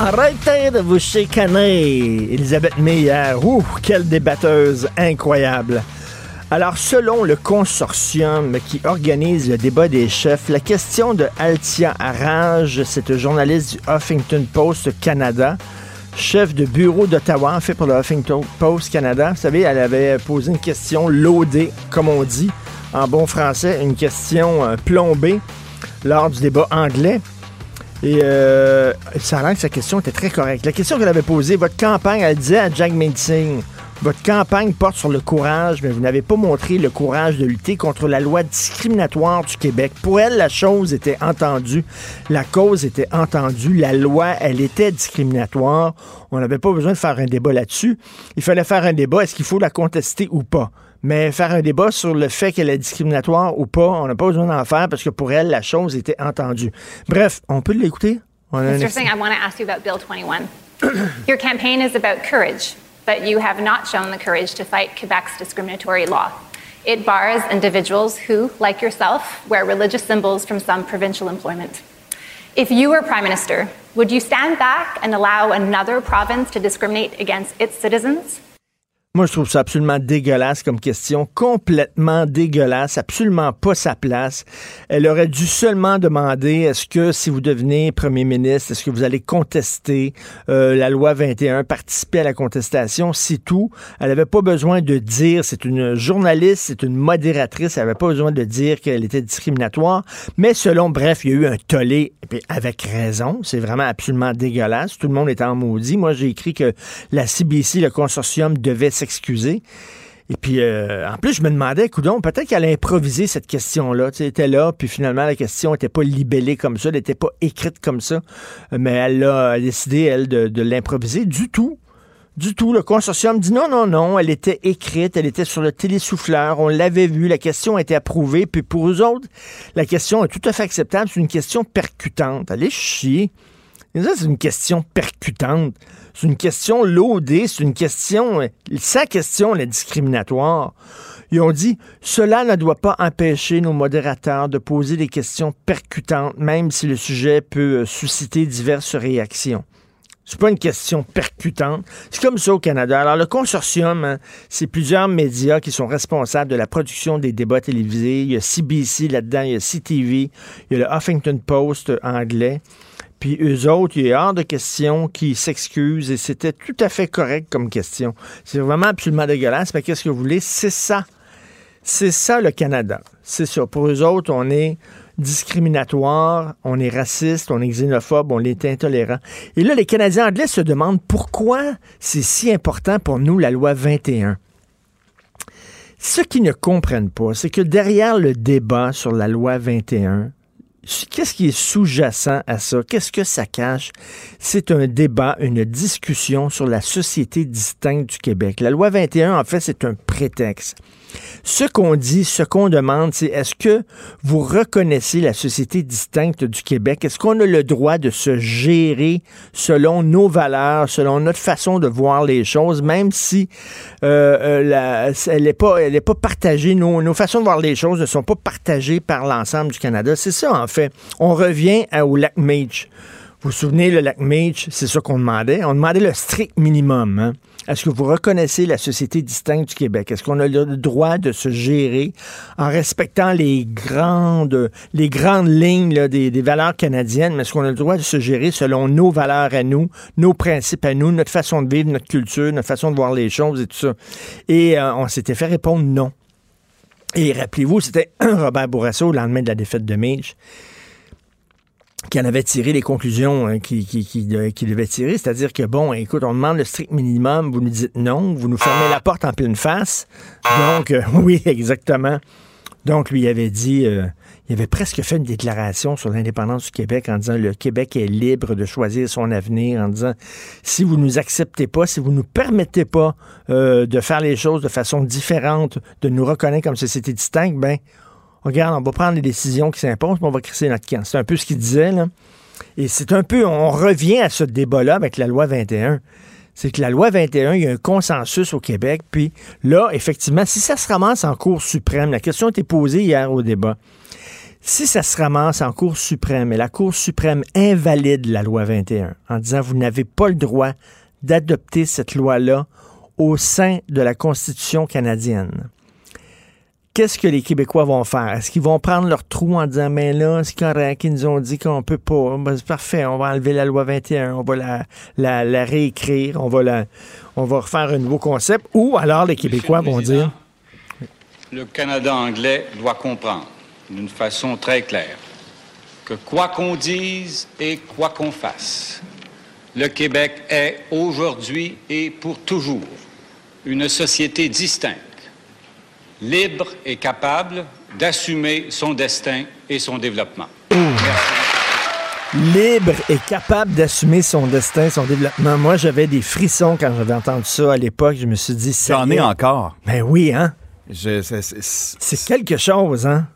Arrêtez de vous chicaner. Elisabeth Meyer, ouh, quelle débatteuse incroyable. Alors, selon le consortium qui organise le débat des chefs, la question de Altia Arrage, cette journaliste du Huffington Post Canada, chef de bureau d'Ottawa, fait pour le Huffington Post Canada. Vous savez, elle avait posé une question loadée, comme on dit en bon français, une question euh, plombée lors du débat anglais. Et euh, ça que sa question était très correcte. La question qu'elle avait posée, votre campagne, elle disait à Jack Singh, votre campagne porte sur le courage, mais vous n'avez pas montré le courage de lutter contre la loi discriminatoire du Québec. Pour elle, la chose était entendue, la cause était entendue, la loi, elle était discriminatoire. On n'avait pas besoin de faire un débat là-dessus. Il fallait faire un débat, est-ce qu'il faut la contester ou pas? Mais faire un débat sur le fait qu'elle est discriminatoire ou pas, on n'a pas besoin d'en faire parce que pour elle, la chose était entendue. Bref, on peut l'écouter? On a un Mr. Singh, I want to ask you about Bill 21. Your campaign is about courage, but you have not shown the courage to fight Quebec's discriminatory law. It bars individuals who, like yourself, wear religious symbols from some provincial employment. If you were Prime Minister, would you stand back and allow another province to discriminate against its citizens? Moi, je trouve ça absolument dégueulasse comme question, complètement dégueulasse, absolument pas sa place. Elle aurait dû seulement demander est-ce que si vous devenez premier ministre, est-ce que vous allez contester euh, la loi 21, participer à la contestation, c'est tout. Elle n'avait pas besoin de dire, c'est une journaliste, c'est une modératrice, elle n'avait pas besoin de dire qu'elle était discriminatoire, mais selon, bref, il y a eu un tollé, avec raison, c'est vraiment absolument dégueulasse, tout le monde est en maudit. Moi, j'ai écrit que la CBC, le consortium, devait s'excuser. Et puis, euh, en plus, je me demandais, coudon, peut-être qu'elle a improvisé cette question-là. Tu était là, puis finalement, la question n'était pas libellée comme ça, elle n'était pas écrite comme ça. Mais elle a décidé, elle, de, l'improviser du tout. Du tout. Le consortium dit non, non, non. Elle était écrite, elle était sur le télésouffleur. On l'avait vu. La question été approuvée. Puis pour eux autres, la question est tout à fait acceptable. C'est une question percutante. Allez chier. C'est une question percutante. C'est une question loadée. C'est une question. euh, Sa question, est discriminatoire. Ils ont dit cela ne doit pas empêcher nos modérateurs de poser des questions percutantes, même si le sujet peut euh, susciter diverses réactions. C'est pas une question percutante. C'est comme ça au Canada. Alors, le consortium, hein, c'est plusieurs médias qui sont responsables de la production des débats télévisés. Il y a CBC là-dedans, il y a CTV, il y a le Huffington Post euh, anglais. Puis eux autres, il est hors de question qu'ils s'excusent et c'était tout à fait correct comme question. C'est vraiment absolument dégueulasse, mais qu'est-ce que vous voulez? C'est ça. C'est ça le Canada. C'est ça. Pour eux autres, on est discriminatoire, on est raciste, on est xénophobe, on est intolérant. Et là, les Canadiens anglais se demandent pourquoi c'est si important pour nous la loi 21. Ce qu'ils ne comprennent pas, c'est que derrière le débat sur la loi 21, Qu'est-ce qui est sous-jacent à ça? Qu'est-ce que ça cache? C'est un débat, une discussion sur la société distincte du Québec. La loi 21, en fait, c'est un prétexte. Ce qu'on dit, ce qu'on demande, c'est est-ce que vous reconnaissez la société distincte du Québec? Est-ce qu'on a le droit de se gérer selon nos valeurs, selon notre façon de voir les choses, même si euh, euh, elle n'est pas, partagée, nos, façons de voir les choses ne sont pas partagées par l'ensemble du Canada? C'est ça, en fait. On revient au lac Meach. Vous vous souvenez, le lac Meach, c'est ça qu'on demandait? On demandait le strict minimum. hein? Est-ce que vous reconnaissez la société distincte du Québec? Est-ce qu'on a le droit de se gérer en respectant les grandes, grandes lignes des, valeurs canadiennes, mais est-ce qu'on a le droit de se gérer selon nos valeurs à nous, nos principes à nous, notre façon de vivre, notre culture, notre façon de voir les choses et tout ça? Et euh, on s'était fait répondre non. Et rappelez-vous, c'était Robert Bourassa au lendemain de la défaite de Mitch en avait tiré les conclusions hein, qu'il qui, qui, devait tirer. C'est-à-dire que, bon, écoute, on demande le strict minimum, vous nous dites non, vous nous fermez la porte en pleine face. Donc, euh, oui, exactement. Donc, lui avait dit, euh, il avait presque fait une déclaration sur l'indépendance du Québec en disant le Québec est libre de choisir son avenir, en disant si vous nous acceptez pas, si vous nous permettez pas euh, de faire les choses de façon différente, de nous reconnaître comme société distincte, ben, regarde, on va prendre les décisions qui s'imposent, on va crisser notre camp. C'est un peu ce qu'il disait, là. Et c'est un peu, on revient à ce débat-là avec la loi 21 c'est que la loi 21, il y a un consensus au Québec. Puis là, effectivement, si ça se ramasse en Cour suprême, la question a été posée hier au débat. Si ça se ramasse en Cour suprême et la Cour suprême invalide la loi 21 en disant vous n'avez pas le droit d'adopter cette loi-là au sein de la Constitution canadienne, qu'est-ce que les Québécois vont faire? Est-ce qu'ils vont prendre leur trou en disant, mais là, c'est correct, ils nous ont dit qu'on peut pas. Ben, c'est parfait, on va enlever la loi 21, on va la, la, réécrire, on va, la, on va refaire un nouveau concept. Ou alors les Québécois vont dire... Le Canada anglais doit comprendre d'une façon très claire que quoi qu'on dise et quoi qu'on fasse, le Québec est aujourd'hui et pour toujours une société distincte libre et capable d'assumer son destin et son développement. Libre et capable d'assumer son destin, son développement. Moi, j'avais des frissons quand j'avais entendu ça à l'époque. Je me suis dit, J'en ai encore. Ben oui, hein? C'est quelque chose, hein?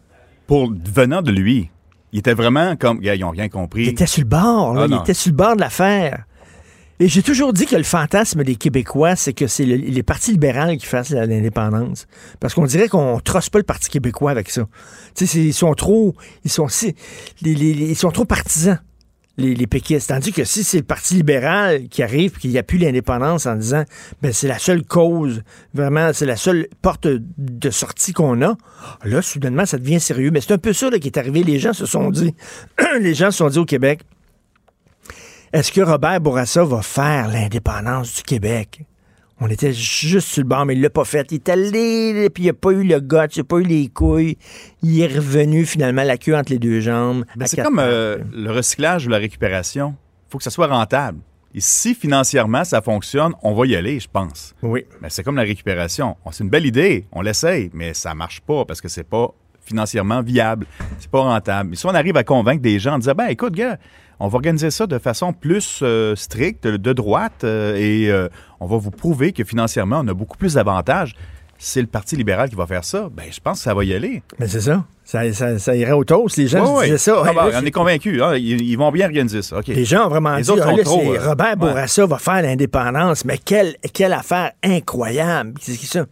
Pour venant de lui, il était vraiment comme. Ils n'ont rien compris. Il était sur le bord, là, ah, il était sur le bord de l'affaire. Et j'ai toujours dit que le fantasme des Québécois, c'est que c'est les partis libéraux qui fassent l'indépendance. Parce qu'on dirait qu'on trosse pas le Parti québécois avec ça. Tu sais, ils sont trop, ils sont, si, ils sont trop partisans. Les, les, péquistes. Tandis que si c'est le Parti libéral qui arrive et qu'il n'y a plus l'indépendance en disant ben c'est la seule cause, vraiment, c'est la seule porte de sortie qu'on a, là, soudainement, ça devient sérieux. Mais c'est un peu ça qui est arrivé. Les gens se sont dit, les gens se sont dit au Québec, est-ce que Robert Bourassa va faire l'indépendance du Québec? On était juste sur le banc, mais il l'a pas fait. Il est allé, puis il n'a pas eu le gars, il n'a pas eu les couilles. Il est revenu finalement la queue entre les deux jambes. Ben, c'est comme euh, le recyclage ou la récupération. Il faut que ça soit rentable. Et si financièrement ça fonctionne, on va y aller, je pense. Oui. Mais c'est comme la récupération. C'est une belle idée, on l'essaye, mais ça marche pas parce que c'est pas financièrement viable, c'est pas rentable. Mais si on arrive à convaincre des gens en disant ben écoute gars, on va organiser ça de façon plus euh, stricte, de droite, euh, et euh, on va vous prouver que financièrement, on a beaucoup plus d'avantages. C'est le Parti libéral qui va faire ça. Ben, je pense que ça va y aller. Mais c'est ça. Ça, irait au toast. Les gens disaient ça. Ah, ben, on est convaincus. Hein. Ils, vont bien organiser ça. Les gens ont vraiment dit, ah, Robert Bourassa va faire l'indépendance. Mais quelle, quelle affaire incroyable. C'est ça?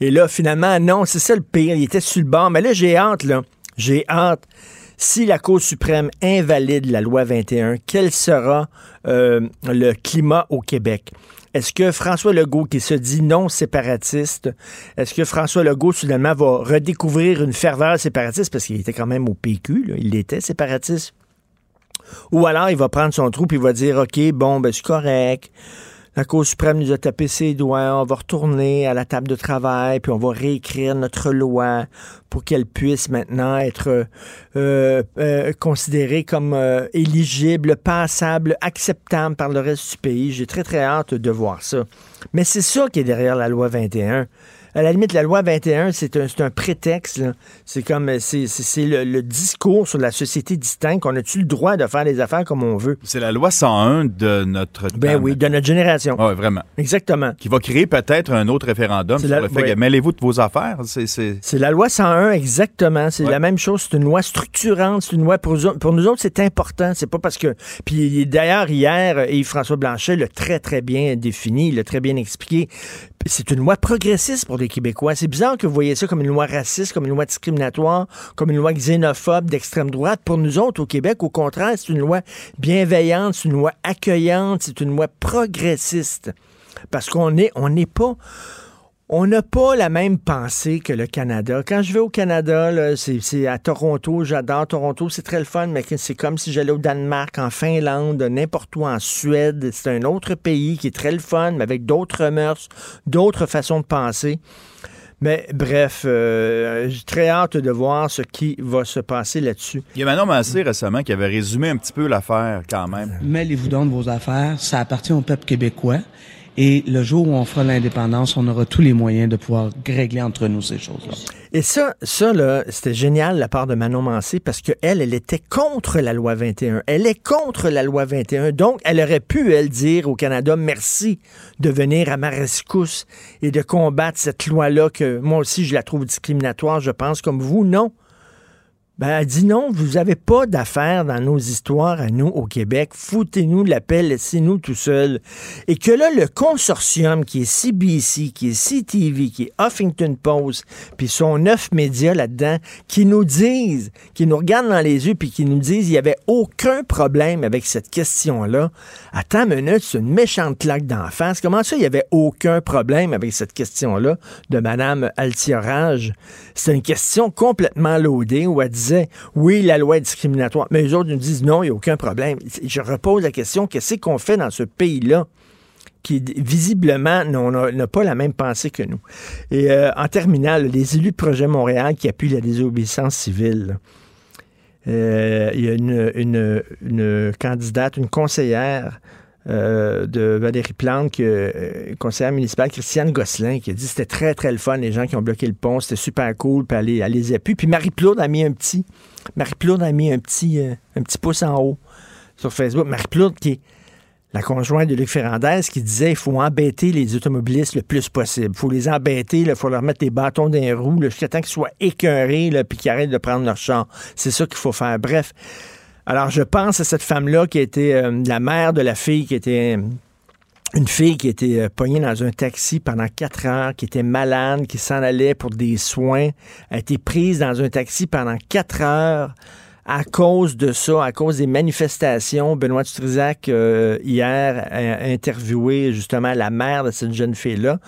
Et là, finalement, non, c'est ça le pire. Il était sur le bord. Mais là, j'ai hâte, là. J'ai hâte si la Cour suprême invalide la loi 21, quel sera euh, le climat au Québec? Est-ce que François Legault, qui se dit non séparatiste, est-ce que François Legault, soudainement, va redécouvrir une ferveur séparatiste, parce qu'il était quand même au PQ, il était séparatiste? Ou alors il va prendre son trou et il va dire, OK, bon, ben c'est correct, la Cour suprême nous a tapé ses doigts, on va retourner à la table de travail, puis on va réécrire notre loi pour qu'elle puisse maintenant être euh, euh, considérée comme euh, éligible, passable, acceptable par le reste du pays. J'ai très, très hâte de voir ça. Mais c'est ça qui est derrière la loi 21 à la limite, la loi 21, c'est un, un, prétexte. C'est comme c'est, le, discours sur la société distincte. On a-tu le droit de faire les affaires comme on veut? C'est la loi 101 de notre Ben oui, de notre génération. Oui, vraiment. Exactement. Qui va créer peut-être un autre référendum sur le fait que mêlez-vous de vos affaires. C'est, la loi 101, exactement. C'est la même chose. C'est une loi structurante. C'est une loi pour, pour nous autres, c'est important. C'est pas parce que. Puis d'ailleurs, hier, Yves-François Blanchet l'a très, très bien défini, l'a très bien expliqué. C'est une loi progressiste pour les Québécois. C'est bizarre que vous voyez ça comme une loi raciste, comme une loi discriminatoire, comme une loi xénophobe d'extrême droite. Pour nous autres, au Québec, au contraire, c'est une loi bienveillante, c'est une loi accueillante, c'est une loi progressiste. Parce qu'on est, on n'est pas on n'a pas la même pensée que le Canada. Quand je vais au Canada, c'est à Toronto, j'adore Toronto, c'est très le fun, mais c'est comme si j'allais au Danemark, en Finlande, n'importe où en Suède. C'est un autre pays qui est très le fun, mais avec d'autres mœurs, d'autres façons de penser. Mais bref, euh, j'ai très hâte de voir ce qui va se passer là-dessus. Il y a Manon Massé récemment qui avait résumé un petit peu l'affaire quand même. Mêlez-vous donc de vos affaires, ça appartient au peuple québécois. Et le jour où on fera l'indépendance, on aura tous les moyens de pouvoir régler entre nous ces choses-là. Et ça, ça là, c'était génial la part de Manon Mancé parce qu'elle, elle, elle était contre la loi 21. Elle est contre la loi 21. Donc, elle aurait pu, elle, dire au Canada merci de venir à ma rescousse et de combattre cette loi-là que moi aussi, je la trouve discriminatoire, je pense, comme vous. Non. Ben, elle dit non, vous n'avez pas d'affaires dans nos histoires à nous au Québec. Foutez-nous la laissez-nous tout seuls. Et que là, le consortium qui est CBC, qui est CTV, qui est Huffington Post, puis son neuf médias là-dedans, qui nous disent, qui nous regardent dans les yeux, puis qui nous disent il n'y avait aucun problème avec cette question-là. Attends une minute, c'est une méchante claque d'en face. Comment ça, il n'y avait aucun problème avec cette question-là de Mme Altiorage? C'est une question complètement loadée où elle dit oui, la loi est discriminatoire, mais les autres nous disent non, il n'y a aucun problème. Je repose la question, qu'est-ce qu'on fait dans ce pays-là? qui visiblement n'a pas la même pensée que nous? Et euh, en terminale, les élus de Projet Montréal qui appuient la désobéissance civile. Euh, il y a une, candidate, une conseillère euh, de Valérie Plante, que, conseillère municipale, Christiane Gosselin, qui a dit que c'était très, très le fun, les gens qui ont bloqué le pont, c'était super cool, puis elle, les appuie. Puis Marie-Claude a mis un petit, Marie-Claude a mis un petit, euh, un petit pouce en haut sur Facebook. Marie-Claude, qui est la conjointe de Luc Ferrandez, qui disait il faut embêter les automobilistes le plus possible. Il faut les embêter, il faut leur mettre des bâtons dans les roues jusqu'à temps qu'ils soient écœurés, puis qu'ils arrêtent de prendre leur champ. C'est ça qu'il faut faire. Bref, alors, je pense à cette femme-là qui était euh, la mère de la fille qui était euh, une fille qui était euh, pognée dans un taxi pendant quatre heures, qui était malade, qui s'en allait pour des soins, a été prise dans un taxi pendant quatre heures à cause de ça, à cause des manifestations, Benoît Trizac, euh, hier, a interviewé justement la mère de cette jeune fille-là.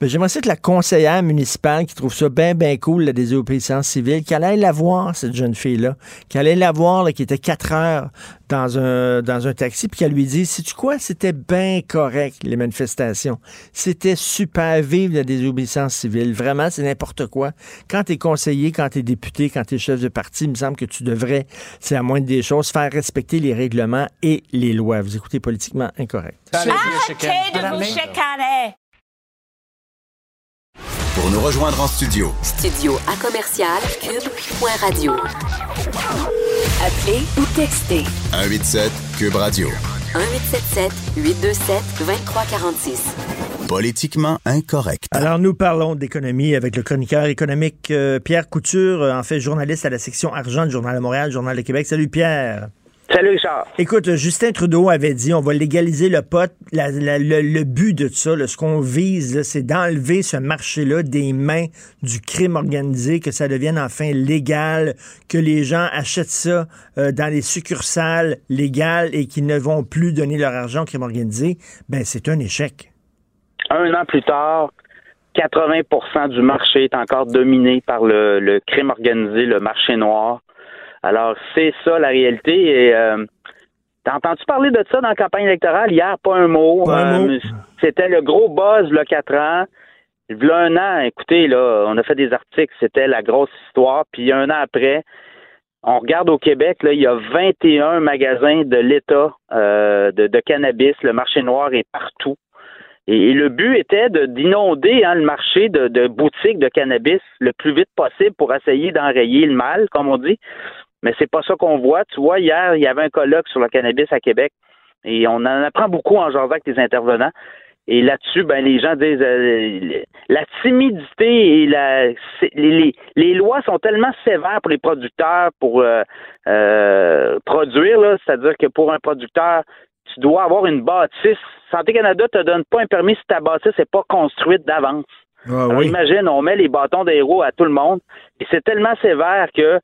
Mais j'aimerais aussi que la conseillère municipale qui trouve ça bien, bien cool, la désobéissance civile, qu'elle aille la voir, cette jeune fille-là, qu'elle aille la voir, qui était quatre heures dans un, dans un taxi, puis qu'elle lui dit, sais-tu quoi, c'était bien correct, les manifestations. C'était super vive la désobéissance civile. Vraiment, c'est n'importe quoi. Quand tu es conseiller, quand tu es député, quand tu es chef de parti, il me semble que tu devrais, c'est la moindre des choses, faire respecter les règlements et les lois. Vous écoutez politiquement incorrect. Arrêtez de vous chicaner. Pour nous rejoindre en studio. Studio à commercial cube.radio. Appelez ou textez. 187 Cube Radio. 1877 827 2346. Politiquement incorrect. Alors, nous parlons d'économie avec le chroniqueur économique euh, Pierre Couture, euh, en fait journaliste à la section argent du Journal de Montréal, Journal de Québec. Salut Pierre. Salut Richard. Écoute, Justin Trudeau avait dit on va légaliser le pot. le, but de ça, ce qu'on vise, c'est d'enlever ce marché-là des mains du crime organisé, que ça devienne enfin légal, que les gens achètent ça euh, dans les succursales légales et qu'ils ne vont plus donner leur argent au crime organisé. Ben, c'est un échec. Un an plus tard, 80% du marché est encore dominé par le crime organisé, le marché noir. Alors, c'est ça la réalité. Et euh, t'as entendu parler de ça dans la campagne électorale? Hier? Pas un mot. Euh, c'était le gros buzz, le 4 ans. Il y a un an, écoutez, là, on a fait des articles, c'était la grosse histoire. Puis un an après, on regarde au Québec, là, il y a 21 magasins de l'État euh, de, cannabis. Le marché noir est partout. Et, le but était d'inonder hein, le marché de, de, boutiques de cannabis le plus vite possible pour essayer d'enrayer le mal, comme on dit. Mais c'est pas ça qu'on voit. Tu vois, hier, il y avait un colloque sur le cannabis à Québec et on en apprend beaucoup en jasant avec les intervenants. Et là-dessus, ben les gens disent euh, la timidité et la les, les, lois sont tellement sévères pour les producteurs pour euh, euh, produire, c'est-à-dire que pour un producteur, tu dois avoir une bâtisse. Santé Canada te donne pas un permis si ta bâtisse n'est pas construite d'avance. Ah imagine, on met les bâtons d'héros à tout le monde et c'est tellement sévère que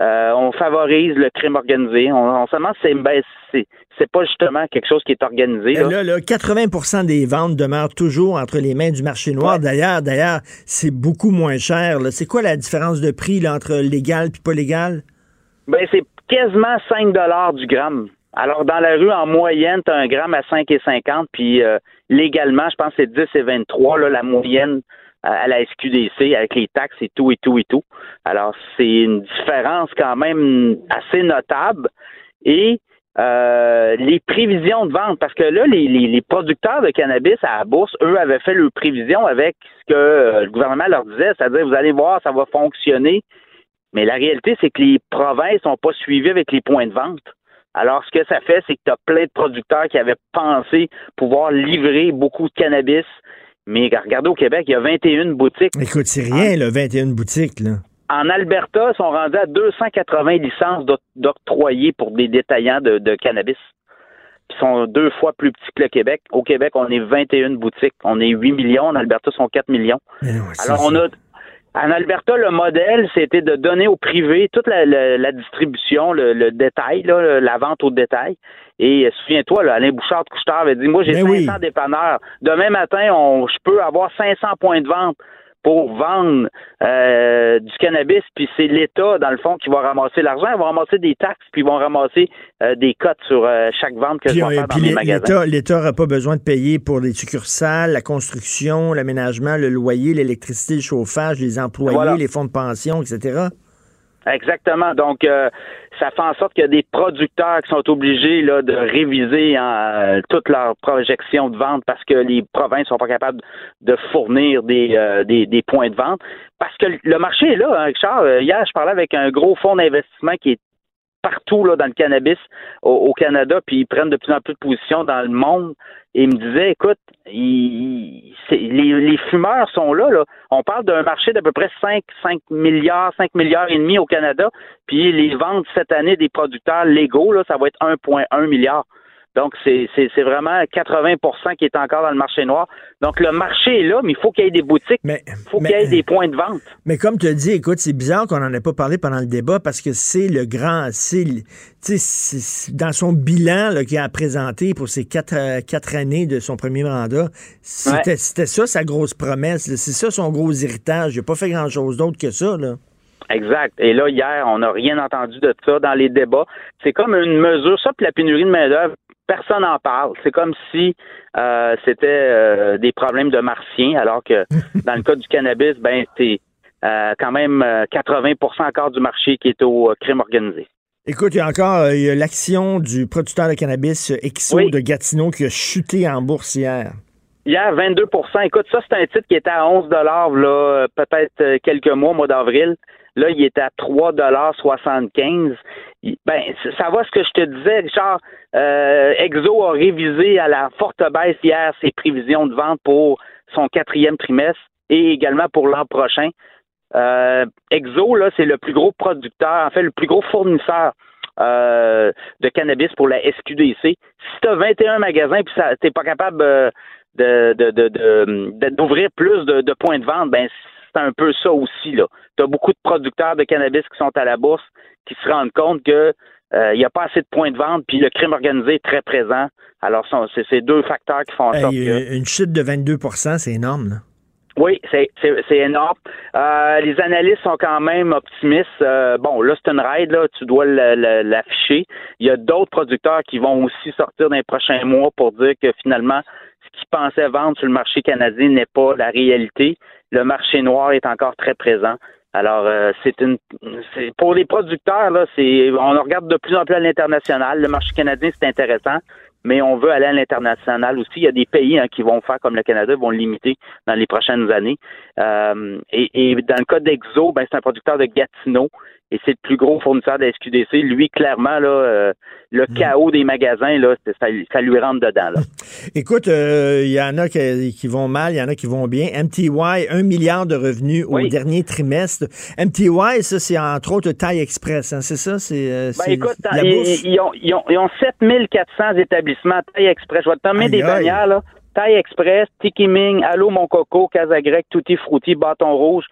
euh, on favorise le crime organisé. On, on seulement c'est ben, c'est pas justement quelque chose qui est organisé. Là, là, 80% des ventes demeurent toujours entre les mains du marché noir. D'ailleurs, d'ailleurs, c'est beaucoup moins cher. C'est quoi la différence de prix là, entre légal et pas légal? Ben, c'est quasiment 5 dollars du gramme. Alors, dans la rue, en moyenne, tu as un gramme à 5,50, puis euh, légalement, je pense que c'est 10 et 23, là, la moyenne à la SQDC avec les taxes et tout et tout et tout. Alors, c'est une différence quand même assez notable. Et euh, les prévisions de vente, parce que là, les, producteurs de cannabis à la bourse, eux, avaient fait leurs prévisions avec ce que euh, le gouvernement leur disait, c'est-à-dire, vous allez voir, ça va fonctionner. Mais la réalité, c'est que les provinces n'ont pas suivi avec les points de vente. Alors, ce que ça fait, c'est que tu as plein de producteurs qui avaient pensé pouvoir livrer beaucoup de cannabis. Mais regardez au Québec, il y a 21 boutiques. Écoute, c'est rien, là, 21 boutiques, là. En Alberta, ils sont rendus à 280 licences d'octroyer pour des détaillants de, cannabis. Ils sont deux fois plus petits que le Québec. Au Québec, on est 21 boutiques. On est 8 millions. En Alberta, ils sont 4 millions. Alors, on a, en Alberta, le modèle, c'était de donner au privé toute la, distribution, le, détail, la vente au détail. Et souviens-toi, Alain Bouchard de Couchetard avait dit, moi j'ai 500 ben dépanneurs. Demain matin, on, je peux avoir 500 points de vente pour vendre euh, du cannabis, puis c'est l'État, dans le fond, qui va ramasser l'argent. Ils vont ramasser des taxes, puis ils vont ramasser euh, des cotes sur euh, chaque vente que je vais faire dans les magasins. L'État n'aura pas besoin de payer pour les succursales, la construction, l'aménagement, le loyer, l'électricité, le chauffage, les employés, les fonds de pension, etc. Exactement. Donc, euh, ça fait en sorte qu'il y a des producteurs qui sont obligés là, de réviser hein, toute leur projection de vente parce que les provinces sont pas capables de fournir des, euh, des, des, points de vente. Parce que le marché est là, hein, Richard. Euh, hier, je parlais avec un gros fonds d'investissement qui est partout là, dans le cannabis au, Canada, puis ils prennent de plus en plus de positions dans le monde. Ils me disaient, écoute, les, fumeurs sont là, là. On parle d'un marché d'à peu près 5, 5 milliards, 5 milliards et demi au Canada. Puis les ventes cette année des producteurs légaux, là, ça va être 1,1 milliard. Donc, c'est vraiment 80% qui est encore dans le marché noir. Donc, le marché est là, mais il faut qu'il y ait des boutiques. Il faut qu'il y ait des points de vente. Mais comme tu as dit, écoute, c'est bizarre qu'on n'en ait pas parlé pendant le débat parce que c'est le grand. C'est dans son bilan qu'il a présenté pour ses quatre, euh, quatre, années de son premier mandat, c'était ça sa grosse promesse. C'est ça son gros héritage. Il n'a pas fait grand-chose d'autre que ça. Là. Exact. Et là, hier, on n'a rien entendu de ça dans les débats. C'est comme une mesure, ça, puis la pénurie de main-d'œuvre, personne n'en parle. C'est comme si euh, c'était euh, des problèmes de martiens, alors que dans le cas du cannabis, ben c'est euh, quand même 80% encore du marché qui est au crime organisé. Écoute, il y a encore l'action du producteur de cannabis Exo de Gatineau qui a chuté en bourse hier. Hier, 22% Écoute, ça, c'est un titre qui était à 11 là, peut-être quelques mois, au mois d'avril. Là, il est à 3,75 Ben, ça va ce que je te disais, Richard. Euh, Exo a révisé à la forte baisse hier ses prévisions de vente pour son quatrième trimestre et également pour l'an prochain. Euh, Exo, là, c'est le plus gros producteur, en fait, le plus gros fournisseur euh, de cannabis pour la SQDC. Si tu as 21 magasins et tu n'es pas capable de, d'ouvrir plus de, points de vente, ben c'est un peu ça aussi. Là. Tu as beaucoup de producteurs de cannabis qui sont à la bourse qui se rendent compte que il n'y a pas assez de points de vente, puis le crime organisé est très présent. Alors, c'est ces deux facteurs qui font en sorte que... Une chute de 22% c'est énorme, Oui, c'est énorme. Euh, les analystes sont quand même optimistes. Euh, bon, là, c'est une raid, là, tu dois l'afficher. Il y a d'autres producteurs qui vont aussi sortir dans les prochains mois pour dire que finalement, qu'ils pensaient vendre sur le marché canadien n'est pas la réalité le marché noir est encore très présent. Alors, euh, c'est une, pour les producteurs là, c'est, on regarde de plus en plus à l'international. Le marché canadien c'est intéressant, mais on veut aller à l'international aussi. Il y a des pays hein, qui vont faire comme le Canada, vont le limiter dans les prochaines années. Euh, et, dans le cas d'Exo, ben c'est un producteur de Gatineau et c'est le plus gros fournisseur de SQDC. Lui, clairement, là, euh, le hmm. chaos des magasins, là, ça, lui rentre dedans. Là. Écoute, il euh, y en a qui, vont mal, il y en a qui vont bien. MTY, un milliard de revenus au dernier trimestre. MTY, ça, c'est entre autres Taille Express, hein, c'est ça? C'est, euh, ben, écoute, ils, ont, ils, ont, ils, ont, 7400 établissements Taille Express. Je vais te nommer des bannières, là. Taille Express, Tiki Ming, Allô Mon Coco, Casa Grec, Tutti Frutti, Bâton Rouge,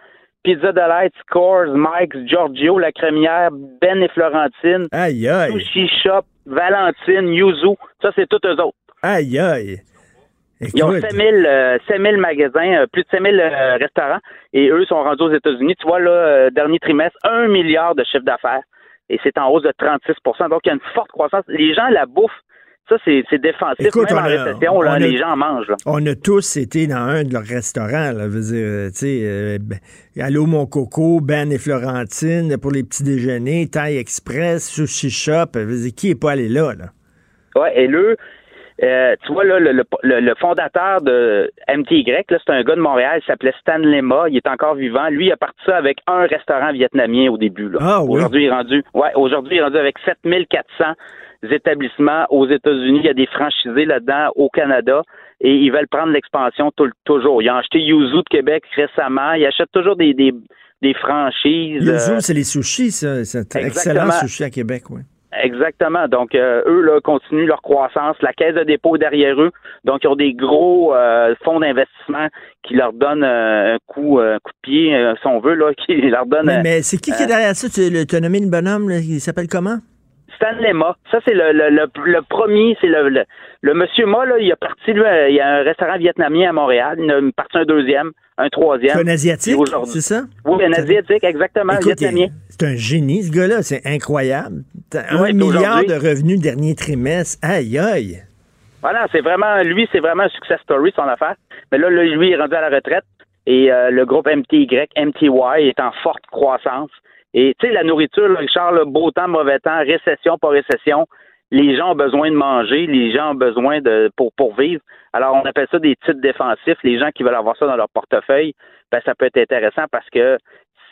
Pizza Delight, Scores, Mike's, Giorgio, La Crémière, Ben et Florentine, aïe, aïe. Sushi Shop, Valentine, Yuzu, ça c'est tous eux autres. Aïe aïe. Ils ont 5000 euh, magasins, euh, plus de 5000 euh, restaurants, et eux sont rendus aux États-Unis. Tu vois, là, dernier trimestre, un milliard de chiffre d'affaires, et c'est en hausse de 36% Donc, il y a une forte croissance. Les gens la bouffe, Ça, c'est défensif. Écoute, Même on en a- récession, on là, a- les gens mangent. là. On a tous été dans un de leurs restaurants, là, veux dire, euh, euh, ben, Allô mon coco, Ben et Florentine pour les petits déjeuners, Thai Express, Sushi Shop, je veux dire, qui est pas allé là, là? Ouais, et le, euh, tu vois, là, le, le- le- le fondateur de MTY, c'est un gars de Montréal, il s'appelait Stan Lema, il est encore vivant. Lui, il a parti ça avec un restaurant vietnamien au début. Là. Ah, oui? Aujourd'hui, il est rendu, ouais, aujourd'hui, il est rendu avec 7400 établissements aux États-Unis. Il y a des franchisés là-dedans au Canada. Et ils veulent prendre l'expansion toujours. Ils ont acheté Yuzu de Québec récemment. Ils achètent toujours des, des, des franchises. Yuzu, euh, c'est les sushis, ça. C'est un excellent sushi à Québec, oui. Exactement. Donc, euh, eux, là, continuent leur croissance. La caisse de dépôt est derrière eux. Donc, ils ont des gros euh, fonds d'investissement qui leur donnent euh, un coup, un coup de pied, si on veut, là, qui leur donnent... Mais, mais c'est qui qui est derrière ça? Tu t'as nommé le bonhomme, là, il s'appelle comment? Stan Lema. Ça, c'est le, le, le, le premier, c'est le, le, le monsieur Ma, là, il a parti, lui, il y a un restaurant vietnamien à Montréal. Il a parti un deuxième, un troisième. C'est un Asiatique, c'est ça? Oui, un Asiatique, exactement, Écoute, vietnamien. C'est un génie, ce gars-là. C'est incroyable. Ouais, un milliard de revenus dernier trimestre. Aïe, aïe. Voilà, c'est vraiment, lui, c'est vraiment un success story, son affaire. Mais là, là, lui, il est rendu à la retraite et euh, le groupe MTY, MTY est en forte croissance. Et tu sais, la nourriture, là, Richard, là, beau temps, mauvais temps, récession, pas récession, les gens ont besoin de manger, les gens ont besoin de pour, pour vivre. Alors, on appelle ça des titres défensifs. Les gens qui veulent avoir ça dans leur portefeuille, ben, ça peut être intéressant parce que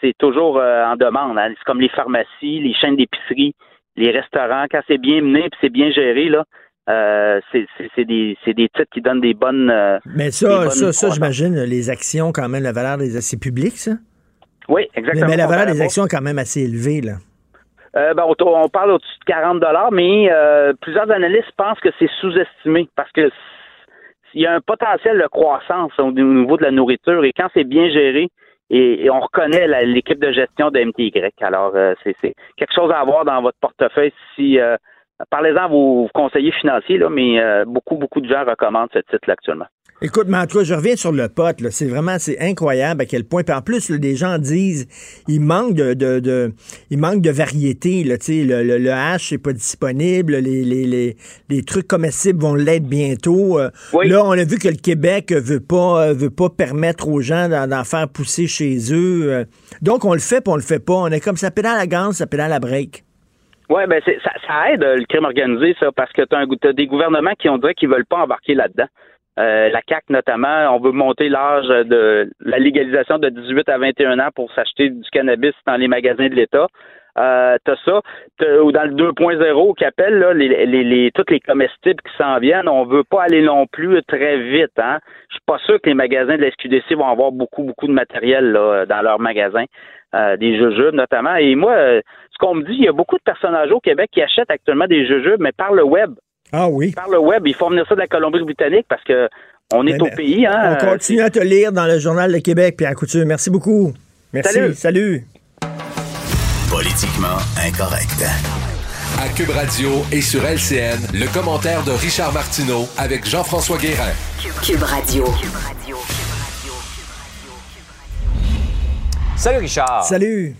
c'est toujours euh, en demande. hein. C'est comme les pharmacies, les chaînes d'épicerie, les restaurants. Quand c'est bien mené et c'est bien géré, là, euh, c'est c'est- c'est des, c'est des titres qui donnent des bonnes. euh, Mais ça, bonnes ça, ça, j'imagine, les actions, quand même, la valeur des actions publiques, ça? Oui, exactement. mais la valeur des actions est quand même assez élevée, là. Euh, ben, on, parle au-dessus de 40 mais euh, plusieurs analystes pensent que c'est sous-estimé parce que il y a un potentiel de croissance au niveau de la nourriture et quand c'est bien géré, et, et on reconnaît l'équipe de gestion de MTY. Alors, euh, c'est quelque chose à avoir dans votre portefeuille si parlez-en à vos conseillers financiers, là, mais beaucoup, beaucoup de gens recommandent ce titre-là actuellement. Écoute, mais en tout cas, je reviens sur le pot. là. C'est vraiment, c'est incroyable à quel point. Puis en plus, là, des gens disent, il manque de, de, de- il manque de variété. Là, tu sais, le, le, le hash n'est pas disponible. Les, les, les, les trucs comestibles vont l'être bientôt. Euh, Oui. Là, on a vu que le Québec veut pas, euh, veut pas permettre aux gens d'en, faire pousser chez eux. Euh, Donc, on le fait, puis on le fait pas. On est comme ça pédale à gaz, ça pédale à break. Oui, ben c'est- ça, ça aide le crime organisé, ça, parce que tu as, des gouvernements qui ont dit qu'ils veulent pas embarquer là-dedans. Euh, la CAC notamment, on veut monter l'âge de la légalisation de 18 à 21 ans pour s'acheter du cannabis dans les magasins de l'État. Euh, t'as ça, ou dans le 2.0 qui appelle là, les, toutes les comestibles qui s'en viennent, on veut pas aller non plus très vite. Hein? Je suis pas sûr que les magasins de la SQDC vont avoir beaucoup, beaucoup de matériel là, dans leurs magasins, euh, des jujubes notamment. Et moi, euh, ce qu'on me dit, il y a beaucoup de personnes âgées au Québec qui achètent actuellement des jujubes, mais par le web. Ah oui. Par le web, il faut venir ça de la Colombie-Britannique parce que on est Mais- au mais pays. Hein? On continue à te lire dans le Journal de Québec, Pierre Couture. Merci beaucoup. Merci. Salut. Salut. Politiquement incorrect. À Cube Radio et sur LCN, le commentaire de Richard Martineau avec Jean-François Guérin. Cube Radio. Salut Richard. Salut.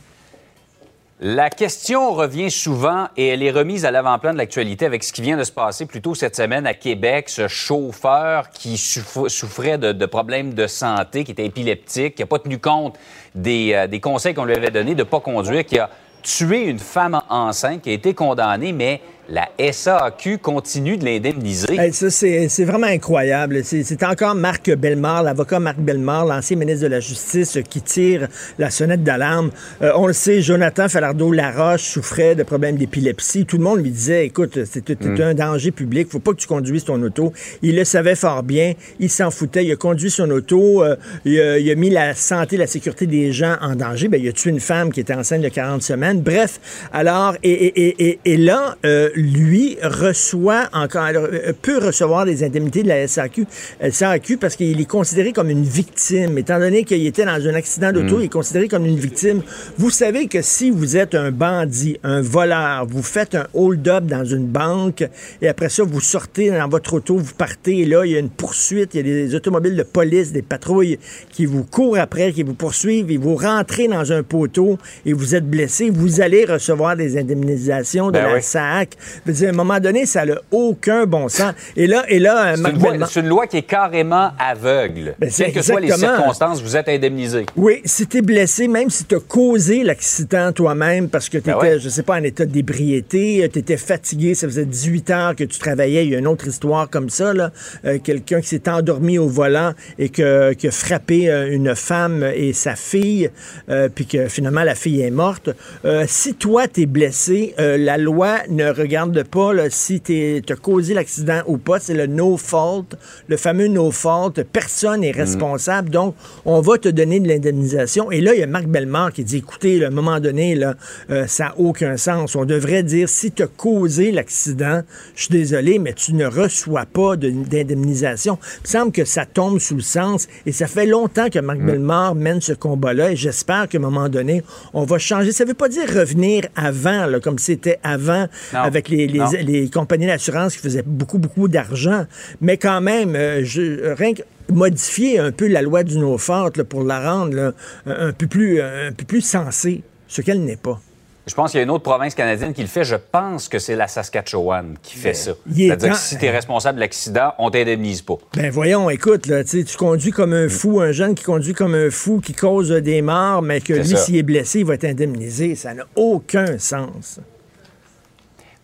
La question revient souvent et elle est remise à l'avant-plan de l'actualité avec ce qui vient de se passer plus tôt cette semaine à Québec, ce chauffeur qui souff- souffrait de, de problèmes de santé, qui était épileptique, qui n'a pas tenu compte des, euh, des conseils qu'on lui avait donnés de ne pas conduire, qui a tué une femme enceinte, qui a été condamnée, mais la SAQ continue de l'indemniser. Hey, ça, c'est vraiment incroyable. C'est encore Marc Bellemare, l'avocat Marc Bellemare, l'ancien ministre de la Justice, euh, qui tire la sonnette d'alarme. Euh, on le sait, Jonathan Falardeau-Laroche souffrait de problèmes d'épilepsie. Tout le monde lui disait, écoute, c'est Mm. un danger public, faut pas que tu conduises ton auto. Il le savait fort bien, il s'en foutait, il a conduit son auto, euh, il, a, il a mis la santé, la sécurité des gens en danger. Ben, il a tué une femme qui était enceinte de 40 semaines. Bref, alors, et, et, et, et, et là, euh, lui reçoit encore, euh, peut recevoir des indemnités de la SAQ, SAQ parce qu'il est considéré comme une victime. Étant donné qu'il était dans un accident d'auto, Mm. il est considéré comme une victime. Vous savez que si vous êtes un bandit, un voleur, vous faites un hold-up dans une banque et après ça, vous sortez dans votre auto, vous partez et là, il y a une poursuite, il y a des automobiles de police, des patrouilles qui vous courent après, qui vous poursuivent et vous rentrez dans un poteau et vous êtes blessé, vous allez recevoir des indemnisations de Ben la oui. SAC. Je veux dire, à un moment donné, ça n'a aucun bon sens. Et là, et là, c'est, une loi, c'est une loi qui est carrément aveugle. Ben, Quelles que soient les circonstances, vous êtes indemnisé. Oui, si t'es blessé, même si t'as causé l'accident toi-même parce que t'étais, Ben ouais. je sais pas, en état d'ébriété, euh, t'étais fatigué, ça faisait 18 heures que tu travaillais, il y a une autre histoire comme ça, là, Euh, quelqu'un qui s'est endormi au volant et que, qui a frappé euh, une femme et sa fille, euh, puis que finalement la fille est morte. Euh, si toi t'es blessé, euh, la loi ne regarde pas là, si t'es- t'as causé l'accident ou pas, c'est le no fault, le fameux no fault, personne n'est responsable, donc on va te donner de l'indemnisation. Et là, il y a Marc Bellemare qui dit, écoutez, là, à un moment donné, là, euh, ça n'a aucun sens. On devrait dire, si tu as causé l'accident, je suis désolé, mais tu ne reçois pas de- d'indemnisation. Il me semble que ça tombe sous le sens, et ça fait longtemps que Marc Bellemare mène ce combat-là, et j'espère qu'à un moment donné, on va changer. Ça ne veut pas dire revenir avant, là, comme c'était avant, Non. avec les, les- compagnies d'assurance qui faisaient beaucoup, beaucoup d'argent. Mais quand même, euh, je, rien que modifier un peu la loi du no-fault là, pour la rendre là, un, peu plus, un peu plus sensée, ce qu'elle n'est pas. Je pense qu'il y a une autre province canadienne qui le fait. Je pense que c'est la Saskatchewan qui fait ça. il est C'est-à-dire que si tu es responsable de l'accident, on t'indemnise pas. Ben voyons, écoute, là, tu conduis comme un fou, un jeune qui conduit comme un fou, qui cause des morts, mais que C'est lui, ça. s'il est blessé, il va être indemnisé. Ça n'a aucun sens.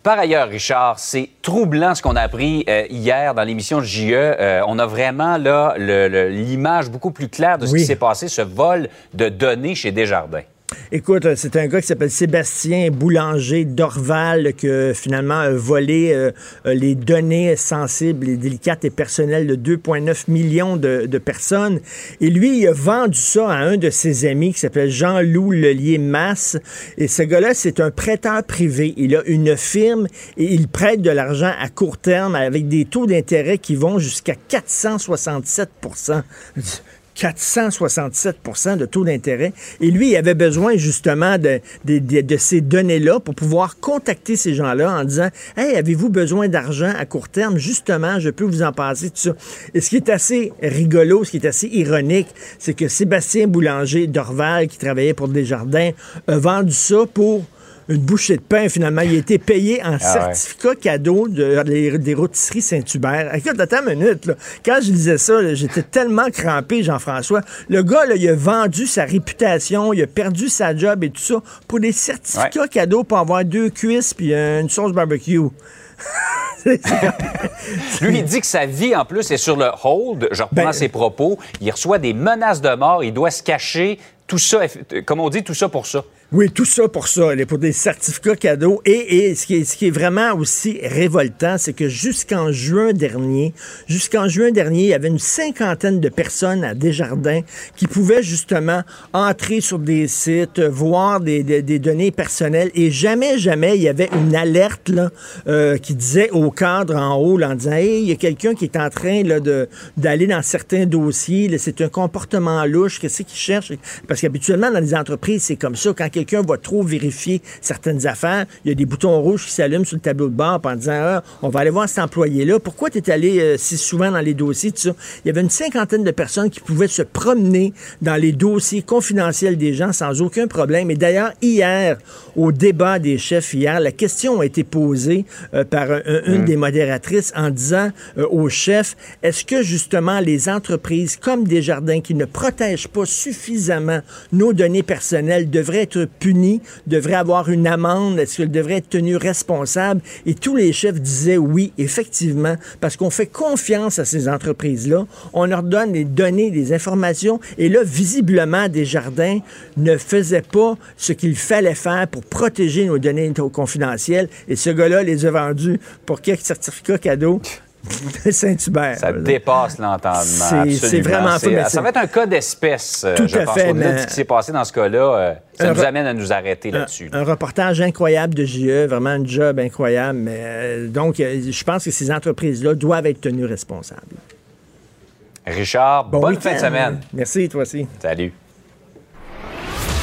Par ailleurs, Richard, c'est troublant ce qu'on a appris euh, hier dans l'émission de JE. Euh, on a vraiment là l'image beaucoup plus claire de ce Oui. qui s'est passé, ce vol de données chez Desjardins. Écoute, euh, c'est un gars qui s'appelle Sébastien Boulanger d'Orval que finalement a volé euh, euh, les données sensibles délicates et personnelles de 2,9 millions de, de personnes. Et lui, il a vendu ça à un de ses amis qui s'appelle Jean-Loup Lelier Masse. Et ce gars-là, c'est un prêteur privé. Il a une firme et il prête de l'argent à court terme avec des taux d'intérêt qui vont jusqu'à 467 467% de taux d'intérêt. Et lui, il avait besoin justement de, de, ces données-là pour pouvoir contacter ces gens-là en disant Hey, avez-vous besoin d'argent à court terme? Justement, je peux vous en passer, tout ça. Et ce qui est assez rigolo, ce qui est assez ironique, c'est que Sébastien Boulanger d'Orval, qui travaillait pour Desjardins, a vendu ça pour une bouchée de pain, finalement. Il a été payé en Ah ouais. certificat cadeau de, des- des rôtisseries Saint-Hubert. Écoute, attends une minute. Là. Quand je lisais ça, j'étais tellement crampé, Jean-François. Le gars, là, il a vendu sa réputation, il a perdu sa job et tout ça pour des certificats cadeaux pour avoir deux cuisses puis euh, une sauce barbecue. Lui, il dit que sa vie, en plus, est sur le hold. Je reprends Ben- ses propos. Il reçoit des menaces de mort. Il doit se cacher. Tout ça, comme on dit, tout ça pour ça. Oui, tout ça pour ça, pour des certificats cadeaux. Et, ce, qui est, vraiment aussi révoltant, c'est que jusqu'en juin dernier, jusqu'en juin dernier, il y avait une cinquantaine de personnes à Desjardins qui pouvaient justement entrer sur des sites, voir des, données personnelles. Et jamais, jamais, il y avait une alerte là, euh, qui disait au cadre en haut, là, en disant, hey, il y a quelqu'un qui est en train d'aller dans certains dossiers. c'est un comportement louche. Qu'est-ce qu'il cherche? Parce qu'habituellement, dans les entreprises, c'est comme ça. Quand quelqu'un va trop vérifier certaines affaires, il y a des boutons rouges qui s'allument sur le tableau de bord en disant Ah, on va aller voir cet employé-là. Pourquoi tu es allé euh, si souvent dans les dossiers, tout ça? Il y avait une cinquantaine de personnes qui pouvaient se promener dans les dossiers confidentiels des gens sans aucun problème. Et d'ailleurs, hier, au débat des chefs, hier, la question a été posée euh, par un- un- une des modératrices en disant euh, aux chefs est-ce que justement les entreprises comme Desjardins qui ne protègent pas suffisamment nos données personnelles devraient être punies, devraient avoir une amende, est-ce qu'elles devraient être tenues responsables? Et tous les chefs disaient oui, effectivement, parce qu'on fait confiance à ces entreprises-là, on leur donne les données, les informations, et là, visiblement, Desjardins ne faisait pas ce qu'il fallait faire pour protéger nos données confidentielles, et ce gars-là les a vendus pour quelques certificats cadeaux. Saint-Hubert. Ça dépasse l'entendement. C'est- vraiment fou, mais Ça va être un cas d'espèce, euh, Tout je à pense. fait, de ce qui s'est passé dans ce cas-là, euh, ça Un nous amène à nous arrêter un, là-dessus. un reportage incroyable de JE, vraiment un job incroyable. Mais, euh, donc, euh, je pense que ces entreprises-là doivent être tenues responsables. Richard, Bon bonne fin de semaine. Merci, toi aussi. Salut.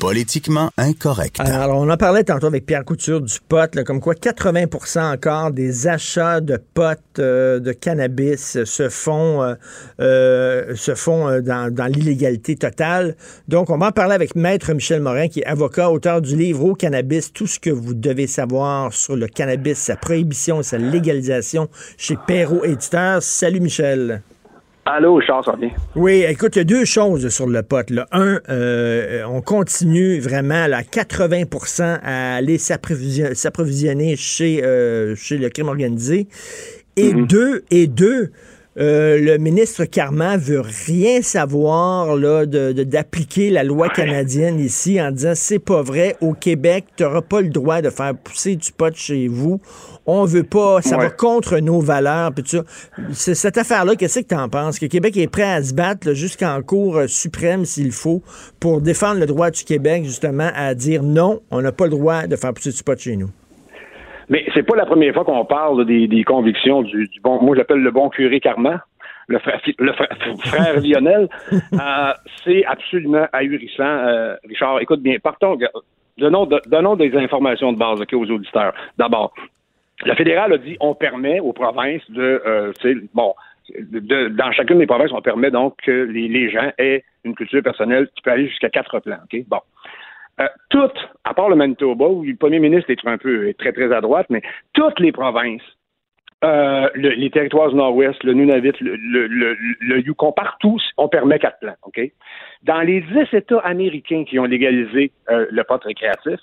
Politiquement incorrect. Alors, on en parlait tantôt avec Pierre Couture du pot, comme quoi 80% encore des achats de potes euh, de cannabis se font, euh, euh, se font euh, dans, dans l'illégalité totale. Donc, on va en parler avec Maître Michel Morin, qui est avocat, auteur du livre Au cannabis, tout ce que vous devez savoir sur le cannabis, sa prohibition sa légalisation chez Perrault Éditeur. Salut Michel. Allô, Charles, ça va bien? Oui, écoute, il y a deux choses sur le pot. Là. Un, euh, on continue vraiment à 80% à aller s'approvisionner chez, euh, chez le crime organisé. Et deux, et deux, euh, le ministre Carman veut rien savoir là, de, de- d'appliquer la loi canadienne ici en disant c'est pas vrai, au Québec, tu n'auras pas le droit de faire pousser du pot chez vous. On veut pas, ça va contre nos valeurs. Ça. C'est- Cette affaire-là, qu'est-ce que tu en penses? Que Québec est prêt à se battre jusqu'en Cour euh, suprême s'il faut pour défendre le droit du Québec, justement, à dire non, on n'a pas le droit de faire pousser du pot chez nous. Mais c'est pas la première fois qu'on parle des, convictions du, bon, moi j'appelle le bon curé Carman, le frère, le frère, frère Lionel. Euh, c'est absolument ahurissant. Euh, Richard, écoute bien, partons, donnons, donnons des informations de base aux auditeurs. D'abord, la fédérale a dit on permet aux provinces de, euh, bon, de- dans chacune des provinces, on permet donc que les, les gens aient une culture personnelle qui peut aller jusqu'à quatre plans. ok? Bon. Euh, toutes, à part le Manitoba, où le premier ministre est un peu très, très à droite, mais toutes les provinces, euh, le- les territoires du Nord-Ouest, le Nunavut, le, le, le, le Yukon, partout, on permet quatre plans. OK? Dans les dix États américains qui ont légalisé euh, le pot récréatif,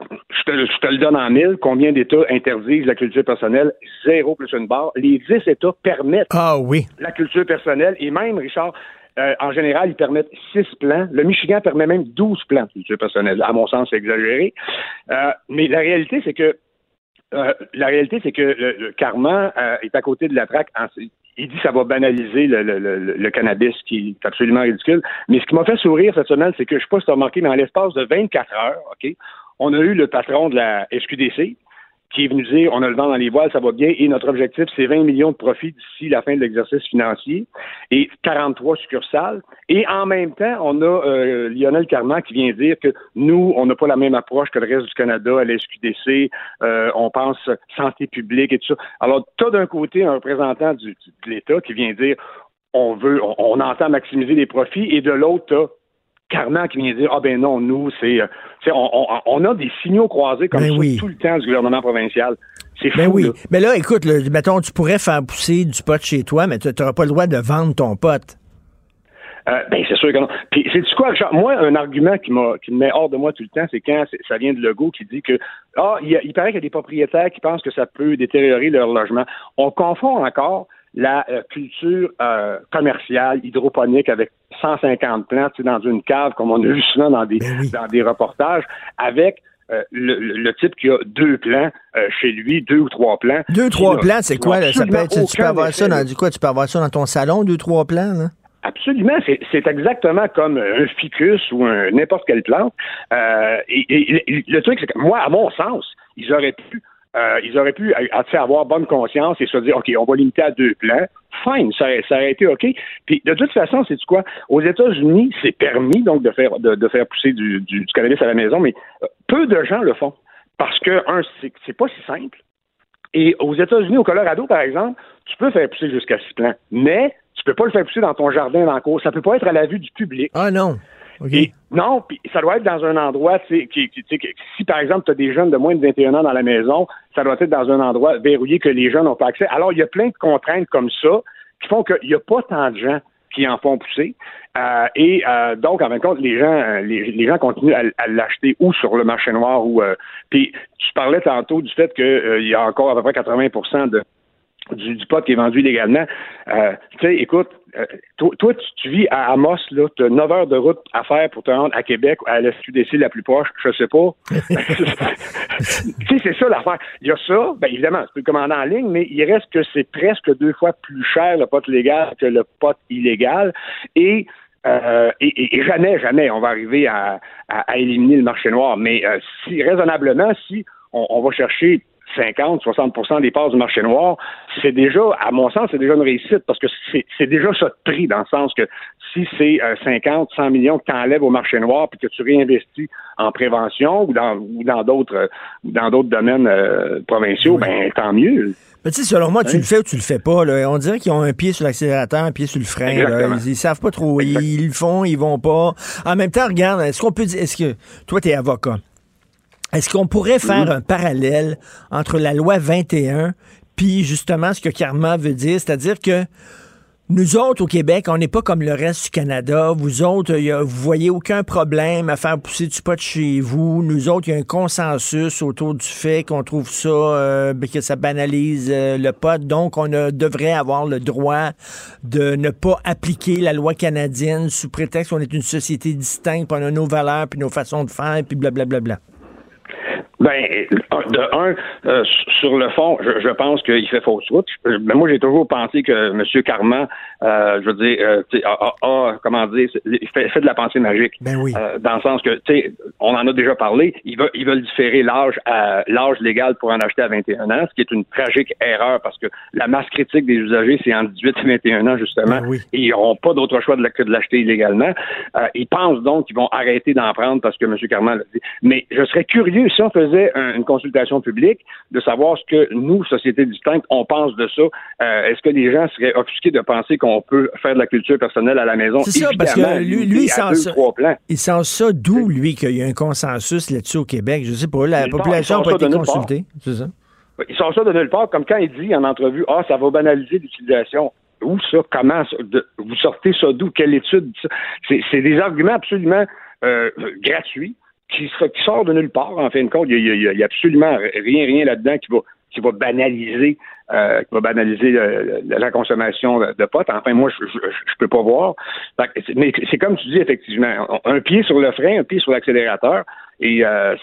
je te, je te le donne en mille, combien d'États interdisent la culture personnelle? Zéro plus une barre. Les dix États permettent Ah oui. la culture personnelle et même, Richard, euh, en général, ils permettent six plans. Le Michigan permet même 12 plans de culture personnelle. À mon sens, c'est exagéré. Euh, mais la réalité, c'est que euh, la réalité, c'est que le, le Carman est à côté de la traque. il dit que ça va banaliser le, le- le- cannabis, qui est absolument ridicule. Mais ce qui m'a fait sourire cette semaine, c'est que je ne sais pas si tu remarqué, mais en l'espace de 24 heures, OK, on a eu le patron de la SQDC qui est venu dire on a le vent dans les voiles, ça va bien, et notre objectif, c'est 20 millions de profits d'ici la fin de l'exercice financier et 43 succursales. Et en même temps, on a euh, Lionel Carman qui vient dire que nous, on n'a pas la même approche que le reste du Canada à la SQDC, euh, on pense santé publique et tout ça. Alors, tu as d'un côté un représentant du, de l'État qui vient dire on veut, on, on entend maximiser les profits, et de l'autre, tu Carman qui vient dire ah ben non nous c'est euh, on, on, on a des signaux croisés comme Ben ça oui. tout le temps du gouvernement provincial c'est fou Ben oui. là. Mais là, écoute, là, mettons, tu pourrais faire pousser du pot chez toi, mais tu n'auras pas le droit de vendre ton pot. Euh, ben c'est sûr que non. Puis c'est quoi, Richard? Moi, un argument qui m'a qui me met hors de moi tout le temps, c'est quand ça vient de Legault qui dit que ah, il, y a- il paraît qu'il y a des propriétaires qui pensent que ça peut détériorer leur logement. On confond encore la euh, culture euh, commerciale hydroponique avec 150 plantes tu sais, dans une cave, comme on a vu souvent dans des dans des reportages, avec euh, le, type qui a deux plans euh, chez lui, deux ou trois plans. Deux, trois Qui n'a- plans, c'est quoi? là? Ça peut absolument être, tu peux avoir ça dans du quoi? Tu peux avoir ça dans ton salon, deux, trois plans, là? Absolument, c'est exactement comme un ficus ou n'importe quelle plante. Euh, et, et- et le truc, c'est que moi, à mon sens, ils auraient pu, euh, ils auraient pu avoir bonne conscience et se dire, ok, on va limiter à deux plants. Fine, ça, aurait été ok. Puis de toute façon, c'est quoi? Aux États-Unis, c'est permis donc de faire de, faire pousser du, cannabis à la maison, mais euh, peu de gens le font parce que un, c'est c'est pas si simple. Et aux États-Unis, au Colorado, par exemple, tu peux faire pousser jusqu'à six plants, mais tu peux pas le faire pousser dans ton jardin dans la cour. Ça peut pas être à la vue du public. Ah non. Non, puis ça doit être dans un endroit, si par exemple tu as des jeunes de moins de 21 ans dans la maison, ça doit être dans un endroit verrouillé que les jeunes n'ont pas accès. Alors, il y a plein de contraintes comme ça qui font qu'il n'y a pas tant de gens qui en font pousser. Euh, et euh, donc, en fin de compte, les gens, euh, les, les gens continuent à, l'acheter ou sur le marché noir ou. euh, puis, tu parlais tantôt du fait qu'il y a encore à peu près 80 de du, du pot qui est vendu illégalement. Tu sais, écoute, euh, toi, toi, tu, tu vis à Amos, là, tu as 9 heures de route à faire pour te rendre à Québec, à la SQDC la plus proche, je sais pas. tu sais, c'est ça l'affaire. Il y a ça, bien évidemment, tu peux le commander en ligne, mais il reste que c'est presque deux fois plus cher le pot légal que le pot illégal. Et euh, et, et- et jamais, jamais on va arriver à, à- à éliminer le marché noir. Mais euh, si raisonnablement, si on, on va chercher 50, 60% des parts du marché noir, c'est déjà, à mon sens, c'est déjà une réussite parce que c'est déjà ça de prix dans le sens que si c'est 50, euh, 100 millions que tu enlèves au marché noir puis que tu réinvestis en prévention ou dans ou dans d'autres dans d'autres domaines euh, provinciaux, ben tant mieux. Mais tu sais, selon moi, tu le fais ou tu le fais pas. Là. On dirait qu'ils ont un pied sur l'accélérateur, un pied sur le frein. Ils, ils, savent pas trop. Ils, le font, ils vont pas. En même temps, regarde, est-ce qu'on peut dire, est-ce que toi, tu es avocat? Est-ce qu'on pourrait faire un parallèle entre la loi 21 puis justement ce que Karma veut dire, c'est-à-dire que nous autres, au Québec, on n'est pas comme le reste du Canada. Vous autres, y a, vous voyez aucun problème à faire pousser du pot chez vous. Nous autres, il y a un consensus autour du fait qu'on trouve ça, euh, que ça banalise euh, le pot. Donc, on devrait avoir le droit de ne pas appliquer la loi canadienne sous prétexte qu'on est une société distincte, puis on a nos valeurs, puis nos façons de faire, puis blablabla. Bla, bla, bla. Ben, de un, euh, sur le fond, je, je pense qu'il fait fausse route. Mais moi, j'ai toujours pensé que M. Carman, euh, je veux dire, euh, a, comment dire, fait, fait, de la pensée magique. Ben oui. dans le sens que, tu sais, on en a déjà parlé. Ils veulent, ils veulent différer l'âge à l'âge légal pour en acheter à 21 ans, ce qui est une tragique erreur parce que la masse critique des usagers, c'est en 18 et 21 ans, justement. Ben oui. Et ils n'auront pas d'autre choix de que de l'acheter illégalement. ils pensent donc qu'ils vont arrêter d'en prendre parce que M. Carman l'a dit. Mais je serais curieux si on faisait une consultation publique de savoir ce que nous, société distincte, on pense de ça. Euh, est-ce que les gens seraient offusqués de penser qu'on peut faire de la culture personnelle à la maison? C'est ça, parce que lui, lui il, sent ça, il sent ça d'où, lui, qu'il y a un consensus là-dessus au Québec? Je sais pas, la population n'a pas été consultée, c'est ça? Il sort ça de nulle part, comme quand il dit en entrevue, ah, ça va banaliser l'utilisation. Où ça? Comment? vous sortez ça d'où? Quelle étude? C'est des arguments absolument euh, gratuits qui, sort de nulle part, en fin de compte. Il n'y a, absolument rien, rien là-dedans qui va, qui va banaliser, euh, qui va banaliser euh, la consommation de, potes. Enfin, moi, je, je, peux pas voir. Mais c'est comme tu dis, effectivement, un pied sur le frein, un pied sur l'accélérateur. Et euh,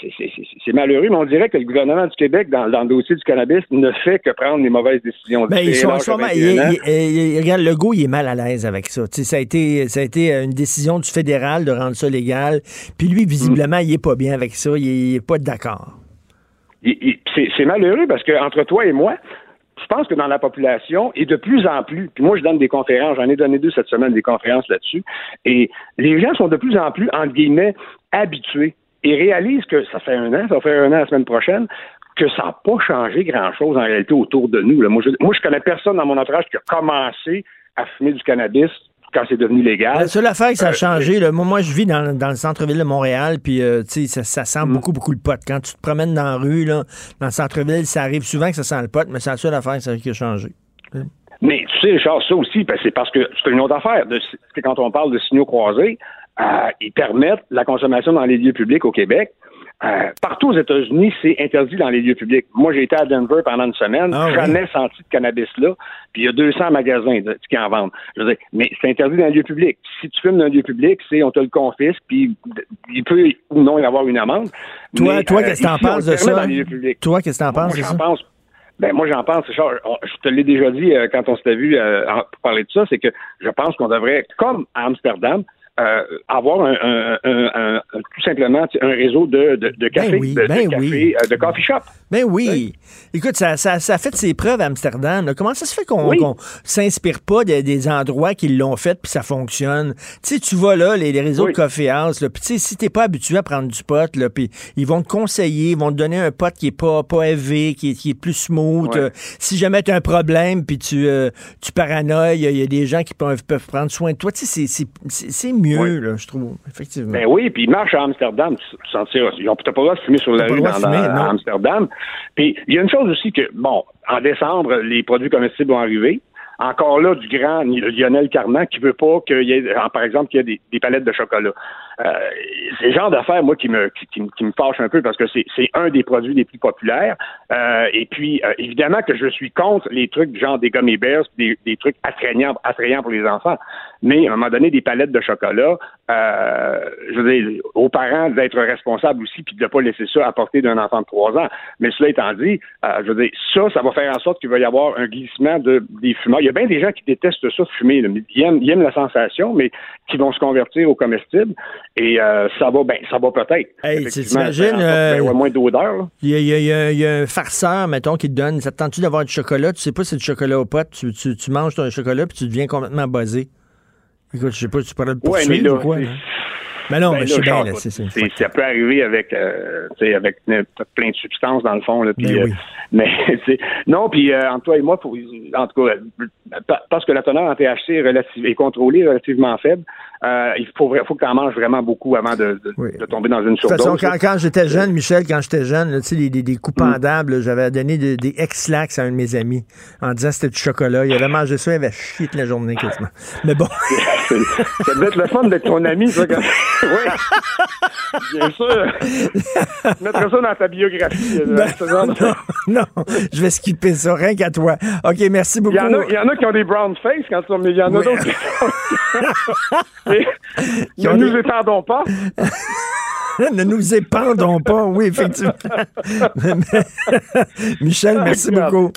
c'est malheureux, mais on dirait que le gouvernement du Québec, dans, le dossier du cannabis, ne fait que prendre les mauvaises décisions. Ben, ils sont, regarde, le goût, il est mal à l'aise avec ça. ça a, été, ça a été une décision du fédéral de rendre ça légal. Puis lui, visiblement, il est pas bien avec ça. Il est pas d'accord. C'est malheureux parce que entre toi et moi, je pense que dans la population, et de plus en plus, puis moi je donne des conférences, j'en ai donné deux cette semaine, des conférences là-dessus, et les gens sont de plus en plus, entre guillemets, habitués et réalise que ça fait un an, ça va faire un an la semaine prochaine, que ça n'a pas changé grand-chose en réalité autour de nous. Moi, je, moi, je connais personne dans mon entourage qui a commencé à fumer du cannabis quand c'est devenu légal. La seule affaire que ça a euh, changé, là, moi, je vis dans, le centre-ville de Montréal, puis euh, ça, ça sent mm. beaucoup, beaucoup le pot. Quand tu te promènes dans la rue, là, dans le centre-ville, ça arrive souvent que ça sent le pot, mais c'est la seule affaire qui a changé. Mais tu sais, Charles, ça aussi, ben, c'est parce que c'est une autre affaire. De, quand on parle de signaux croisés, euh, ils permettent la consommation dans les lieux publics au Québec. Euh, partout aux États-Unis, c'est interdit dans les lieux publics. Moi, j'ai été à Denver pendant une semaine, ah jamais senti de cannabis là, puis il y a 200 magasins qui en vendent. Je veux dire, mais c'est interdit dans les lieux publics. Si tu fumes dans un lieu public, c'est on te le confisque, puis il peut ou non y avoir une amende. Toi, toi, euh, qu'est-ce que t'en penses de ça? Toi, qu'est-ce que t'en penses de ça? Pense, ben moi j'en pense, Richard, je te l'ai déjà dit quand on s'était vu pour parler de ça, c'est que je pense qu'on devrait, comme à Amsterdam, euh, avoir un, un, tout simplement un réseau de, de, ben de, ben café euh, de coffee shop. Ben oui. Écoute, ça, ça, ça, a fait ses preuves à Amsterdam. Comment ça se fait qu'on ne s'inspire pas des endroits qui l'ont fait puis ça fonctionne? Tu sais, tu vas là, les, réseaux de coffee house, puis tu sais, si t'es pas habitué à prendre du pot, là, puis ils vont te conseiller, ils vont te donner un pot qui est pas, pas élevé, qui est, qui est plus smooth. Euh, si jamais tu as un problème puis tu, tu paranoïes, il y, a des gens qui peuvent, peuvent prendre soin de toi. Tu sais, c'est mieux je trouve, effectivement. Ben oui, puis ils marchent à Amsterdam. Tu sentir, ils n'ont peut-être pas le droit de fumer sur la rue dans, à Amsterdam. Puis il y a une chose aussi que, bon, en décembre, les produits comestibles vont arriver. Encore là, du grand Lionel Carman qui veut pas qu'il y ait, par exemple, qu'il y ait des, palettes de chocolat. Euh, c'est le genre d'affaires, moi, qui me, qui, me fâche un peu parce que c'est un des produits les plus populaires. Euh, et puis, euh, évidemment que je suis contre les trucs genre des gummy bears, des, des trucs attrayants, attrayants pour les enfants. Mais à un moment donné, des palettes de chocolat, euh, je veux dire, aux parents d'être responsables aussi, puis de ne pas laisser ça à portée d'un enfant de trois ans. Mais cela étant dit, euh, je veux dire, ça, ça va faire en sorte qu'il va y avoir un glissement de, des fumeurs. Il y a bien des gens qui détestent ça, fumer. Ils, aiment, ils, aiment, la sensation, mais qui vont se convertir au comestible. Et euh, ça va, ben, ça va peut-être. Hey, t'imagines, ben, euh, ouais, moins d'odeur. Il y, y y a- un farceur, mettons, qui te donne. Ça te tente-tu d'avoir du chocolat? Tu sais pas si c'est du chocolat ou pas. Tu, tu, tu manges ton chocolat puis tu deviens complètement buzzé. Écoute, je sais pas, tu Ouais, mais poursuivre là, ou quoi? Mais non, Ben mais là, je sais bien, c'est- c'est ça peut arriver avec, euh, avec euh, plein de substances dans le fond. Là, Ben euh, oui. mais non, puis euh, entre toi et moi, faut, en tout cas, euh, pa- parce que la teneur en THC est, relative- est contrôlée relativement faible, euh, il faut, faut que tu en manges vraiment beaucoup avant de, de- de tomber dans une De toute façon, surdose. quand, quand j'étais jeune, Michel, quand j'étais jeune, là, tu sais, les, des, des coups Mm. pendables, j'avais donné de- des ex-lax à un de mes amis en disant c'était du chocolat. Il avait mangé ça, il avait chié toute la journée quasiment. Mais bon. ça devait être le fun d'être ton ami, ça. Quand... oui, bien sûr. Mettrais ça dans ta biographie. Ben, ce genre de- non, non, je vais skipper ça, rien qu'à toi. OK, merci beaucoup. Il y, en a, il y en a qui ont des brown face quand ils sont, mais il y en a Oui. d'autres qui ont Ne nous des- étendons pas. ne nous épandons pas, oui, effectivement. Michel, merci beaucoup.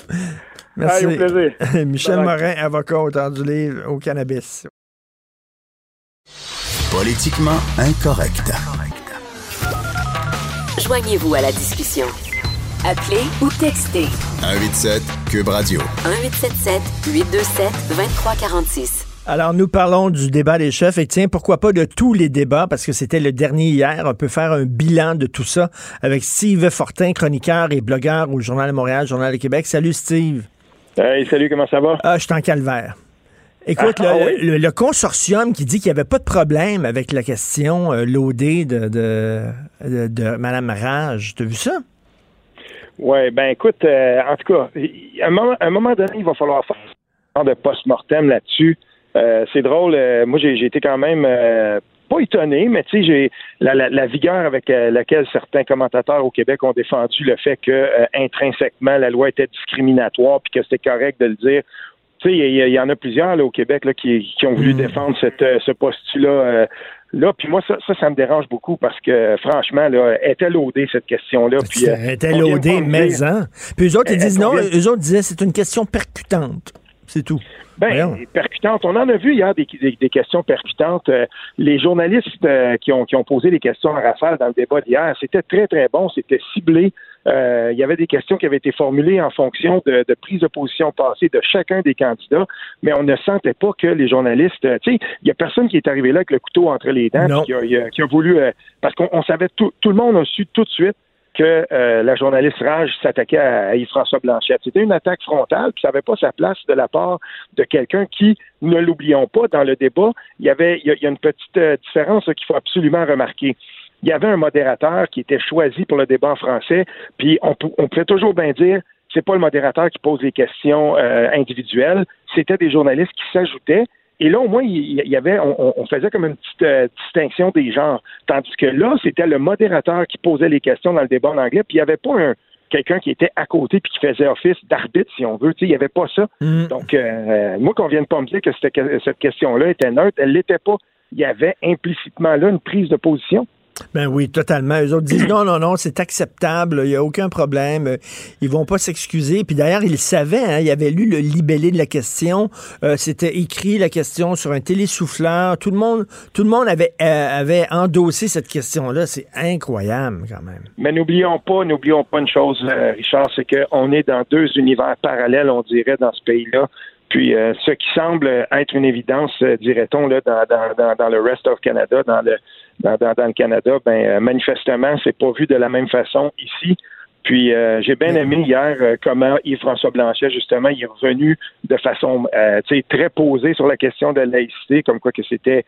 Merci. Allez, au plaisir. Michel. Morin, avocat, auteur du livre au cannabis. Politiquement incorrect. Joignez-vous à la discussion. Appelez ou textez 187 Cube Radio. 1877 827 2346. Alors, nous parlons du débat des chefs et tiens, pourquoi pas de tous les débats, parce que c'était le dernier hier. On peut faire un bilan de tout ça avec Steve Fortin, chroniqueur et blogueur au Journal de Montréal, Journal de Québec. Salut, Steve. Hey, salut, comment ça va? Ah, je suis en calvaire. Écoute, Ah, le, oui? le- le consortium qui dit qu'il n'y avait pas de problème avec la question euh, de, de, de, de Mme Rage. T'as vu ça? Oui, ben écoute, euh, en tout cas, à un moment, à un moment donné, il va falloir faire un de post-mortem là-dessus. Euh, c'est drôle, euh, moi j'ai été quand même pas étonné, mais tu sais, j'ai la, la, la vigueur avec laquelle certains commentateurs au Québec ont défendu le fait que euh, intrinsèquement la loi était discriminatoire puis que c'était correct de le dire. Tu sais, il y, en a plusieurs là, au Québec là, qui, qui ont voulu défendre cette, euh, ce postulat. euh, Là, puis moi, ça, ça, ça me dérange beaucoup parce que, franchement, là, était laudée cette question-là. Puis, euh, Elle était pas me mais hein. Puis eux autres, ils disent on non, eux autres disaient c'est une question percutante. C'est tout. Ben, percutante. On en a vu hier des, des- des questions percutantes. Euh, les journalistes euh, qui, ont, qui ont posé les questions à Raphaël dans le débat d'hier, c'était très, très bon. C'était ciblé. Euh, il y avait des questions qui avaient été formulées en fonction de, de prise de position passée de chacun des candidats, mais on ne sentait pas que les journalistes. euh, tu sais, il y a personne qui est arrivé là avec le couteau entre les dents, qui a, a- qui a voulu. euh, parce qu'on on savait tout, tout le monde a su tout de suite que euh, la journaliste Rage s'attaquait à, Yves-François Blanchette. C'était une attaque frontale, puis ça n'avait pas sa place de la part de quelqu'un qui, ne l'oublions pas, dans le débat, il y avait il y a, il y a une petite euh, différence là, qu'il faut absolument remarquer. Il y avait un modérateur qui était choisi pour le débat en français, puis on, on pouvait toujours bien dire c'est pas le modérateur qui pose les questions euh, individuelles, c'était des journalistes qui s'ajoutaient. Et là, au moins, il y avait, on, on faisait comme une petite euh, distinction des genres. Tandis que là, c'était le modérateur qui posait les questions dans le débat en anglais, puis il n'y avait pas un quelqu'un qui était à côté puis qui faisait office d'arbitre, si on veut. Il n'y avait pas ça. Donc, euh, moi, qu'on vienne pas me dire que cette, cette question-là était neutre, elle l'était pas. Il y avait implicitement là une prise de position. Ben oui, totalement. Eux autres disent non, non, non, c'est acceptable, il n'y a aucun problème. Ils vont pas s'excuser. Puis d'ailleurs, ils savaient, hein, ils avaient lu le libellé de la question. Euh, C'était écrit la question sur un télésouffleur. Tout le monde, tout le monde avait, euh, avait endossé cette question-là. C'est incroyable quand même. Mais n'oublions pas, n'oublions pas une chose, euh, Richard, c'est qu'on est dans deux univers parallèles, on dirait, dans ce pays-là. Puis euh, ce qui semble être une évidence, euh, dirait-on, là, dans, dans, dans, le rest of Canada, dans le dans, dans, le Canada, ben euh, manifestement, c'est pas vu de la même façon ici. Puis euh, j'ai bien aimé hier euh, comment Yves-François Blanchet, justement, il est revenu de façon euh, très posée sur la question de la laïcité, comme quoi que c'était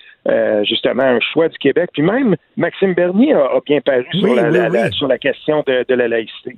justement un choix du Québec. Puis même Maxime Bernier a, a bien paru sur, Oui, la, oui, sur la question de, de la laïcité.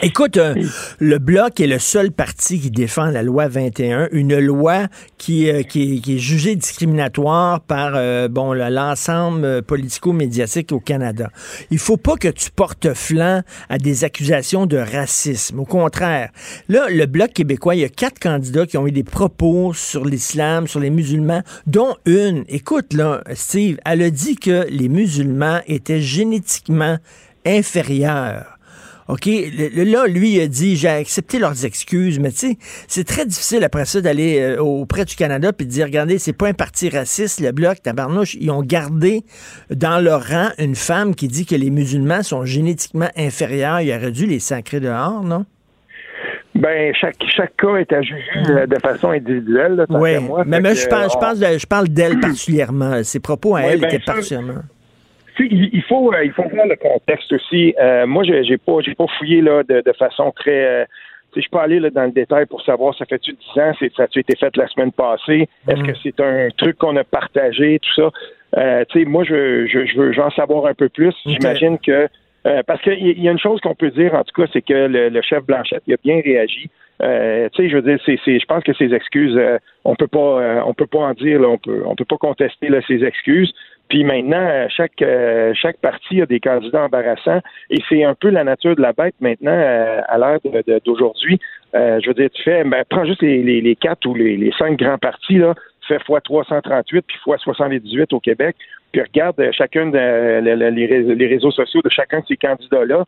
Écoute, euh, le Bloc est le seul parti qui défend la loi 21, une loi qui, euh, qui, est, qui est jugée discriminatoire par euh, bon le- l'ensemble politico-médiatique au Canada. Il faut pas que tu portes flanc à des accusations de racisme. Au contraire, là, le Bloc québécois, il y a quatre candidats qui ont eu des propos sur l'islam, sur les musulmans, dont une, écoute là, Steve, elle a dit que les musulmans étaient génétiquement inférieurs. OK, là, lui, il a dit, j'ai accepté leurs excuses, mais tu sais, c'est très difficile après ça d'aller euh, auprès du Canada puis de dire, regardez, c'est pas un parti raciste, le Bloc, tabarnouche, ils ont gardé dans leur rang une femme qui dit que les musulmans sont génétiquement inférieurs. Il aurait dû les sacrer dehors, non? Ben, chaque, chaque cas est à juger de façon individuelle. oui, mais, je, parle, je, parle, d'elle particulièrement. Ses propos à elle ben, étaient particulièrement il, faut euh, il faut voir le contexte aussi. Euh, moi, j'ai, pas j'ai pas fouillé là de, façon très. Euh, je peux aller là, dans le détail pour savoir ça fait-tu 10 ans, ça a été fait la semaine passée, est-ce que c'est un truc qu'on a partagé, tout ça. Euh, moi, je, je, je veux j'en savoir un peu plus. J'imagine que parce qu'il y a une chose qu'on peut dire, en tout cas, c'est que le, chef Blanchette il a bien réagi. Euh, tu sais, je veux dire, c'est, je pense que ces excuses, on peut pas, on peut pas en dire, là, on peut, on peut pas contester là, ces excuses. Puis maintenant, euh, chaque euh, chaque parti a des candidats embarrassants et c'est un peu la nature de la bête maintenant euh, à l'heure d'aujourd'hui. je veux dire, tu fais, ben, prends juste les, les, quatre ou les, les cinq grands partis là, fais fois 338 puis fois 78 au Québec, puis regarde chacun de, les, réseaux sociaux de chacun de ces candidats-là.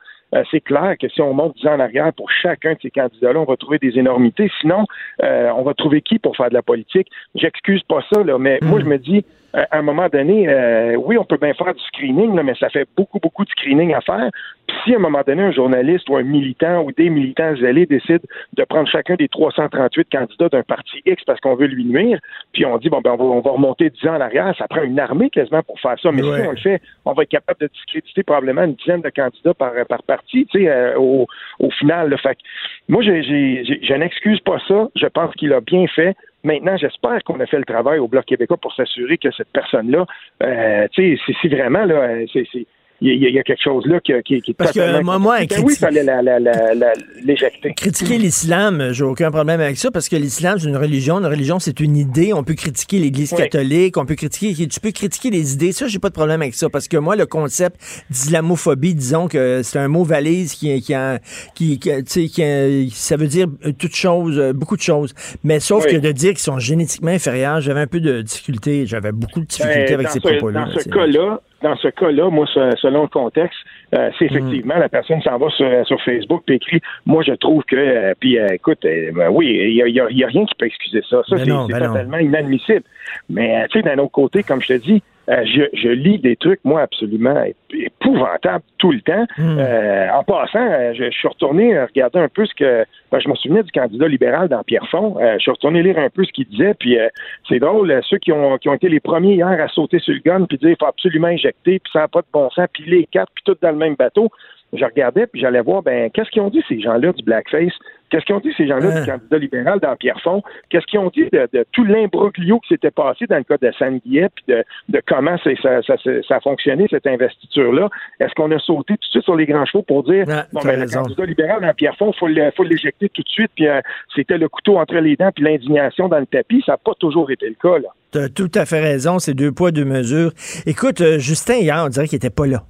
c'est clair que si on monte 10 ans en arrière pour chacun de ces candidats-là, on va trouver des énormités. Sinon, on va trouver qui pour faire de la politique? J'excuse pas ça, là, mais moi, je me dis, euh, à un moment donné, euh, oui, on peut bien faire du screening, mais ça fait beaucoup, beaucoup de screening à faire. Puis si à un moment donné, un journaliste ou un militant ou des militants zélés décident de prendre chacun des 338 candidats d'un parti X parce qu'on veut lui nuire, puis on dit, bon, ben, on va, remonter 10 ans en arrière, ça prend une armée quasiment pour faire ça. Mais si on le fait, on va être capable de discréditer probablement une dizaine de candidats par, par parti, tu sais, euh, au, au final. Fait moi, j'ai, je n'excuse pas ça. Je pense qu'il a bien fait. Maintenant, j'espère qu'on a fait le travail au Bloc québécois pour s'assurer que cette personne-là, euh, tu sais, si vraiment là, c'est il y, a quelque chose là qui, qui, qui est Parce que moi, moi ben oui, il fallait l'éjecter. Critiquer l'islam, j'ai aucun problème avec ça, parce que l'islam, c'est une religion. Une religion, c'est une idée. On peut critiquer l'Église catholique, on peut critiquer... Tu peux critiquer les idées. Ça, j'ai pas de problème avec ça, parce que moi, le concept d'islamophobie, disons que c'est un mot valise qui... qui, qui, qui, qui ça veut dire toutes choses, beaucoup de choses. Mais sauf que de dire qu'ils sont génétiquement inférieurs, j'avais un peu de difficulté. J'avais beaucoup de difficultés ben, avec ces propos-là. Dans ce cas-là, dans ce cas-là, moi, selon le contexte, euh, c'est mm. effectivement la personne s'en va sur, Facebook et écrit Moi, je trouve que. Euh, puis, euh, écoute, ben oui, il n'y a, rien qui peut excuser ça. Ça, c'est totalement inadmissible. Mais, tu sais, d'un autre côté, comme je te dis, euh, je, lis des trucs, moi, absolument épouvantables tout le temps. Hmm. Euh, en passant, euh, je, suis retourné regarder un peu ce que... Ben, je me souvenais du candidat libéral dans Pierrefonds. je suis retourné lire un peu ce qu'il disait, puis c'est drôle, ceux qui ont, qui ont été les premiers hier à sauter sur le gun, puis dire il faut absolument injecter, puis ça n'a pas de bon sens, puis les quatre, puis tout dans le même bateau je regardais puis j'allais voir ben qu'est-ce qu'ils ont dit ces gens-là du blackface? Qu'est-ce qu'ils ont dit ces gens-là du hein? candidat libéral dans Pierrefonds? Qu'est-ce qu'ils ont dit de, tout l'imbroglio qui s'était passé dans le cas de Sanguillet puis de, de comment ça, ça, ça, a fonctionné cette investiture-là? Est-ce qu'on a sauté tout de suite sur les grands chevaux pour dire non ben, le candidat libéral dans Pierrefonds faut faut l'éjecter tout de suite puis euh, c'était le couteau entre les dents puis l'indignation dans le tapis Ça n'a pas toujours été le cas là. Tu as tout à fait raison, c'est deux poids deux mesures. Écoute, euh, Justin hier, on dirait qu'il était pas là.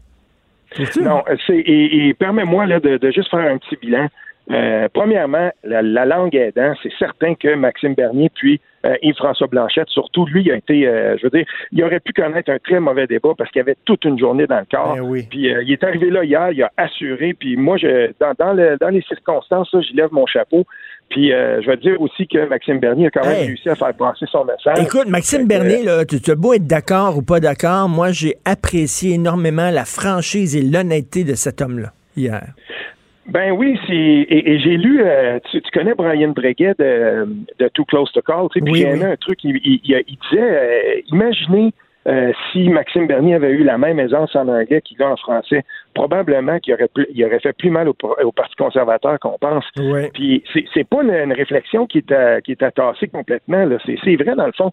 Non, c'est et, permets-moi là de, de, juste faire un petit bilan. Euh, premièrement, la, langue aidant, c'est certain que Maxime Bernier puis euh, Yves-François Blanchette, surtout lui, il a été, euh, je veux dire, il aurait pu connaître un très mauvais débat parce qu'il y avait toute une journée dans le corps. Ben puis il est arrivé là hier, il a assuré. Puis moi, je, dans, dans, le, dans les circonstances, là, je lève mon chapeau. Puis je vais dire aussi que Maxime Bernier a quand même réussi à faire passer son message. Écoute, Maxime Bernier, là, tu as beau être d'accord ou pas d'accord, moi j'ai apprécié énormément la franchise et l'honnêteté de cet homme-là hier. Ben oui, c'est et, j'ai lu, euh, tu, connais Brian Breguet de, de Too Close to Call, tu sais, puis il y a un truc, il, il, disait, euh, imaginez euh, si Maxime Bernier avait eu la même aisance en anglais qu'il a en français, probablement qu'il aurait, il aurait fait plus mal au, au Parti conservateur qu'on pense. Puis c'est, c'est pas une, réflexion qui est, qui est attassée complètement. Là. C'est, c'est vrai dans le fond.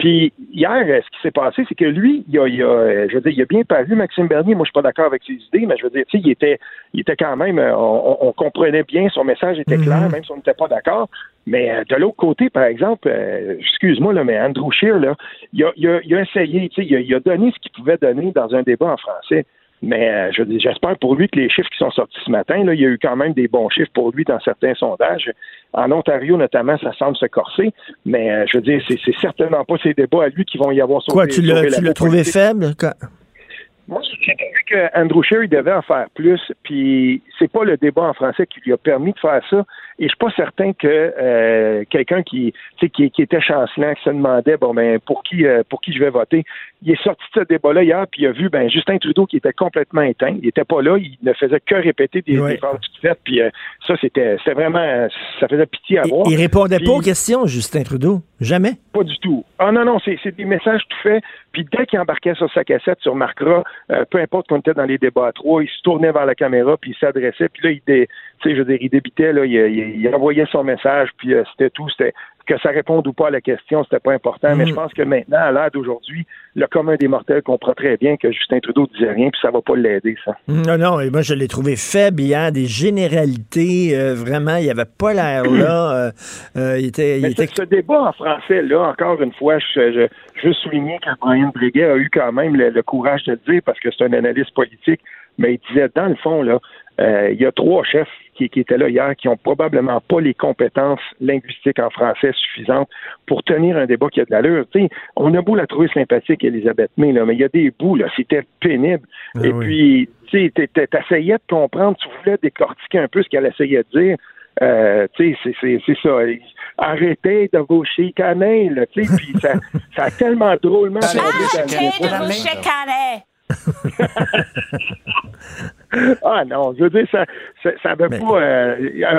Puis hier, ce qui s'est passé, c'est que lui, il a, il a, je veux dire, il a bien paru Maxime Bernier. Moi, je suis pas d'accord avec ses idées, mais je veux dire, tu sais, il était, il était quand même, euh, on, comprenait bien, son message était mhm. clair, même si on n'était pas d'accord. Mais euh, de l'autre côté, par exemple, euh, excuse-moi là, mais Andrew Scheer, là, il a, il a, il a essayé, tu sais, il a, il a donné ce qu'il pouvait donner dans un débat en français. Mais euh, je j'espère pour lui que les chiffres qui sont sortis ce matin, là, il y a eu quand même des bons chiffres pour lui dans certains sondages. En Ontario, notamment, ça semble se corser. Mais euh, je veux dire, c'est certainement pas ces débats à lui qui vont y avoir Quoi, tu l'as trouvé faible? Moi, j'ai vu que Andrew Scheer, il devait en faire plus, puis c'est pas le débat en français qui lui a permis de faire ça. Et je suis pas certain que euh, quelqu'un qui, qui, qui était chancelant, qui se demandait bon ben pour qui euh, pour qui je vais voter, il est sorti de ce débat-là hier, puis il a vu ben Justin Trudeau qui était complètement éteint. Il était pas là, il ne faisait que répéter des, Ouais. phrases toutes faites, puis euh, ça c'était c'était vraiment ça faisait pitié à voir. Il répondait Puis- pas aux questions, Justin Trudeau. Jamais. pas du tout. Ah non, non, c'est c'est des messages tout faits. Puis dès qu'il embarquait sur sa cassette, tu remarqueras, euh, peu importe qu'on était dans les débats à trois, il se tournait vers la caméra, puis il s'adressait, puis là, il, dé, je veux dire, il débitait, là, il envoyait son message, puis euh, c'était tout. C'était que ça réponde ou pas à la question, c'était pas important. Mais Mm. je pense que maintenant, à l'heure d'aujourd'hui, le commun des mortels comprend très bien que Justin Trudeau disait rien, puis ça va pas l'aider, ça. Non, non, et moi je l'ai trouvé faible hier, des généralités, euh, vraiment, il avait pas l'air là. euh, euh, il était, il Mais était ce, débat en français, là, encore une fois, je, je, je veux souligner que Brian Breguet a eu quand même le, le courage de le dire parce que c'est un analyste politique, mais il disait, dans le fond, là, euh, il y a trois chefs qui, qui étaient là hier qui ont probablement pas les compétences linguistiques en français suffisantes pour tenir un débat qui a de l'allure. Tu sais, on a beau la trouver sympathique, Elisabeth May, là, mais il y a des bouts, là, c'était pénible. Ah Et oui. puis, tu t'essayais de comprendre, tu voulais décortiquer un peu ce qu'elle essayait de dire. Euh, tu sais, c'est- c'est c'est ça. Arrêtez de vous chicaner, là, tu sais, puis ça, ça a tellement drôlement Arrêtez de vous chicaner. Ah non, je veux dire, ça ça, ça avait pas... Euh,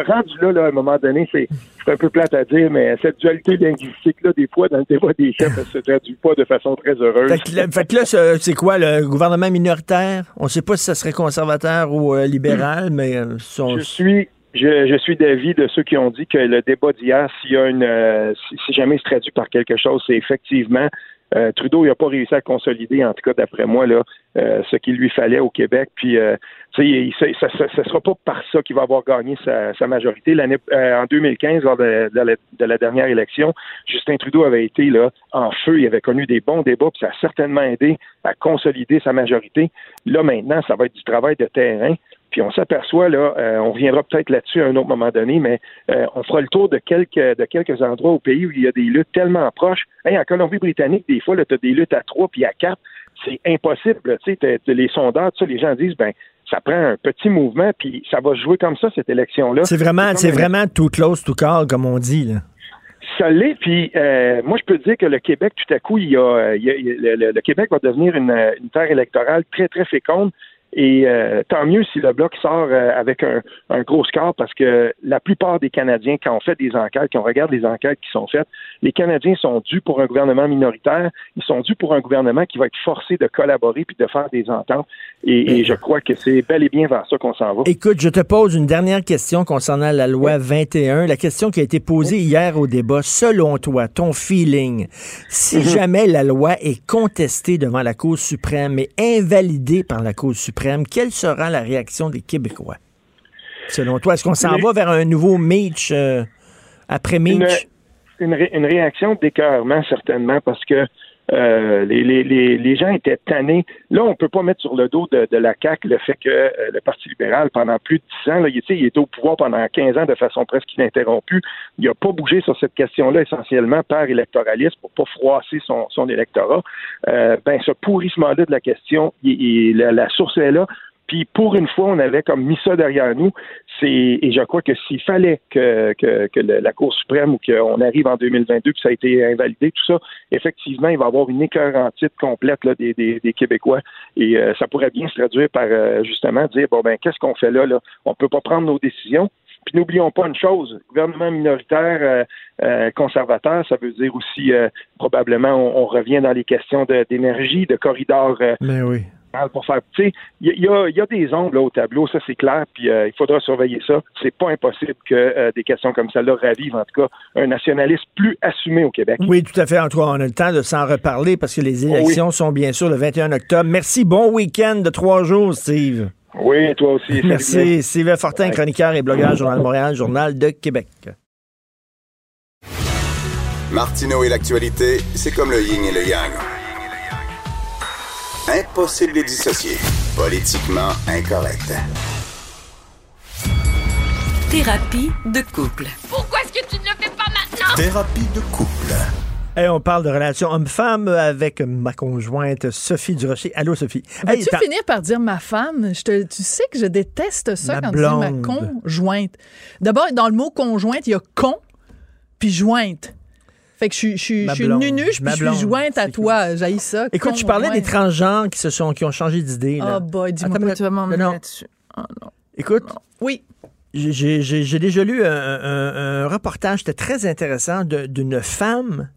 rendu là, là, à un moment donné, c'est un peu plate à dire, mais cette dualité linguistique-là, des fois, dans le débat des chefs, elle se traduit pas de façon très heureuse. Fait que, là- fait que là, ce- c'est quoi, le gouvernement minoritaire? On ne sait pas si ça serait conservateur ou euh, libéral, mais euh, son- Je suis je, je suis d'avis de ceux qui ont dit que le débat d'hier, s'il y a une euh, si, si jamais il se traduit par quelque chose, c'est effectivement euh, Trudeau, il n'a pas réussi à consolider, en tout cas d'après moi, là, euh, ce qu'il lui fallait au Québec. Puis, euh, il- ça ne sera pas par ça qu'il va avoir gagné sa, majorité. L'année euh, en 2015, lors de, de la, de la dernière élection, Justin Trudeau avait été là en feu. Il avait connu des bons débats, puis ça a certainement aidé à consolider sa majorité. Là, maintenant, ça va être du travail de terrain. Puis on s'aperçoit, là, euh, on reviendra peut-être là-dessus à un autre moment donné, mais euh, on fera le tour de quelques de quelques endroits au pays où il y a des luttes tellement proches. Hey, en Colombie-Britannique, des fois, tu as des luttes à trois puis à quatre. C'est impossible. Tu sais, les sondeurs, les gens disent, ben, ça prend un petit mouvement, puis ça va se jouer comme ça, cette élection-là. c'est vraiment, c'est vraiment tout close, tout call, comme on dit. Là. ça l'est, puis euh, moi je peux te dire que le Québec, tout à coup, il y a, euh, il y a- le, le- Québec va devenir une, une terre électorale très, très féconde. Et euh, tant mieux si le Bloc sort euh, avec un, un gros score parce que la plupart des Canadiens, quand on fait des enquêtes, quand on regarde les enquêtes qui sont faites, les Canadiens sont dus pour un gouvernement minoritaire, ils sont dus pour un gouvernement qui va être forcé de collaborer puis de faire des ententes. Et, et je crois que c'est bel et bien vers ça qu'on s'en va. Écoute, je te pose une dernière question concernant la loi 21. La question qui a été posée hier au débat, selon toi, ton feeling, si Mhm. jamais la loi est contestée devant la Cour suprême et invalidée par la Cour suprême, quelle sera la réaction des Québécois? Selon toi, est-ce qu'on s'en va vers un nouveau Mitch euh, après une, Mitch? une, ré- une réaction d'écœurement, certainement, parce que euh, les, les, les, gens étaient tannés. Là, on peut pas mettre sur le dos de, de la CAQ le fait que euh, le Parti libéral, pendant plus de 10 ans, là, il, était au pouvoir pendant 15 ans de façon presque ininterrompue. Il n'a pas bougé sur cette question-là essentiellement par électoralisme pour pas froisser son, son électorat. Euh, ben, ce pourrissement-là de la question, il- il- la source est là. Puis pour une fois, on avait comme mis ça derrière nous. Et je crois que s'il fallait que, que, que la Cour suprême ou qu'on arrive en 2022 puis ça a été invalidé, tout ça, effectivement, il va y avoir une écœurantite complète là, des, des, des Québécois et euh, ça pourrait bien se traduire par euh, justement dire bon ben qu'est-ce qu'on fait là là? On peut pas prendre nos décisions. Puis n'oublions pas une chose, gouvernement minoritaire euh, euh, conservateur, ça veut dire aussi euh, probablement on, on revient dans les questions de- d'énergie, de, corridors euh, Pour faire. Tu sais, il y, a- il y a des ongles là, au tableau, ça c'est clair, puis euh, il faudra surveiller ça. C'est pas impossible que euh, des questions comme celle-là ravivent, en tout cas, un nationalisme plus assumé au Québec. Oui, tout à fait. En tout cas, on a le temps de s'en reparler parce que les Oh oui. élections sont bien sûr le 21 octobre. Merci. Bon week-end de trois jours, Steve. Oui, toi aussi. Merci. Steve Fortin, chroniqueur et blogueur, Journal de Montréal, Journal de Québec. Martineau et l'actualité, c'est comme le yin et le yang. Impossible de les dissocier. Politiquement incorrect. Thérapie de couple. Pourquoi est-ce que tu ne le fais pas maintenant? Thérapie de couple. Hey, on parle de relations homme-femme avec ma conjointe Sophie Durocher. Allô, Sophie. Vas-tu Hey, t'as- finir par dire ma femme? Je te- tu sais que je déteste ça Ma quand tu dis ma conjointe. D'abord, dans le mot conjointe, il y a con puis jointe. Fait que je suis- je suis je suis puis Ma je suis jointe à toi. J'haïs ça. Écoute, tu parlais des transgenres qui se sont qui ont changé d'idée. Oh boy, dis-moi mais- tu vas m'emmener non. là-dessus. Oh non. Écoute, Oui. j'ai- déjà lu un, un- un reportage, c'était très intéressant, d'une femme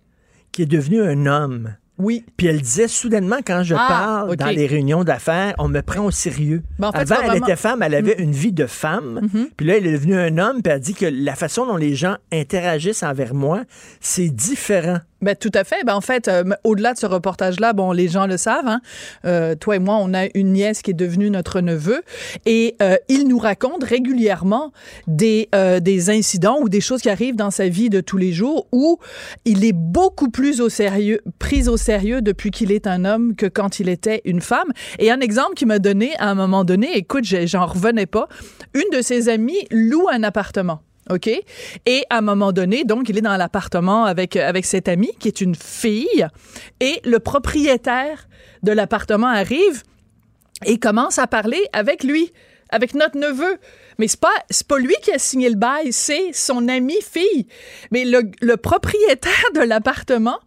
qui est devenue un homme. Oui. Puis elle disait soudainement, quand je Ah, parle dans les réunions d'affaires, on me prend au sérieux. Ben, en fait, Avant, elle vraiment- était femme, elle avait Mm. une vie de femme. Mhm. Puis là, elle est devenue un homme, puis elle dit que la façon dont les gens interagissent envers moi, c'est différent. Ben, tout à fait. Ben, en fait, euh, au-delà de ce reportage-là, bon, les gens le savent. Hein, euh, toi et moi, on a une nièce qui est devenue notre neveu, et euh, il nous raconte régulièrement des des incidents ou des choses qui arrivent dans sa vie de tous les jours où il est beaucoup plus au sérieux, pris au sérieux depuis qu'il est un homme que quand il était une femme. Et un exemple qu'il m'a donné à un moment donné, écoute, j'en revenais pas. Une de ses amies loue un appartement. OK? Et à un moment donné, donc, il est dans l'appartement avec, avec cette amie qui est une fille et le propriétaire de l'appartement arrive et commence à parler avec lui, avec notre neveu. Mais c'est pas, c'est pas lui qui a signé le bail, c'est son amie fille. Mais le, le propriétaire de l'appartement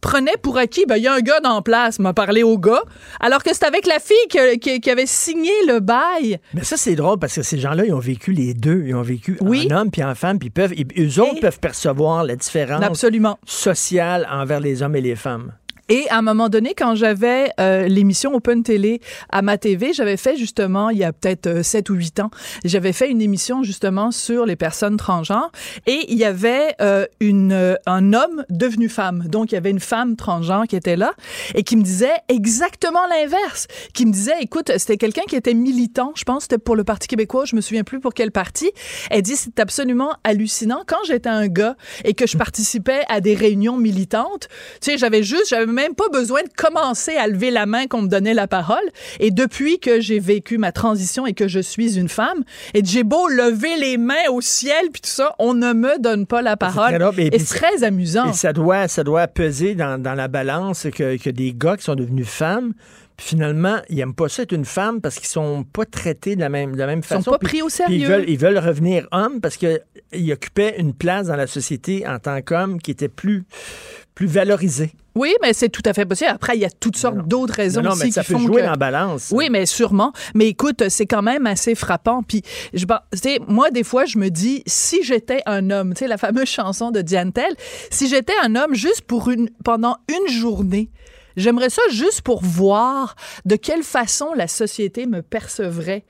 prenait pour acquis, ben, il y a un gars dans la place, m'a parlé au gars, alors que c'est avec la fille qui, qui avait signé le bail. Mais ça, c'est drôle parce que ces gens-là, ils ont vécu les deux. Ils ont vécu Oui. en homme puis en femme, puis ils peuvent, ils- eux autres peuvent percevoir la différence Absolument. sociale envers les hommes et les femmes. Et à un moment donné, quand j'avais euh, l'émission Open Télé à ma TV, j'avais fait justement, il y a peut-être euh, 7 ou 8 ans, j'avais fait une émission justement sur les personnes transgenres et il y avait euh, une, euh, un homme devenu femme. Donc, il y avait une femme transgenre qui était là et qui me disait exactement l'inverse. Qui me disait, écoute, c'était quelqu'un qui était militant, je pense c'était pour le Parti québécois, je me souviens plus pour quel parti. Elle dit, c'est absolument hallucinant. Quand j'étais un gars et que je participais à des réunions militantes, tu sais, j'avais juste, j'avais même pas besoin de commencer à lever la main qu'on me donnait la parole. Et depuis que j'ai vécu ma transition et que je suis une femme, et j'ai beau lever les mains au ciel puis tout ça, on ne me donne pas la parole. très drôle. Et Et, c'est très amusant. Et ça doit, ça doit peser dans, dans la balance que, que des gars qui sont devenus femmes, puis finalement, ils n'aiment pas ça être une femme parce qu'ils sont pas traités de la même, de la même sont façon. pas Puis- pris au puis Ils sérieux. veulent, ils veulent revenir hommes parce qu'ils occupaient une place dans la société en tant qu'hommes qui était plus, plus valorisée. Oui, mais c'est tout à fait possible. Après, il y a toutes sortes d'autres raisons Non, non, aussi mais ça qui peut font jouer que- en balance. Oui, mais sûrement. Mais écoute, c'est quand même assez frappant. Puis, je, ben, moi, des fois, je me dis, si j'étais un homme, tu sais, la fameuse chanson de Diane Tell, si j'étais un homme juste pour une, pendant une journée, j'aimerais ça juste pour voir de quelle façon la société me percevrait.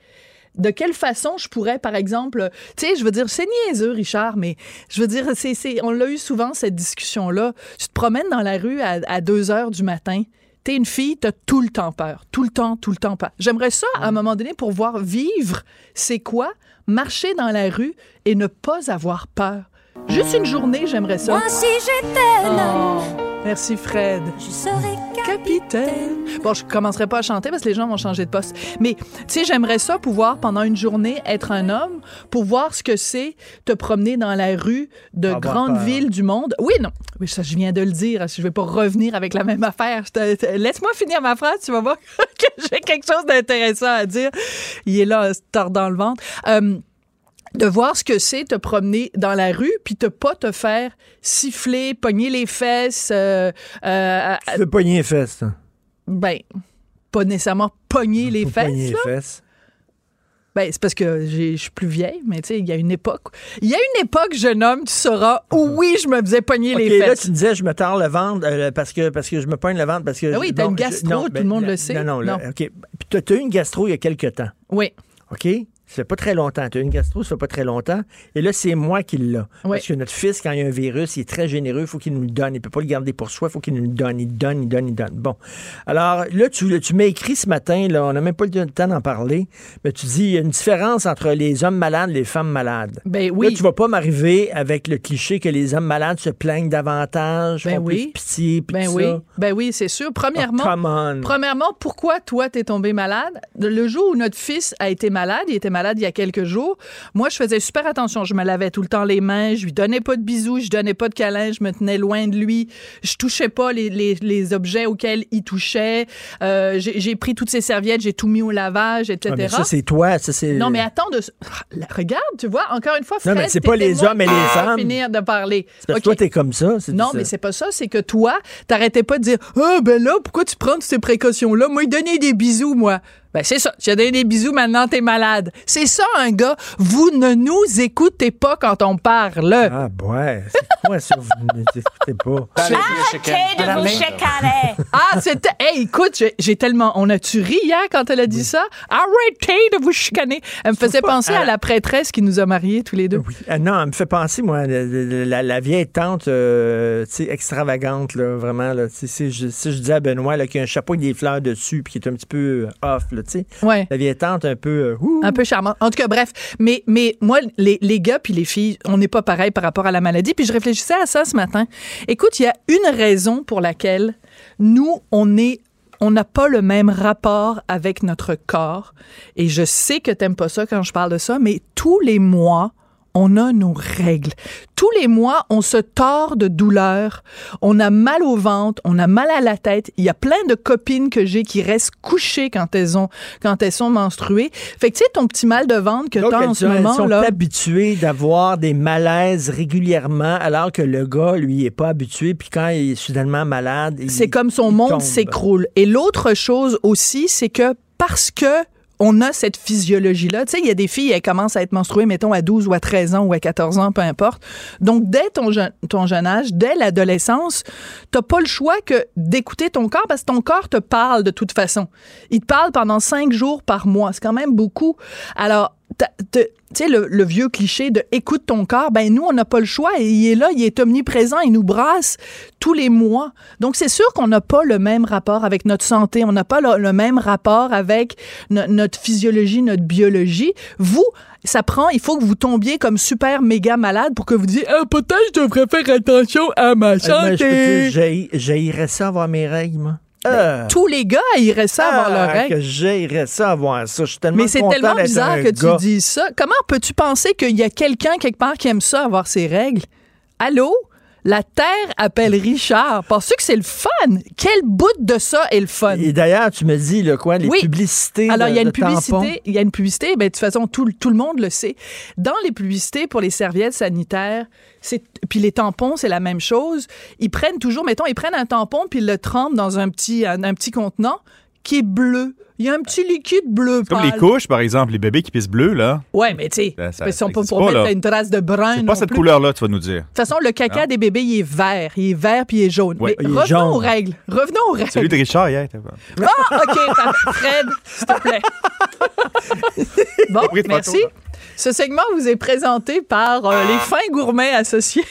De quelle façon je pourrais, par exemple, tu sais, je veux dire, c'est niaiseux, Richard, mais je veux dire, c'est, c'est, on l'a eu souvent, cette discussion-là. Tu te promènes dans la rue à, à 2 heures du matin, T'es une fille, t'as tout le temps peur. Tout le temps, tout le temps peur. J'aimerais ça, à un moment donné, pour voir vivre, c'est quoi? Marcher dans la rue et ne pas avoir peur. Juste une journée, j'aimerais ça. Moi, si j'étais Oh, Merci, Fred. je serais Capitaine. Bon, je commencerai pas à chanter parce que les gens vont changer de poste. Mais, tu sais, j'aimerais ça pouvoir, pendant une journée, être un homme pour voir ce que c'est te promener dans la rue de grandes villes du monde. Oui, non. Oui, ça, je viens de le dire. Je vais pas revenir avec la même affaire. Laisse-moi finir ma phrase, tu vas voir que j'ai quelque chose d'intéressant à dire. Il est là, se tordant le ventre. Euh, de voir ce que c'est te promener dans la rue puis te pas te faire siffler, pogner les fesses, euh, euh, Tu veux pogner les fesses, ben pas nécessairement pogner les fesses. pogner les là. fesses. Ben c'est parce que je suis plus vieille, mais tu sais, il y a une époque. Il y a une époque, jeune homme, tu sauras où oui, je me faisais pogner les là, fesses. tu disais, je me tords le ventre euh, parce, que, parce que je me pogne le ventre. Parce que Ben oui, t'as bon, une je- gastro, non, tout ben, le monde le sait. Non, non, là, Non. OK. Puis tu as eu une gastro il y a quelque temps. Oui. OK? Ça fait pas très longtemps. Tu as une gastro, ça fait pas très longtemps. Et là, c'est moi qui l'ai. Parce que notre fils, quand il y a un virus, il est très généreux. Il faut qu'il nous le donne. Il peut pas le garder pour soi. Il faut qu'il nous le donne. Il donne, il donne, il donne. Bon. Alors, là, tu, tu m'as écrit ce matin, là, on n'a même pas eu le temps d'en parler, mais tu dis, il y a une différence entre les hommes malades et les femmes malades. Ben oui. Là, tu vas pas m'arriver avec le cliché que les hommes malades se plaignent davantage, Ben font oui. plus pitié, puis Ben oui. ça. Ben oui, c'est sûr. Premièrement, Oh. Premièrement, pourquoi toi t'es tombé malade? Le jour où notre fils a été malade, il était malade il y a quelques jours, moi, je faisais super attention. Je me lavais tout le temps les mains, je lui donnais pas de bisous, je donnais pas de câlins, je me tenais loin de lui, je touchais pas les, les, les objets auxquels il touchait. Euh, j'ai pris toutes ses serviettes, j'ai tout mis au lavage, etc. Ah, mais ça, c'est toi. Ça, c'est... Non, mais attends, de... regarde, tu vois, encore une fois, Non, mais c'est pas les hommes et les femmes. finir de parler. C'est parce que toi, t'es comme ça. Non, mais c'est pas ça. C'est que toi, t'arrêtais pas de dire Ah, ben là, pourquoi tu prends toutes ces précautions-là? Moi, il donnait des bisous, moi. Ben, c'est ça. Tu as donné des bisous, maintenant, t'es malade. C'est ça, un gars. Vous ne nous écoutez pas quand on parle. Ah, ouais. C'est quoi ça? Vous ne t'écoutez pas? Arrêtez de vous chicaner. Ah, c'était. Hey, écoute, j'ai- j'ai tellement. On a-tu ri hier quand elle a dit ça? Arrêtez de vous chicaner. Elle me faisait penser à- à la prêtresse qui nous a mariés tous les deux. Ah non, elle me fait penser, moi, la, la- vieille tante, euh, tu sais, extravagante, là, vraiment. Là, si, je, si je dis à Benoît là, qu'il y a un chapeau avec des fleurs dessus, puis qui est un petit peu euh, off, là, tu sais. Ouais. La vieille tante, un peu. euh. Un peu charmant. En tout cas, bref. Mais, mais moi, les, les gars puis les filles, on n'est pas pareil par rapport à la maladie. Puis je réfléchissais à ça ce matin. Écoute, il y a une raison pour laquelle nous, on est on n'a pas le même rapport avec notre corps. Et je sais que t'aimes pas ça quand je parle de ça, mais tous les mois, on a nos règles. Tous les mois, on se tord de douleur, on a mal au ventre, on a mal à la tête. Il y a plein de copines que j'ai qui restent couchées quand elles ont, quand elles sont menstruées. Fait que tu sais, ton petit mal de ventre que t'as en ce moment, sont là. habituées d'avoir des malaises régulièrement, alors que le gars, lui, est pas habitué. Puis quand il est soudainement malade, il- C'est comme son monde s'écroule. Et l'autre chose aussi, c'est que parce que on a cette physiologie-là. Tu sais, il y a des filles, elles commencent à être menstruées, mettons, à 12 ou à 13 ans ou à 14 ans, peu importe. Donc, dès ton, jeune- âge, dès l'adolescence, t'as pas le choix que d'écouter ton corps parce que ton corps te parle de toute façon. Il te parle pendant cinq jours par mois. C'est quand même beaucoup. Alors, tu sais, le, le vieux cliché de écoute ton corps, ben nous, on n'a pas le choix. Et il est là, il est omniprésent, il nous brasse tous les mois. Donc, c'est sûr qu'on n'a pas le même rapport avec notre santé, on n'a pas le, le même rapport avec no- notre physiologie, notre biologie. Vous, ça prend, il faut que vous tombiez comme super méga malade pour que vous disiez, ah, peut-être je devrais faire attention à ma Euh, peux te santé. j'haï- j'haïrais ça avoir mes règles, moi. Euh. Tous les gars iraient ça avoir Ah, leurs règles. que j'aimerais ça avoir ça. Je suis tellement Mais c'est tellement bizarre que gars. tu dises ça. Comment peux-tu penser qu'il y a quelqu'un quelque part qui aime ça avoir ses règles? Allô? La Terre appelle Richard. Penses-tu que c'est le fun? Quel bout de ça est le fun? Et d'ailleurs, tu me dis, le quoi, les Oui. publicités Alors, il y a une publicité, il y a une publicité, ben, de toute façon, tout, le- tout le monde le sait. Dans les publicités pour les serviettes sanitaires, c'est, puis les tampons, c'est la même chose. Ils prennent toujours, mettons, ils prennent un tampon puis ils le trempent dans un petit, un, un petit contenant qui est bleu. Il y a un petit liquide bleu. Comme les couches, par exemple, les bébés qui pissent bleu, là. Ouais, mais tu sais, ils sont pas pour pas, mettre là. une trace de brun. C'est non pas cette couleur-là, tu vas nous dire. De toute façon, le caca Non. des bébés, il est vert. Il est vert puis il est jaune. Ouais, Mais il est revenons jaune. aux règles. Revenons aux règles. Celui de Richard, hier. t'as pas- Ah, OK. Fred, s'il te plaît. Bon, merci. Ce segment vous est présenté par euh, les fins gourmets associés.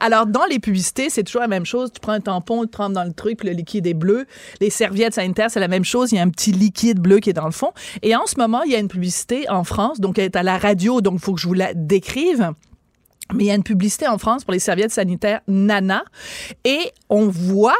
Alors, dans les publicités, c'est toujours la même chose. Tu prends un tampon, tu trempes dans le truc, le liquide est bleu. Les serviettes sanitaires, c'est la même chose. Il y a un petit liquide bleu qui est dans le fond. Et en ce moment, il y a une publicité en France, donc elle est à la radio, donc il faut que je vous la décrive. Mais il y a une publicité en France pour les serviettes sanitaires Nana et on voit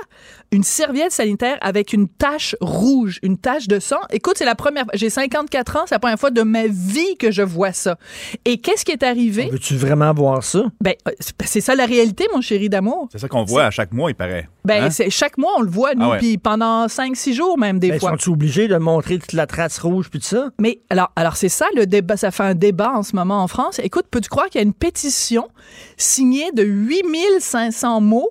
une serviette sanitaire avec une tache rouge, une tache de sang. Écoute, c'est la première j'ai 54 ans, c'est la première fois de ma vie que je vois ça. Et qu'est-ce qui est arrivé? Veux-tu vraiment voir ça? Ben euh, c'est- c'est ça la réalité mon chéri d'amour. C'est ça qu'on voit à chaque mois, il paraît. Ben Hein? c'est chaque mois on le voit nous Ah ouais. puis pendant 5 6 jours même des Ben, fois. Sont-ils obligés de montrer toute la trace rouge puis tout ça? Mais alors, alors c'est ça le débat, ça fait un débat en ce moment en France. Écoute, peux-tu croire qu'il y a une pétition signée de 8500 mots,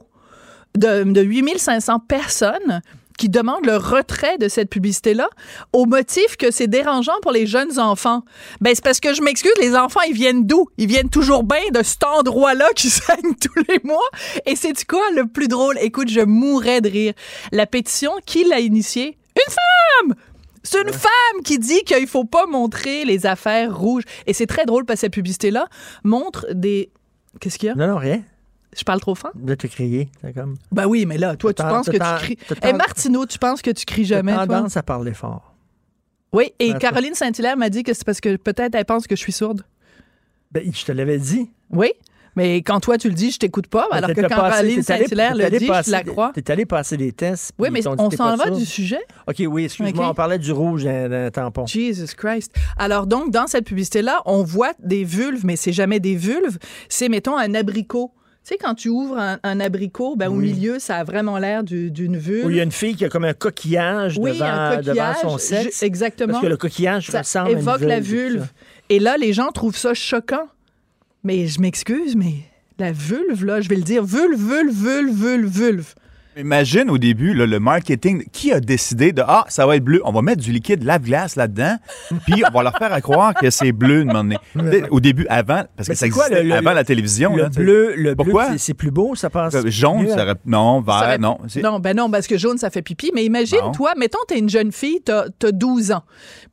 de, de 8500 personnes qui demandent le retrait de cette publicité-là au motif que c'est dérangeant pour les jeunes enfants. Ben, c'est parce que je m'excuse, les enfants, ils viennent d'où? Ils viennent toujours bien de cet endroit-là qui saigne tous les mois. Et c'est quoi? Le plus drôle? Écoute, je mourrais de rire. La pétition, qui l'a initiée? Une femme! C'est une femme qui dit qu'il faut pas montrer les affaires rouges. Et c'est très drôle parce que cette publicité-là montre des. Qu'est-ce qu'il y a? Non, non, rien. Je parle trop fort? De te crier, c'est comme. Ben oui, mais là, toi, tu penses que tu cries. Et Martineau, tu penses que tu cries jamais, toi? tendance à parler fort. Oui, et Ouais, Caroline Saint-Hilaire m'a dit que c'est parce que peut-être elle pense que je suis sourde. Ben, je te l'avais dit. Oui, Mais quand toi, tu le dis, je t'écoute pas, alors que quand allé- Saint-Hilaire le dit, je passer la des- crois. T'es allé passer des tests. Oui, mais on s'en va du sujet? OK, oui, excuse-moi, on parlait du rouge d'un d'un tampon. Jesus Christ. Alors donc, dans cette publicité-là, on voit des vulves, mais c'est jamais des vulves. C'est, mettons, un abricot. Tu sais, quand tu ouvres un, un abricot, ben, au milieu, ça a vraiment l'air du- d'une vulve. Où il y a une fille qui a comme un coquillage, Oui, devant, un coquillage, devant son sexe. je- exactement. Parce que le coquillage ça ressemble à une évoque la vulve, vulve. Et là, les gens trouvent ça choquant. Mais je m'excuse, mais la vulve, là, je vais le dire, vulve, vulve, vulve, vulve, vulve. Imagine au début là, le marketing. Qui a décidé de Ah, ça va être bleu, on va mettre du liquide lave-glace là-dedans, puis on va leur faire à croire que c'est bleu de moment donné. Au début, avant, parce que Mais ça quoi, existait le- avant la télévision. Le là, bleu, le bleu, Pourquoi? c'est- c'est plus beau, ça passe. Euh, Jaune, ça aurait- non, vert, Ça aurait- non. Non, ben non, parce que jaune, ça fait pipi. Mais imagine, Bon. toi, mettons, t'es une jeune fille, t'as as 12 ans.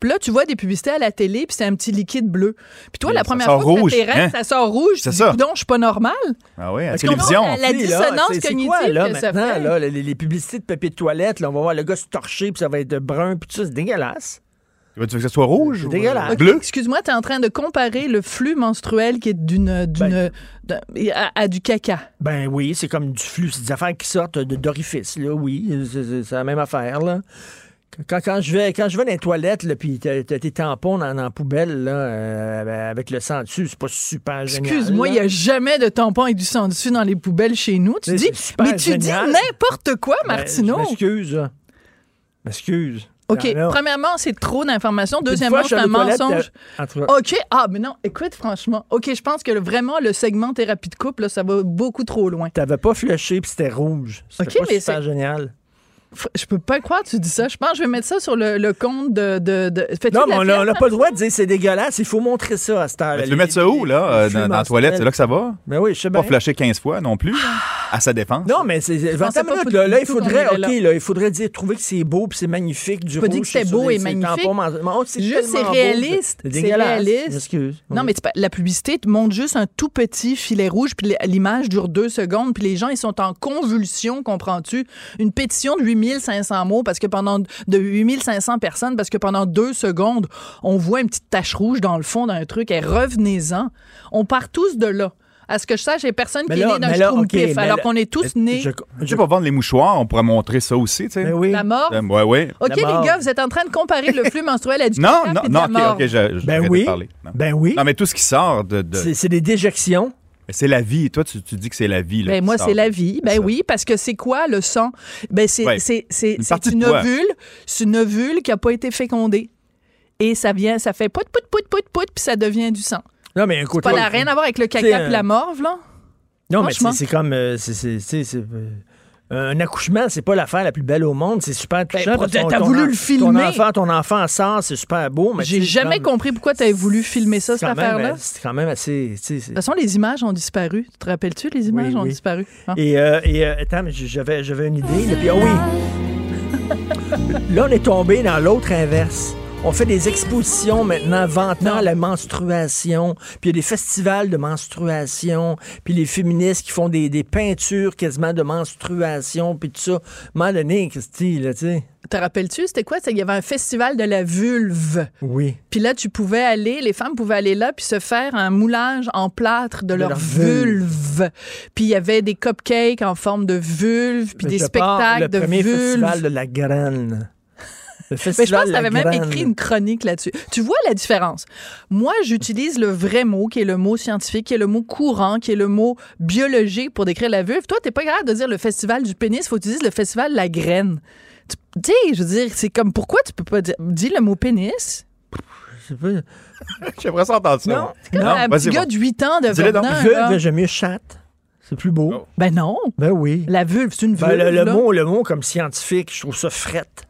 Puis là, tu vois des publicités à la télé, puis c'est un petit liquide bleu. Puis toi, Mais la première sort fois que rouge, hein? ça sort rouge. Ça. dis, Donc, je suis pas normal. Ah oui, à la télévision. la dissonance cognitive quoi, là, que ça fait. Là, les, les publicités de papier de toilette, là, on va voir le gars se torcher, puis ça va être brun, puis tout ça, c'est dégueulasse. Tu veux que ça soit rouge? Ou, dégueulasse. euh, Bleu? Excuse-moi, tu es en train de comparer le flux menstruel qui est d'une d'une d'un- à, à du caca. Ben oui, c'est comme du flux, c'est des affaires qui sortent de d'orifices, là, oui, c'est- c'est c'est la même affaire, là. Quand, quand je vais quand je vais dans les toilettes, là, puis t'as tes tampons dans, dans la poubelle, là, euh, avec le sang dessus, c'est pas super génial. Excuse-moi, il n'y a jamais de tampon avec du sang dessus dans les poubelles chez nous. Tu Mais dis, mais tu génial. dis n'importe quoi, Ben, Martineau. m'excuse. Je M'excuse. OK, Non, non. premièrement, c'est trop d'informations. Deuxièmement, c'est un mensonge. euh. OK, ah, mais non, écoute, franchement, OK, je pense que le- vraiment, le segment thérapie de couple, là, ça va beaucoup trop loin. T'avais pas flushé, puis c'était rouge. C'était OK, pas mais super c'est- génial. Je peux pas croire que tu dis ça. Je pense que je vais mettre ça sur le, le compte de. de, Non, mais on n'a pas le droit de dire c'est dégueulasse. Il faut montrer ça à cette heure. Tu veux mettre ça où, là, euh, dans, dans la toilette? C'est là que ça va? Ben oui, je sais Pas bien. flasher 15 fois non plus, à sa défense. Non, mais c'est. pensais Attends une pas minute, du là, là, il faudrait, OK, là. là, il faudrait dire, trouver que c'est beau puis c'est magnifique, du pas dit rouge que c'était sur beau et magnifique. oh, c'est Juste, c'est réaliste. C'est C'est réaliste. Excuse. Non, mais c'est pas- la publicité te montre juste un tout petit filet rouge, puis l'image dure deux secondes, puis les gens, ils sont en convulsion, comprends-tu? Une pétition de 8500 mots, parce que pendant, de 8500 personnes, parce que pendant deux secondes, on voit une petite tache rouge dans le fond d'un truc, et revenez-en. On part tous de là. À ce que je sache, il n'y a personne Mais qui là- est né d'un schtroumpif, mais alors qu'on est tous nés. Je- Tu sais, pour vendre les mouchoirs, on pourrait montrer ça aussi, tu sais. Ben oui. La mort? Euh, Ouais, ouais. OK, La les mort. gars, vous êtes en train de comparer le flux menstruel à du Non, non, de non, la ok, mort. ok, je, je Ben oui. parler. Non. Ben oui. Non, mais tout ce qui sort de. de- C'est des déjections. C'est la vie. Toi, tu, tu dis que c'est la vie. Là, Ben moi, c'est la vie. Ben oui, parce que c'est quoi le sang? Ben c'est Ouais. c'est c'est Une ovule, c'est une ovule qui a pas été fécondée. Et ça vient, ça fait pout pout pout pout pout, puis ça devient du sang. Non, mais écoute. Pas la rien à voir avec le caca puis la morve là? Non, mais c'est comme. euh, c'est- euh, un accouchement, c'est pas l'affaire la plus belle au monde. C'est super touchant. Ben, que ton- t'as ton voulu le Ton filmer. enfant, ton enfant sort, c'est super beau. mais J'ai jamais comme- compris pourquoi tu avais voulu filmer ça, cette affaire-là. euh, C'est quand même assez. De toute façon, les images ont disparu. Tu te rappelles-tu, les images Oui, ont oui. disparu? Ah. Et, euh, et euh, attends, mais j'avais, j'avais une idée. puis, ah oui! là, on est tombé dans l'autre inverse. On fait des expositions maintenant vantant la menstruation, puis il y a des festivals de menstruation, puis les féministes qui font des, des peintures quasiment de menstruation, puis tout ça. À un donné, Christy, là, tu sais. Te rappelles-tu, c'était quoi? C'est qu'il y avait un festival de la vulve. Oui. Puis là, tu pouvais aller, les femmes pouvaient aller là puis se faire un moulage en plâtre de, leur, leur vulve. Puis il y avait des cupcakes en forme de vulve, puis des Je pars spectacles le de premier vulve. festival de la graine. Le Mais je pense que tu avais même écrit une chronique là-dessus. Tu vois la différence? Moi, j'utilise le vrai mot, qui est le mot scientifique, qui est le mot courant, qui est le mot biologique pour décrire la vulve. Toi, t'es pas capable de dire le festival du pénis, faut que tu dises le festival de la graine. Tu sais, je veux dire, c'est comme pourquoi tu peux pas dire. Dis le mot pénis? J'aimerais ça entendre ça. Non. Comme un petit gars de 8 ans de Vulve, j'aime mieux chatte. C'est plus beau. Oh. Ben non. Ben oui. La vulve, c'est une vulve. Ben, le, le mot, le mot comme scientifique, je trouve ça frette.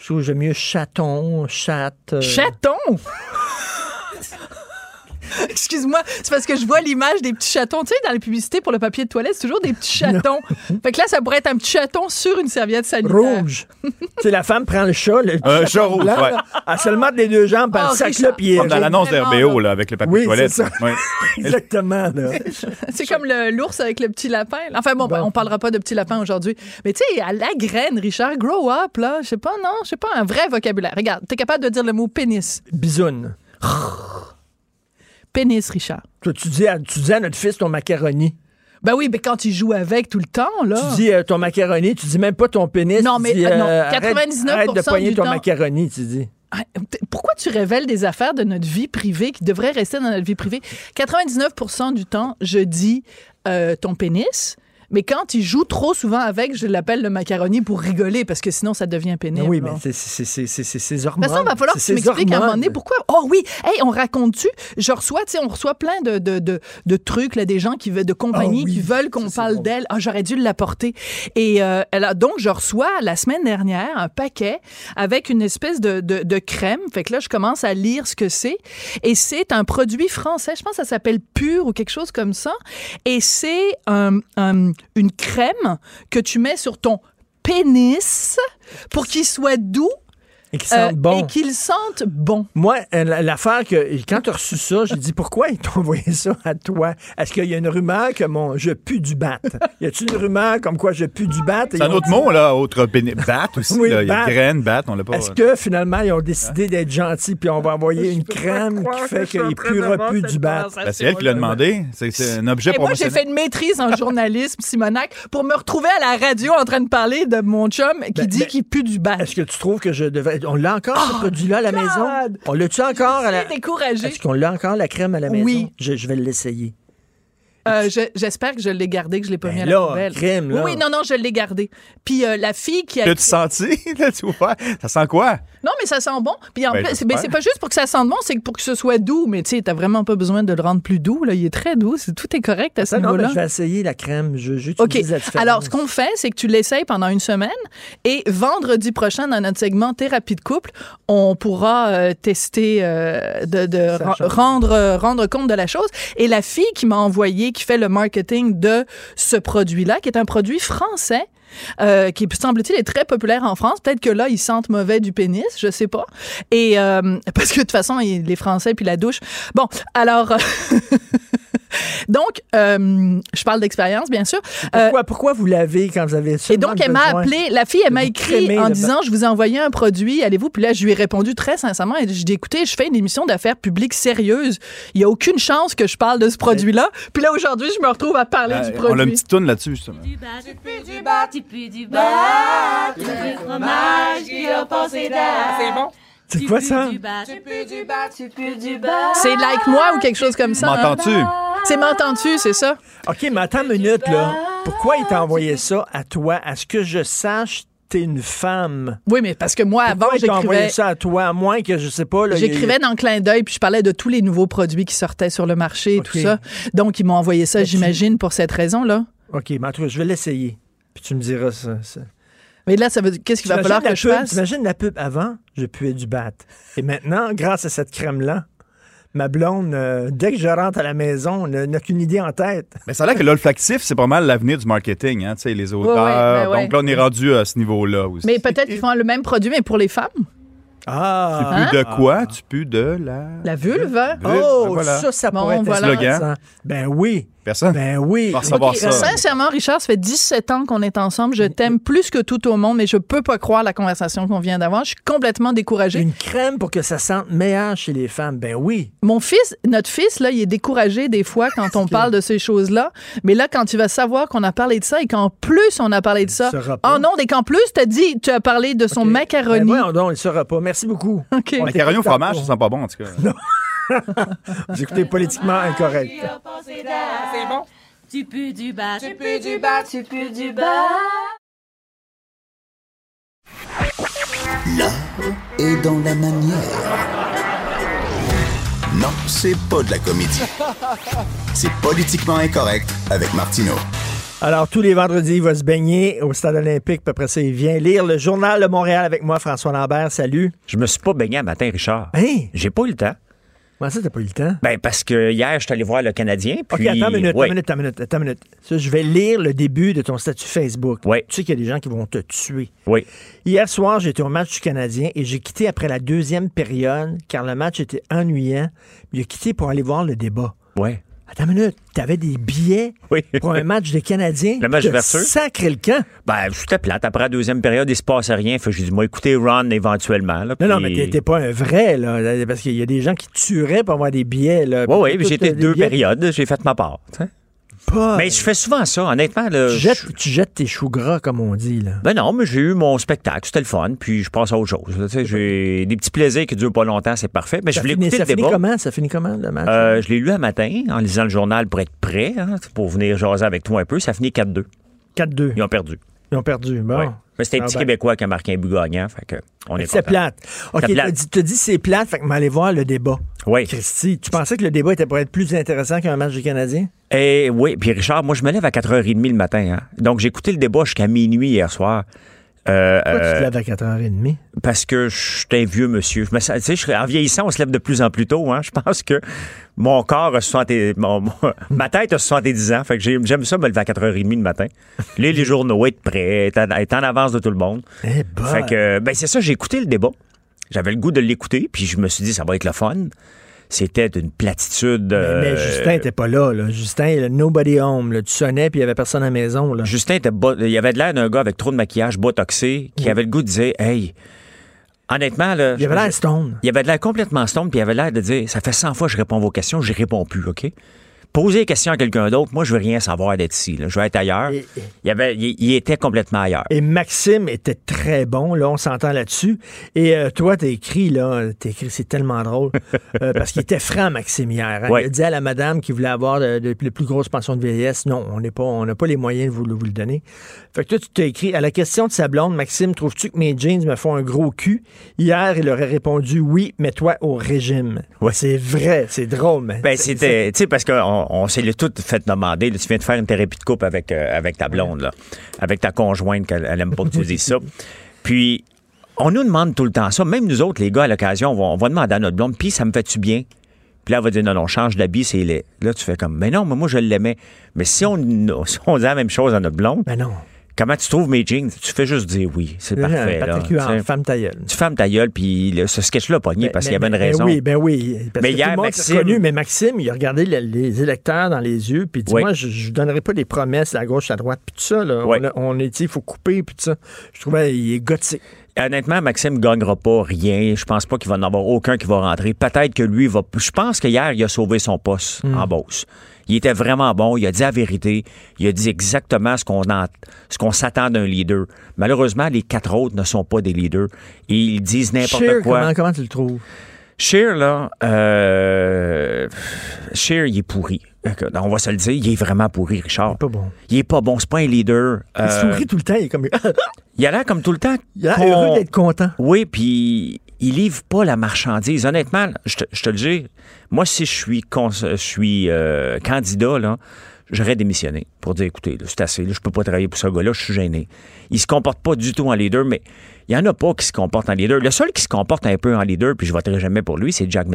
Je trouve que j'aime mieux chaton, chatte. euh, Chaton! Excuse-moi, c'est parce que je vois l'image des petits chatons. Tu sais, dans les publicités pour le papier de toilette, c'est toujours des petits chatons. fait que là, ça pourrait être un petit chaton sur une serviette sanitaire. Rouge. tu sais, la femme prend le chat. Le Un chaton chat rouge, blanc, ouais. là, Elle se le met les deux jambes, puis Oh, elle sac là, puis Comme dans l'annonce d'RBO, là. avec le papier Oui, de toilette. c'est ça. Exactement, là. C'est comme le- l'ours avec le petit lapin. Enfin bon, ben, on parlera pas de petit lapin aujourd'hui. Mais tu sais, à la graine, Richard, grow up, là. Je sais pas, non, je sais pas, un vrai vocabulaire. Regarde, t'es capable de dire le mot pénis. Bisoune. Pénis, Richard. Toi, tu dis, à, tu dis à notre fils ton macaroni. Ben oui, mais quand il joue avec tout le temps, là. Tu dis euh, ton macaroni, tu dis même pas ton pénis. Non, tu mais, dis, euh, non, euh, arrête- 99% arrête de poigner ton temps- macaroni, tu dis. Ah, Pourquoi tu révèles des affaires de notre vie privée qui devraient rester dans notre vie privée? 99% du temps, je dis euh, ton pénis. Mais quand il joue trop souvent avec, je l'appelle le macaroni pour rigoler parce que sinon ça devient pénible. oui, mais c'est- c'est c'est- c'est- c'est ses De hormones. toute façon, il va falloir que tu m'expliques à un moment donné pourquoi. Oh oui, hey, on raconte-tu? Je reçois, tu sais, on reçoit plein de, de, de, de trucs, là, des gens qui veulent, de compagnies Ah oui, qui veulent qu'on parle d'elles. Ah, j'aurais dû l'apporter. Et euh, elle a- donc, je reçois la semaine dernière un paquet avec une espèce de, de, de crème. Fait que là, je commence à lire ce que c'est. Et c'est un produit français. Je pense que ça s'appelle Pur ou quelque chose comme ça. Et c'est un- un- une crème que tu mets sur ton pénis pour qu'il soit doux. Et qu'il sente euh, bon. Et qu'il sente bon. Moi, euh, la- l'affaire que quand tu as reçu ça, j'ai dit pourquoi ils t'ont envoyé ça à toi? Est-ce qu'il y a une rumeur que mon je pue du bat? Y a-t-il une rumeur comme quoi je pue du bat? C'est un autre mot, là, autre bat aussi. Oui, là. Il y a graine, bat, on l'a pas. Est-ce que finalement ils ont décidé d'être gentils puis on va envoyer une crème qui fait qu'il puera plus du bat? Ben, c'est elle qui l'a demandé. C'est c'est un objet Et moi, j'ai fait une maîtrise en journalisme, Simonac, pour me retrouver à la radio en train de parler de mon chum qui Ben, dit ben, qu'il pue du bat. Est-ce que tu trouves que je devais on l'a encore ce produit-là à la Oh God! maison? On l'a-tu encore à la Je suis découragée. Est-ce qu'on l'a encore la crème à la maison? Oui. Je, je vais l'essayer. Euh, je- J'espère que je l'ai gardé, que je l'ai pas Ben mis à là, la poubelle. crème, là. Oui, oui, non, non, je l'ai gardé. Puis euh, la fille qui a... L'as-tu senti? Là, tu vois? Ça sent quoi? Non, mais ça sent bon. Puis en Ben, plus, mais c'est pas juste pour que ça sente bon, c'est que pour que ce soit doux. Mais tu sais, t'as vraiment pas besoin de le rendre plus doux. Là. Il est très doux. Tout est correct à ce niveau-là. je vais essayer la crème. Je, j'utilise OK. la différence. Alors, ce qu'on fait, c'est que tu l'essayes pendant une semaine et vendredi prochain, dans notre segment Thérapie de couple, on pourra euh, tester, euh, de, de rendre, euh, rendre compte de la chose. Et la fille qui m'a envoyé, qui fait le marketing de ce produit-là, qui est un produit français, euh, qui semble-t-il est très populaire en France. Peut-être que là, ils sentent mauvais du pénis, je sais pas. Et euh, parce que de toute façon, les Français puis la douche. Bon, alors. Donc, euh, je parle d'expérience, bien sûr. Euh, pourquoi, pourquoi vous l'avez quand vous avez ça et donc, elle m'a appelé, la fille, elle m'a écrit en disant, je vous ai envoyé un produit, allez-vous? Puis là, je lui ai répondu très sincèrement, et je dis, écoutez, je fais une émission d'affaires publiques sérieuse. Il n'y a aucune chance que je parle de ce produit-là. Puis là, aujourd'hui, je me retrouve à parler Euh, du on a une produit. petite toune là-dessus, justement. Du bas, du bas, tu pues fromage qui a passé d'air. C'est bon. C'est quoi ça? C'est Like Moi ou quelque chose comme ça. hein? C'est M'entends-tu, c'est ça? OK, mais attends une minute, là. Pourquoi il t'a envoyé ça à toi? À ce que je sache, t'es une femme? Oui, mais parce que moi, avant, j'écrivais. ça à toi? À moins que, je sais pas, J'écrivais dans le clin d'œil, puis je parlais de tous les nouveaux produits qui sortaient sur le marché et tout ça. Donc, ils m'ont envoyé ça, j'imagine, pour cette raison-là. OK, mais en tout cas, je vais l'essayer. Puis tu me diras ça. ça. Mais là, ça veut dire, qu'est-ce qu'il va falloir que je fasse? T'imagines la pub avant, je puais du bat. Et maintenant, grâce à cette crème-là, ma blonde, euh, dès que je rentre à la maison, n'a n'a qu'une idée en tête. Mais ça a l'air que l'olfactif, c'est pas mal l'avenir du marketing, hein, tu sais, les odeurs. ouais, ben. Donc là, on est rendu à ce niveau-là aussi. Mais peut-être qu'ils font le même produit, mais pour les femmes. Ah! Tu pues de quoi? Tu pues de la... La vulve. hein? Vulve, Oh, voilà. ça, ça Bon, pourrait être voilà. Slogan. Ben oui. Personne? Ben oui. ça. Sincèrement, Richard, ça fait 17 ans qu'on est ensemble. Je t'aime plus que tout au monde, mais je peux pas croire la conversation qu'on vient d'avoir. Je suis complètement découragée. Une crème pour que ça sente meilleur chez les femmes. Ben oui. Mon fils, notre fils, là, il est découragé des fois quand on parle de ces choses-là. Mais là, quand tu vas savoir qu'on a parlé de ça et qu'en plus on a parlé de ça. Il saura pas. Oh non, et qu'en plus, t'as dit, tu as parlé de son Ben macaroni. voyons donc, il ne saura pas. Merci beaucoup. Macaroni au fromage, ça sent pas bon, en tout cas. Vous écoutez politiquement incorrect. C'est bon? Tu pues du bas, tu pues du bas, tu pues du bas. L'art est dans la manière. Non, c'est pas de la comédie. C'est politiquement incorrect avec Martineau. Alors, tous les vendredis, il va se baigner au stade olympique. Puis après ça, il vient lire le journal de Montréal avec moi, François Lambert. Salut. Je me suis pas baigné un matin, Richard. Hein? J'ai pas eu le temps. Comment ça, t'as pas eu le temps? Ben, parce que hier, je suis allé voir le Canadien. Puis, OK, attends une minute, Ouais. attends une minute, attends une minute. Ça, je vais lire le début de ton statut Facebook. Oui. Tu sais qu'il y a des gens qui vont te tuer. Oui. Hier soir, j'étais au match du Canadien et j'ai quitté après la deuxième période car le match était ennuyant. J'ai quitté pour aller voir le débat. Ouais. Attends une minute, t'avais des billets pour un match des Canadiens. Le match d'ouverture. Sacré le camp. Ben, c'était plate. Après la deuxième période, il se passait rien. Fait j'ai dit, moi, écoutez Ron éventuellement. Là, Non, non, mais t'es pas un vrai, là. Parce qu'il y a des gens qui tueraient pour avoir des billets, là. Oui, oui, j'ai été deux billets- périodes. J'ai fait ma part. Pas- Mais je fais souvent ça, honnêtement. là, Tu je- jettes, tu jettes tes choux gras, comme on dit, là. Ben non, mais j'ai eu mon spectacle, c'était le fun, puis je passe à autre chose. J'ai des petits plaisirs qui durent pas longtemps, c'est parfait. Mais ça je voulais écouter ça le finit débat. comment? Ça finit comment, le match? Euh, je l'ai lu un matin en lisant le journal pour être prêt, hein, pour venir jaser avec toi un peu. Ça finit 4-2. 4-2. Ils ont perdu. Ils ont perdu. Bon. Ouais. Mais c'était un Ah petit ben. Québécois qui a marqué un but gagnant. Fait que on est C'est plate. OK, t'as dit, dit c'est plate, fait que m'aller voir le débat. Oui. Christy, tu pensais que le débat était pour être plus intéressant qu'un match des Canadiens? Et oui, puis Richard, moi je me lève à 4h30 le matin. hein. Donc j'ai écouté le débat jusqu'à minuit hier soir. Euh, Pourquoi tu euh, te lèves à 4h30? parce que je suis un vieux monsieur. Je me sens- tu sais, en vieillissant, on se lève de plus en plus tôt. Hein. Je pense que mon corps a 70... mon- mon- ma tête a 70 ans. Fait que j'ai- j'aime ça me lever à 4h30 le matin. Lire les journaux, être prêt, être en, être en avance de tout le monde. Eh Fait que, ben c'est ça, j'ai écouté le débat. J'avais le goût de l'écouter, puis je me suis dit, ça va être le fun. C'était une platitude. Mais, euh, mais Justin était pas là, là. Justin, nobody home. là. Tu sonnais, puis il y avait personne à la maison. Là. Justin était il avait de l'air d'un gars avec trop de maquillage, botoxé, qui avait le goût de dire Hey, honnêtement, là. Il avait l'air stone. Il avait de l'air complètement stone, puis il avait l'air de dire Ça fait 100 fois que je réponds à vos questions, je réponds plus, OK? Poser des questions à quelqu'un d'autre, moi, je veux rien savoir d'être ici. là. Je veux être ailleurs. Il, avait, il, il était complètement ailleurs. Et Maxime était très bon, là, on s'entend là-dessus. Et euh, toi, t'as écrit, là, t'as écrit, c'est tellement drôle, euh, parce qu'il était franc, Maxime, hier. hein. Ouais. Il a dit à la madame qui voulait avoir de, de- les plus grosses pensions de vieillesse, non, on n'est pas, on n'a pas les moyens de vous, le- vous le donner. Fait que toi, tu t'as écrit, à la question de sa blonde, Maxime, trouves-tu que mes jeans me font un gros cul? Hier, il aurait répondu, oui, mais toi au régime. C'est vrai, c'est drôle. Ben, c'était, tu sais, parce qu'on on, s'est le tout fait demander. là, tu viens de faire une thérapie de couple avec, euh, avec ta blonde, là, avec ta conjointe, qu'elle elle aime pas que tu dises ça. Puis, on nous demande tout le temps ça. Même nous autres, les gars, à l'occasion, on va, on va demander à notre blonde, puis ça me fait-tu bien? Puis là, elle va dire, non, non, change d'habit, c'est laid. Là, tu fais comme, mais non, mais moi, je l'aimais. Mais si on, si on dit la même chose à notre blonde, ben non. Comment tu trouves mes jeans? Tu fais juste dire oui, c'est Euh, parfait. là, Huard, femme ta gueule. Tu fermes ta gueule, puis là, ce sketch-là a pogné parce qu'il y avait une Ben raison. oui, ben oui. Parce Mais que hier, tout le monde Maxime- reconnu, mais Maxime, il a regardé le- les électeurs dans les yeux, puis il dit Oui. Moi, je ne donnerai pas des promesses à gauche, à droite, puis tout ça. Là. Oui. On, on est il faut couper, puis tout ça. Je trouvais qu'il est gothique. Honnêtement, Maxime ne gagnera pas rien. Je pense pas qu'il va en avoir aucun qui va rentrer. Peut-être que lui va. Je pense qu'hier, il a sauvé son poste Hmm. en Beauce. Il était vraiment bon. Il a dit la vérité. Il a dit exactement ce qu'on en- ce qu'on s'attend d'un leader. Malheureusement, les quatre autres ne sont pas des leaders. Ils disent n'importe quoi. Comment, comment tu le trouves? Scheer, là, euh, il est pourri. On va se le dire, il est vraiment pourri, Richard. Il est pas bon. Il est pas bon, c'est pas un leader. Il Euh, sourit tout le temps, il est comme. il a l'air comme tout le temps. Il a l'air heureux d'être content. Oui, puis il livre pas la marchandise. Honnêtement, je te, je te le dis, moi, si je suis, je suis euh, candidat, là, j'aurais démissionné pour dire, écoutez, c'est assez, là, je peux pas travailler pour ce gars-là, je suis gêné. Il se comporte pas du tout en leader, mais il y en a pas qui se comportent en leader. Le seul qui se comporte un peu en leader, puis je voterai jamais pour lui, c'est Jack.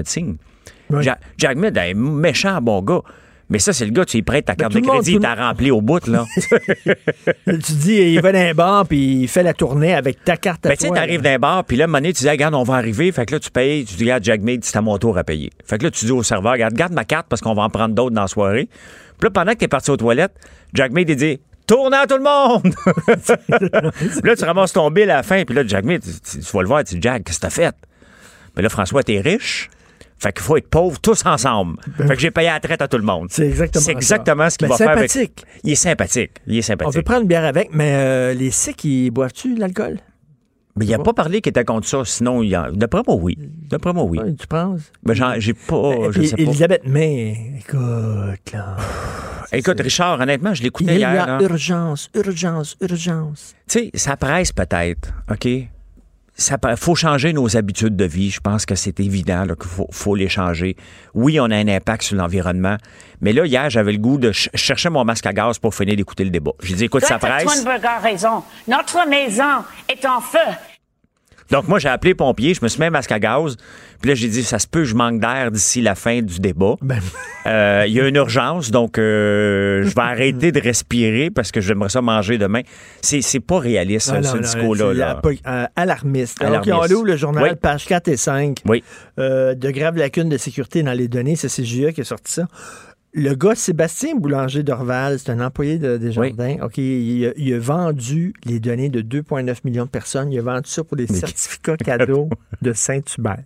Ja- Jack Mitt est un méchant bon gars. Mais ça, c'est le gars, tu lui prêtes ta carte tout de crédit, il t'a rempli au bout, là. tu dis, il va d'un bar, puis il fait la tournée avec ta carte à Ben, tu toi. t'arrives d'un bar, puis là, à un moment donné, tu dis, regarde, on va arriver. Fait que là, tu payes, tu dis, regarde, Jack Mead, c'est à mon tour à payer. Fait que là, tu dis au serveur, regarde, garde ma carte parce qu'on va en prendre d'autres dans la soirée. Puis là, pendant que t'es parti aux toilettes, Jack Mead, il dit, tourne à tout le monde! puis là, tu ramasses ton bill à la fin, puis là, Jack Mead, tu, tu vas le voir, tu dis, Jack, qu'est-ce que t'as fait? Mais là, François, t'es riche. Fait qu'il faut être pauvre tous ensemble. Fait que j'ai payé la traite à tout le monde. C'est exactement C'est exactement ce qu'il Mais va faire avec... sympathique. Il est sympathique. Il est On sympathique. peut prendre une bière avec, mais euh, les Sikhs, ils boivent-tu de l'alcool? Mais il n'a pas parlé qu'il était contre ça, sinon, il en- d'après moi, oui. D'après moi, oui. Tu penses? Ben, j'en- j'ai pas. Et je puis, sais pas. Elisabeth May, écoute, là. Écoute, Richard, honnêtement, je Il l'écoutais y hier. a là. urgence, urgence, urgence. Tu sais, ça presse peut-être, OK? Ça faut changer nos habitudes de vie. Je pense que c'est évident qu'il faut, faut les changer. Oui, on a un impact sur l'environnement. Mais là, hier, j'avais le goût de ch- je cherchais mon masque à gaz pour finir d'écouter le débat. J'ai dit, écoute, ça presse. Thunberg a raison. Notre maison est en feu. Donc, moi, j'ai appelé les pompiers, je me suis mis un masque à gaz. Puis là, j'ai dit, ça se peut, je manque d'air d'ici la fin du débat. Ben. Euh, Il y a une urgence, donc euh, je vais arrêter de respirer parce que j'aimerais ça manger demain. C'est c'est pas réaliste, Non, ce discours-là. là. euh, alarmiste. Donc, Alarmiste. on ouvre le journal, Oui. page 4 et 5. Oui. Euh, de graves lacunes de sécurité dans les données. C'est CGE qui a sorti ça. Le gars Sébastien Boulanger d'Orval, c'est un employé de Desjardins. OK, il a, il a vendu les données de 2,9 millions de personnes. Il a vendu ça pour des certificats cadeaux de Saint-Hubert.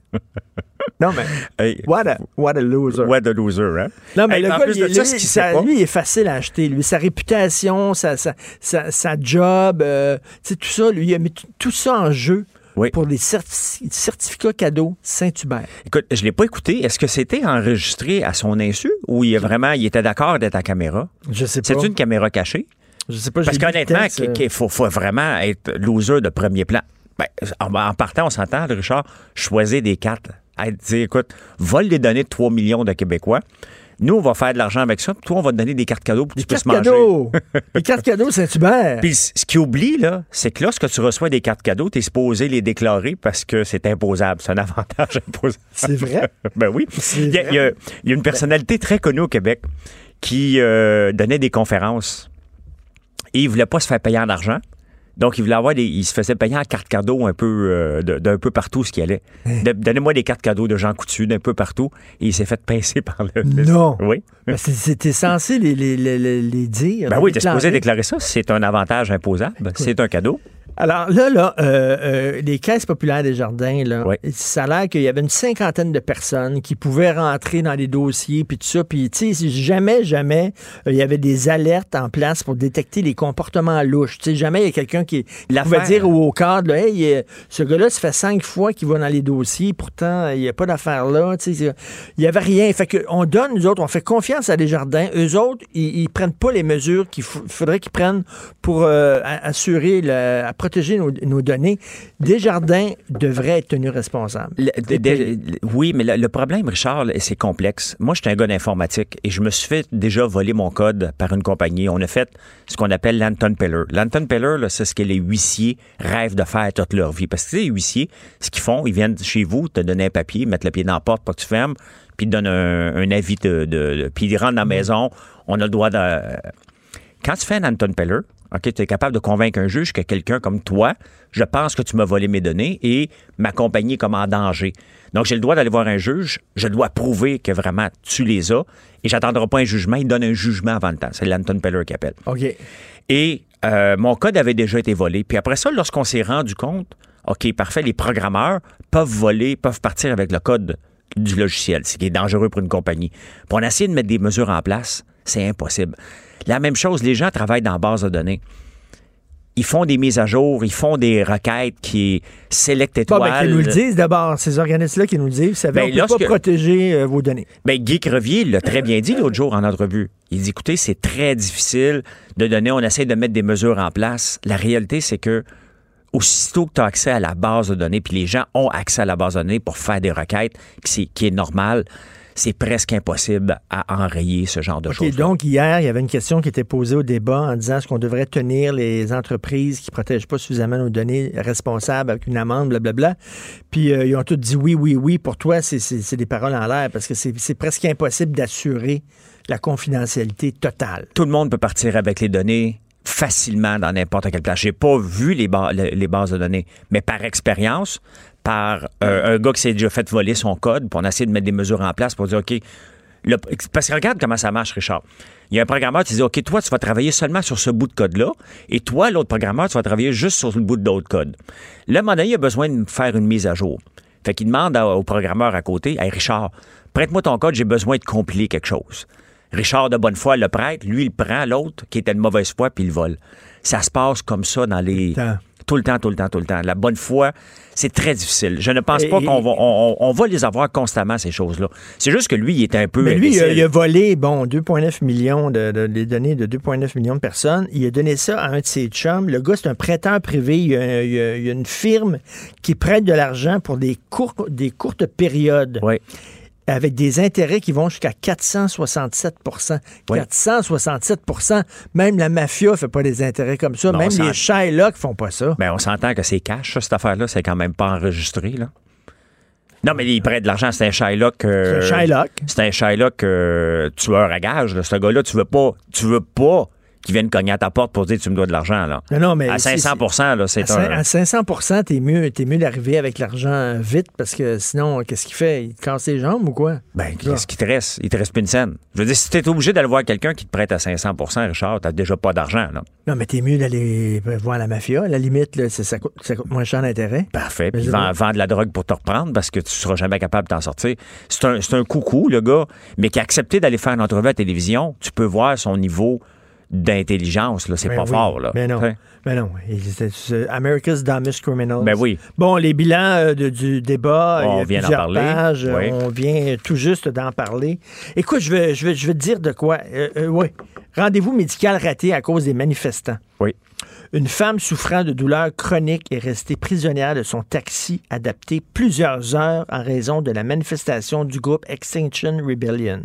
Non, mais what, a, what a loser. What a loser, hein? Non, mais Hey, le gars, lui, ça, lui, ça- il est facile à acheter. Lui, sa réputation, sa, sa, sa, sa job, euh, tout ça, lui, il a mis tout ça en jeu pour des certi- certificats cadeaux Saint-Hubert. Écoute, je l'ai pas écouté. Est-ce que c'était enregistré à son insu ou il, vraiment, il était d'accord d'être à caméra? Je sais pas. C'est une caméra cachée? Je sais pas. Parce qu'honnêtement, texte, euh. faut, faut vraiment être loser de premier plan. Ben, en, partant, on s'entend, Richard, choisir des cartes. Être, dire, écoute, vole les données de 3 millions de Québécois. Nous, on va faire de l'argent avec ça. puis Toi, on va te donner des cartes cadeaux pour que tu puisses cartes manger. cadeaux. Les cartes cadeaux Saint-Hubert. Puis ce qui oublie, là, c'est que lorsque tu reçois des cartes cadeaux, tu es supposé les déclarer parce que c'est imposable. C'est un avantage imposable. C'est vrai? ben oui. Il y, a, il y a- il y a une personnalité très connue au Québec qui euh, donnait des conférences et il voulait pas se faire payer en argent. Donc, il voulait avoir des. Il se faisait payer en cartes cadeaux un peu euh, d'un peu partout ce qu'il allait. Hein? De- Donnez-moi des cartes cadeaux de Jean Coutu d'un peu partout. Et il s'est fait pincer par le. Non. Oui. C'est- C'était censé les, les, les, dire. Ben oui, t'es supposé déclarer ça. C'est un avantage imposable. C'est un cadeau. Alors là, là, euh, euh, les caisses populaires des jardins, là, ça a l'air qu'il y avait une cinquantaine de personnes qui pouvaient rentrer dans les dossiers, puis tout ça. Puis, tu sais, jamais, jamais, euh, il y avait des alertes en place pour détecter les comportements louches. Tu sais, jamais il y a quelqu'un qui, pouvait dire au, au cadre, là, hey, euh, ce gars-là, ça fait cinq fois qu'il va dans les dossiers, pourtant, il n'y a pas d'affaire là. Tu sais, il n'y avait rien. Fait que on donne, nous autres, on fait confiance à des jardins. Eux autres, ils, ils prennent pas les mesures qu'il faudrait qu'ils prennent pour assurer, le- à protéger nos, nos données. Desjardins devraient être tenus responsables. Le- de- de- oui, mais le, le problème, Richard, c'est complexe. Moi, je suis un gars d'informatique et je me suis fait déjà voler mon code par une compagnie. On a fait ce qu'on appelle l'Anton Peller. L'Anton Peller, c'est ce que les huissiers rêvent de faire toute leur vie. Parce que les huissiers, ce qu'ils font, ils viennent chez vous, te donner un papier, mettre le pied dans la porte pour que tu fermes, puis ils te donnent un, un avis de, de- de- Puis ils rentrent dans la maison, on a le droit de... Quand tu fais un Anton Peller, OK, tu es capable de convaincre un juge que quelqu'un comme toi, je pense que tu m'as volé mes données et ma compagnie est comme en danger. Donc, j'ai le droit d'aller voir un juge. Je dois prouver que vraiment tu les as et j'attendrai pas un jugement. Il donne un jugement avant le temps. C'est l'Anton Peller qui appelle. OK. Et euh, mon code avait déjà été volé. Puis après ça, lorsqu'on s'est rendu compte, OK, parfait, les programmeurs peuvent voler, peuvent partir avec le code du logiciel, ce qui est dangereux pour une compagnie. Puis on a essayé de mettre des mesures en place. C'est impossible. La même chose, les gens travaillent dans la base de données. Ils font des mises à jour, ils font des requêtes qui select Bon, étoiles. ben, qu'ils nous le disent d'abord, ces organismes-là qui nous le disent. Vous savez, Ben, on ne peut lorsque- pas protéger euh, vos données. Ben, Guy Crevier l'a très bien dit l'autre jour en entrevue. Il dit, écoutez, c'est très difficile de donner, on essaie de mettre des mesures en place. La réalité, c'est que aussitôt que tu as accès à la base de données, puis les gens ont accès à la base de données pour faire des requêtes, qui, qui est normal, c'est presque impossible à enrayer ce genre de OK, choses. donc hier, il y avait une question qui était posée au débat en disant est-ce qu'on devrait tenir les entreprises qui ne protègent pas suffisamment nos données responsables avec une amende, blablabla? Puis euh, ils ont tous dit oui, oui, oui. Pour toi, c'est- des paroles en l'air parce que c'est presque impossible d'assurer la confidentialité totale. Tout le monde peut partir avec les données facilement dans n'importe quelle place. J'ai pas vu les, ba- les bases de données, mais par expérience, par euh, un gars qui s'est déjà fait voler son code, puis on de mettre des mesures en place pour dire, OK, parce que regarde comment ça marche, Richard. Il y a un programmeur qui dit, OK, toi, tu vas travailler seulement sur ce bout de code-là, et toi, l'autre programmeur, tu vas travailler juste sur le bout de l'autre code. Là, à un a besoin de faire une mise à jour. Fait qu'il demande au programmeur à côté, Hey, Richard, prête-moi ton code, j'ai besoin de compiler quelque chose. Richard de bonne foi le prête, lui il prend l'autre qui était de mauvaise foi puis il le vole. Ça se passe comme ça dans les tout le temps, tout le temps, tout le temps. La bonne foi, c'est très difficile. Je ne pense Et- pas qu'on va on, on- on va les avoir constamment ces choses-là. C'est juste que lui il est un peu Mais lui, il a, imbécile. il a volé, bon, 2,9 millions de, données de 2,9 millions de personnes. Il a donné ça à un de ses chums. Le gars, c'est un prêteur privé. Il y a, il y a- il y a une firme qui prête de l'argent pour des, courts, des courtes périodes. Avec des intérêts qui vont jusqu'à 467% 467% Même la mafia fait pas des intérêts comme ça. Même les Shylock font pas ça. Ben, on s'entend que c'est cash, ça, cette affaire-là. C'est quand même pas enregistré, là. Non, mais il prête de l'argent, c'est un Shylock. euh, C'est un Shylock. C'est un Shylock euh, tueur à gage. là. Ce gars-là, tu veux pas, tu veux pas qui viennent cogner à ta porte pour dire tu me dois de l'argent. Là. Non, non, mais à c'est- 500 là, c'est un. à 500 t'es mieux, t'es mieux d'arriver avec l'argent vite parce que sinon, qu'est-ce qu'il fait? Il te casse les jambes ou quoi? Ben, qu'est-ce qui te reste? Il te reste plus une scène. Je veux dire, si t'es obligé d'aller voir quelqu'un qui te prête à 500% Richard, t'as déjà pas d'argent, là. Non, mais t'es mieux d'aller voir la mafia. À la limite, là, c'est- ça, coûte, ça coûte moins cher d'intérêt. Parfait. Puis je vend, vois. vend de la drogue pour te reprendre parce que tu seras jamais capable de t'en sortir. C'est un, c'est un coucou, le gars, mais qui a accepté d'aller faire une entrevue à la télévision. Tu peux voir son niveau d'intelligence, là. C'est Ben pas oui. fort, là. Mais non. T'sais. Mais non. Il- c'est- c'est America's Dumbest Criminals. Ben oui. Bon, les bilans euh, de- du débat, On il y a vient plusieurs parler. pages, euh, Oui. On vient tout juste d'en parler. Écoute, je vais, je vais, je vais te dire de quoi. Euh, euh, oui. Rendez-vous médical raté à cause des manifestants. Oui. Une femme souffrant de douleurs chroniques est restée prisonnière de son taxi adapté plusieurs heures en raison de la manifestation du groupe Extinction Rebellion.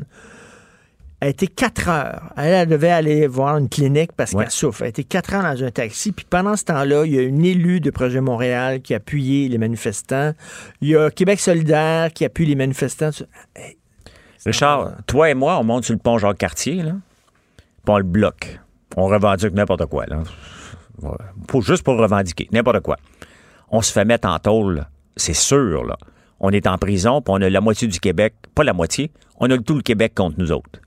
Elle a été quatre heures. Elle, elle devait aller voir une clinique parce qu'elle souffre. Elle a été quatre heures dans un taxi. Puis pendant ce temps-là, il y a une élue de Projet Montréal qui a appuyé les manifestants. Il y a Québec solidaire qui appuie les manifestants. Richard, toi et moi, on monte sur le pont Jacques-Cartier, là, puis on le bloque. On revendique n'importe quoi, là. Faut- juste pour revendiquer, n'importe quoi. On se fait mettre en tôle, c'est sûr, là. On est en prison, puis on a la moitié du Québec, pas la moitié, on a tout le Québec contre nous autres.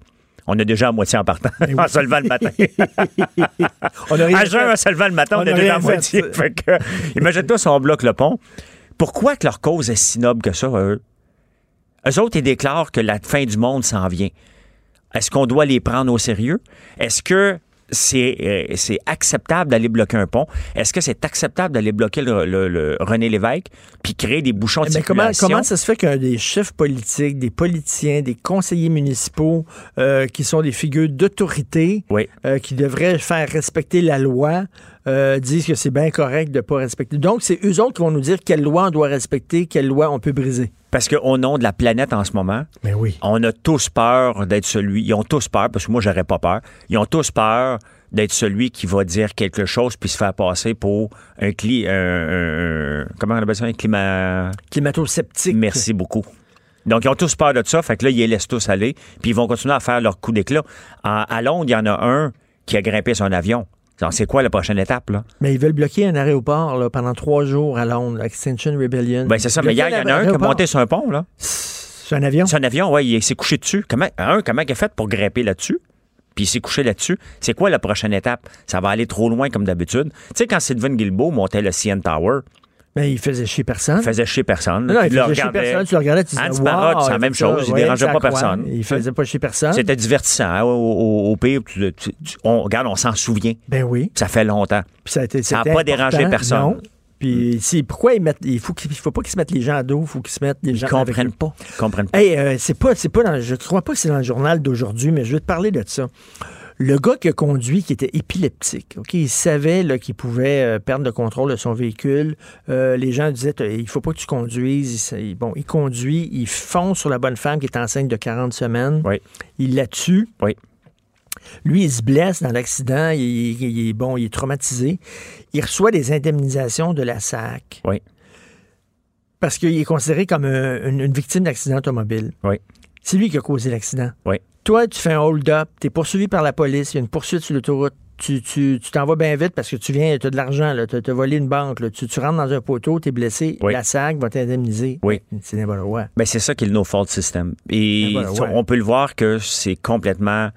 On a déjà la moitié en partant, en se levant le matin. On a à jeun, en se levant le matin, on, a déjà la moitié. imagine-toi si on bloque le pont. Pourquoi que leur cause est si noble que ça, eux? Eux autres, ils déclarent que la fin du monde s'en vient. Est-ce qu'on doit les prendre au sérieux? Est-ce que c'est euh, c'est acceptable d'aller bloquer un pont? Est-ce que c'est acceptable d'aller bloquer le, le- le René Lévesque puis créer des bouchons de Mais comment, circulation? comment ça se fait qu'un des chefs politiques, des politiciens, des conseillers municipaux, euh, qui sont des figures d'autorité, euh, qui devraient faire respecter la loi, euh, disent que c'est bien correct de ne pas respecter. Donc, c'est eux autres qui vont nous dire quelle loi on doit respecter, quelle loi on peut briser. Parce qu'au nom de la planète en ce moment, Mais oui. on a tous peur d'être celui. Ils ont tous peur, parce que moi, j'aurais pas peur. Ils ont tous peur d'être celui qui va dire quelque chose puis se faire passer pour un cli, comment on appelle ça, un climat. Climato-sceptique. Merci beaucoup. Donc, ils ont tous peur de ça. Fait que là, ils les laissent tous aller. Puis ils vont continuer à faire leur coup d'éclat. En- à Londres, il y en a un qui a grimpé son avion. C'est quoi la prochaine étape, là? Mais ils veulent bloquer un aéroport là, pendant trois jours à Londres, Extinction Rebellion. Ben, c'est ça. Mais hier, il y en a un qui a monté sur un pont, là. C'est un avion? C'est un avion, oui. Il s'est couché dessus. Comment, un, comment il a fait pour grimper là-dessus? Puis il s'est couché là-dessus. C'est quoi la prochaine étape? Ça va aller trop loin comme d'habitude. Tu sais, quand Sylvain Guilbeault montait le CN Tower, Mais il faisait chier personne. il faisait chier personne. Non, il faisait chier personne. Tu le regardais, tu disais, wow, c'est la même chose. Il ouais, dérangeait pas personne. Il faisait pas chier personne. C'était divertissant. hein, Au, pire, on, regarde, on s'en souvient. Ben oui. Ça fait longtemps. Ça n'a pas dérangé personne. non. Puis si, pourquoi ils mettent. Il faut, qu'il- il faut pas qu'ils se mettent les gens à dos, il faut qu'ils se mettent les gens. Ils comprennent pas. Ils comprennent pas. Hey, euh, c'est pas, c'est pas dans, je crois pas que c'est dans le journal d'aujourd'hui, mais je vais te parler de ça. Le gars qui a conduit, qui était épileptique, ok, il savait là, qu'il pouvait euh, perdre le contrôle de son véhicule. Euh, les gens disaient, il faut pas que tu conduises. Il, bon, il conduit, il fonce sur la bonne femme qui est enceinte de 40 semaines. Il la tue. Oui. Lui, il se blesse dans l'accident. Il, il- bon, il est traumatisé. Il reçoit des indemnisations de la SAC. Oui. Parce qu'il est considéré comme un- une, une victime d'accident automobile. Oui. C'est lui qui a causé l'accident. Oui. Toi, tu fais un hold-up, tu es poursuivi par la police, il y a une poursuite sur l'autoroute. Tu tu- tu t'en vas bien vite parce que tu viens, tu as de l'argent, tu as, volé une banque. là. Tu, tu rentres dans un poteau, tu es blessé, Oui. la SAC va t'indemniser. Oui. C'est n'importe quoi. Ben, c'est ça qui est le no-fault system. Et on peut le voir que c'est complètement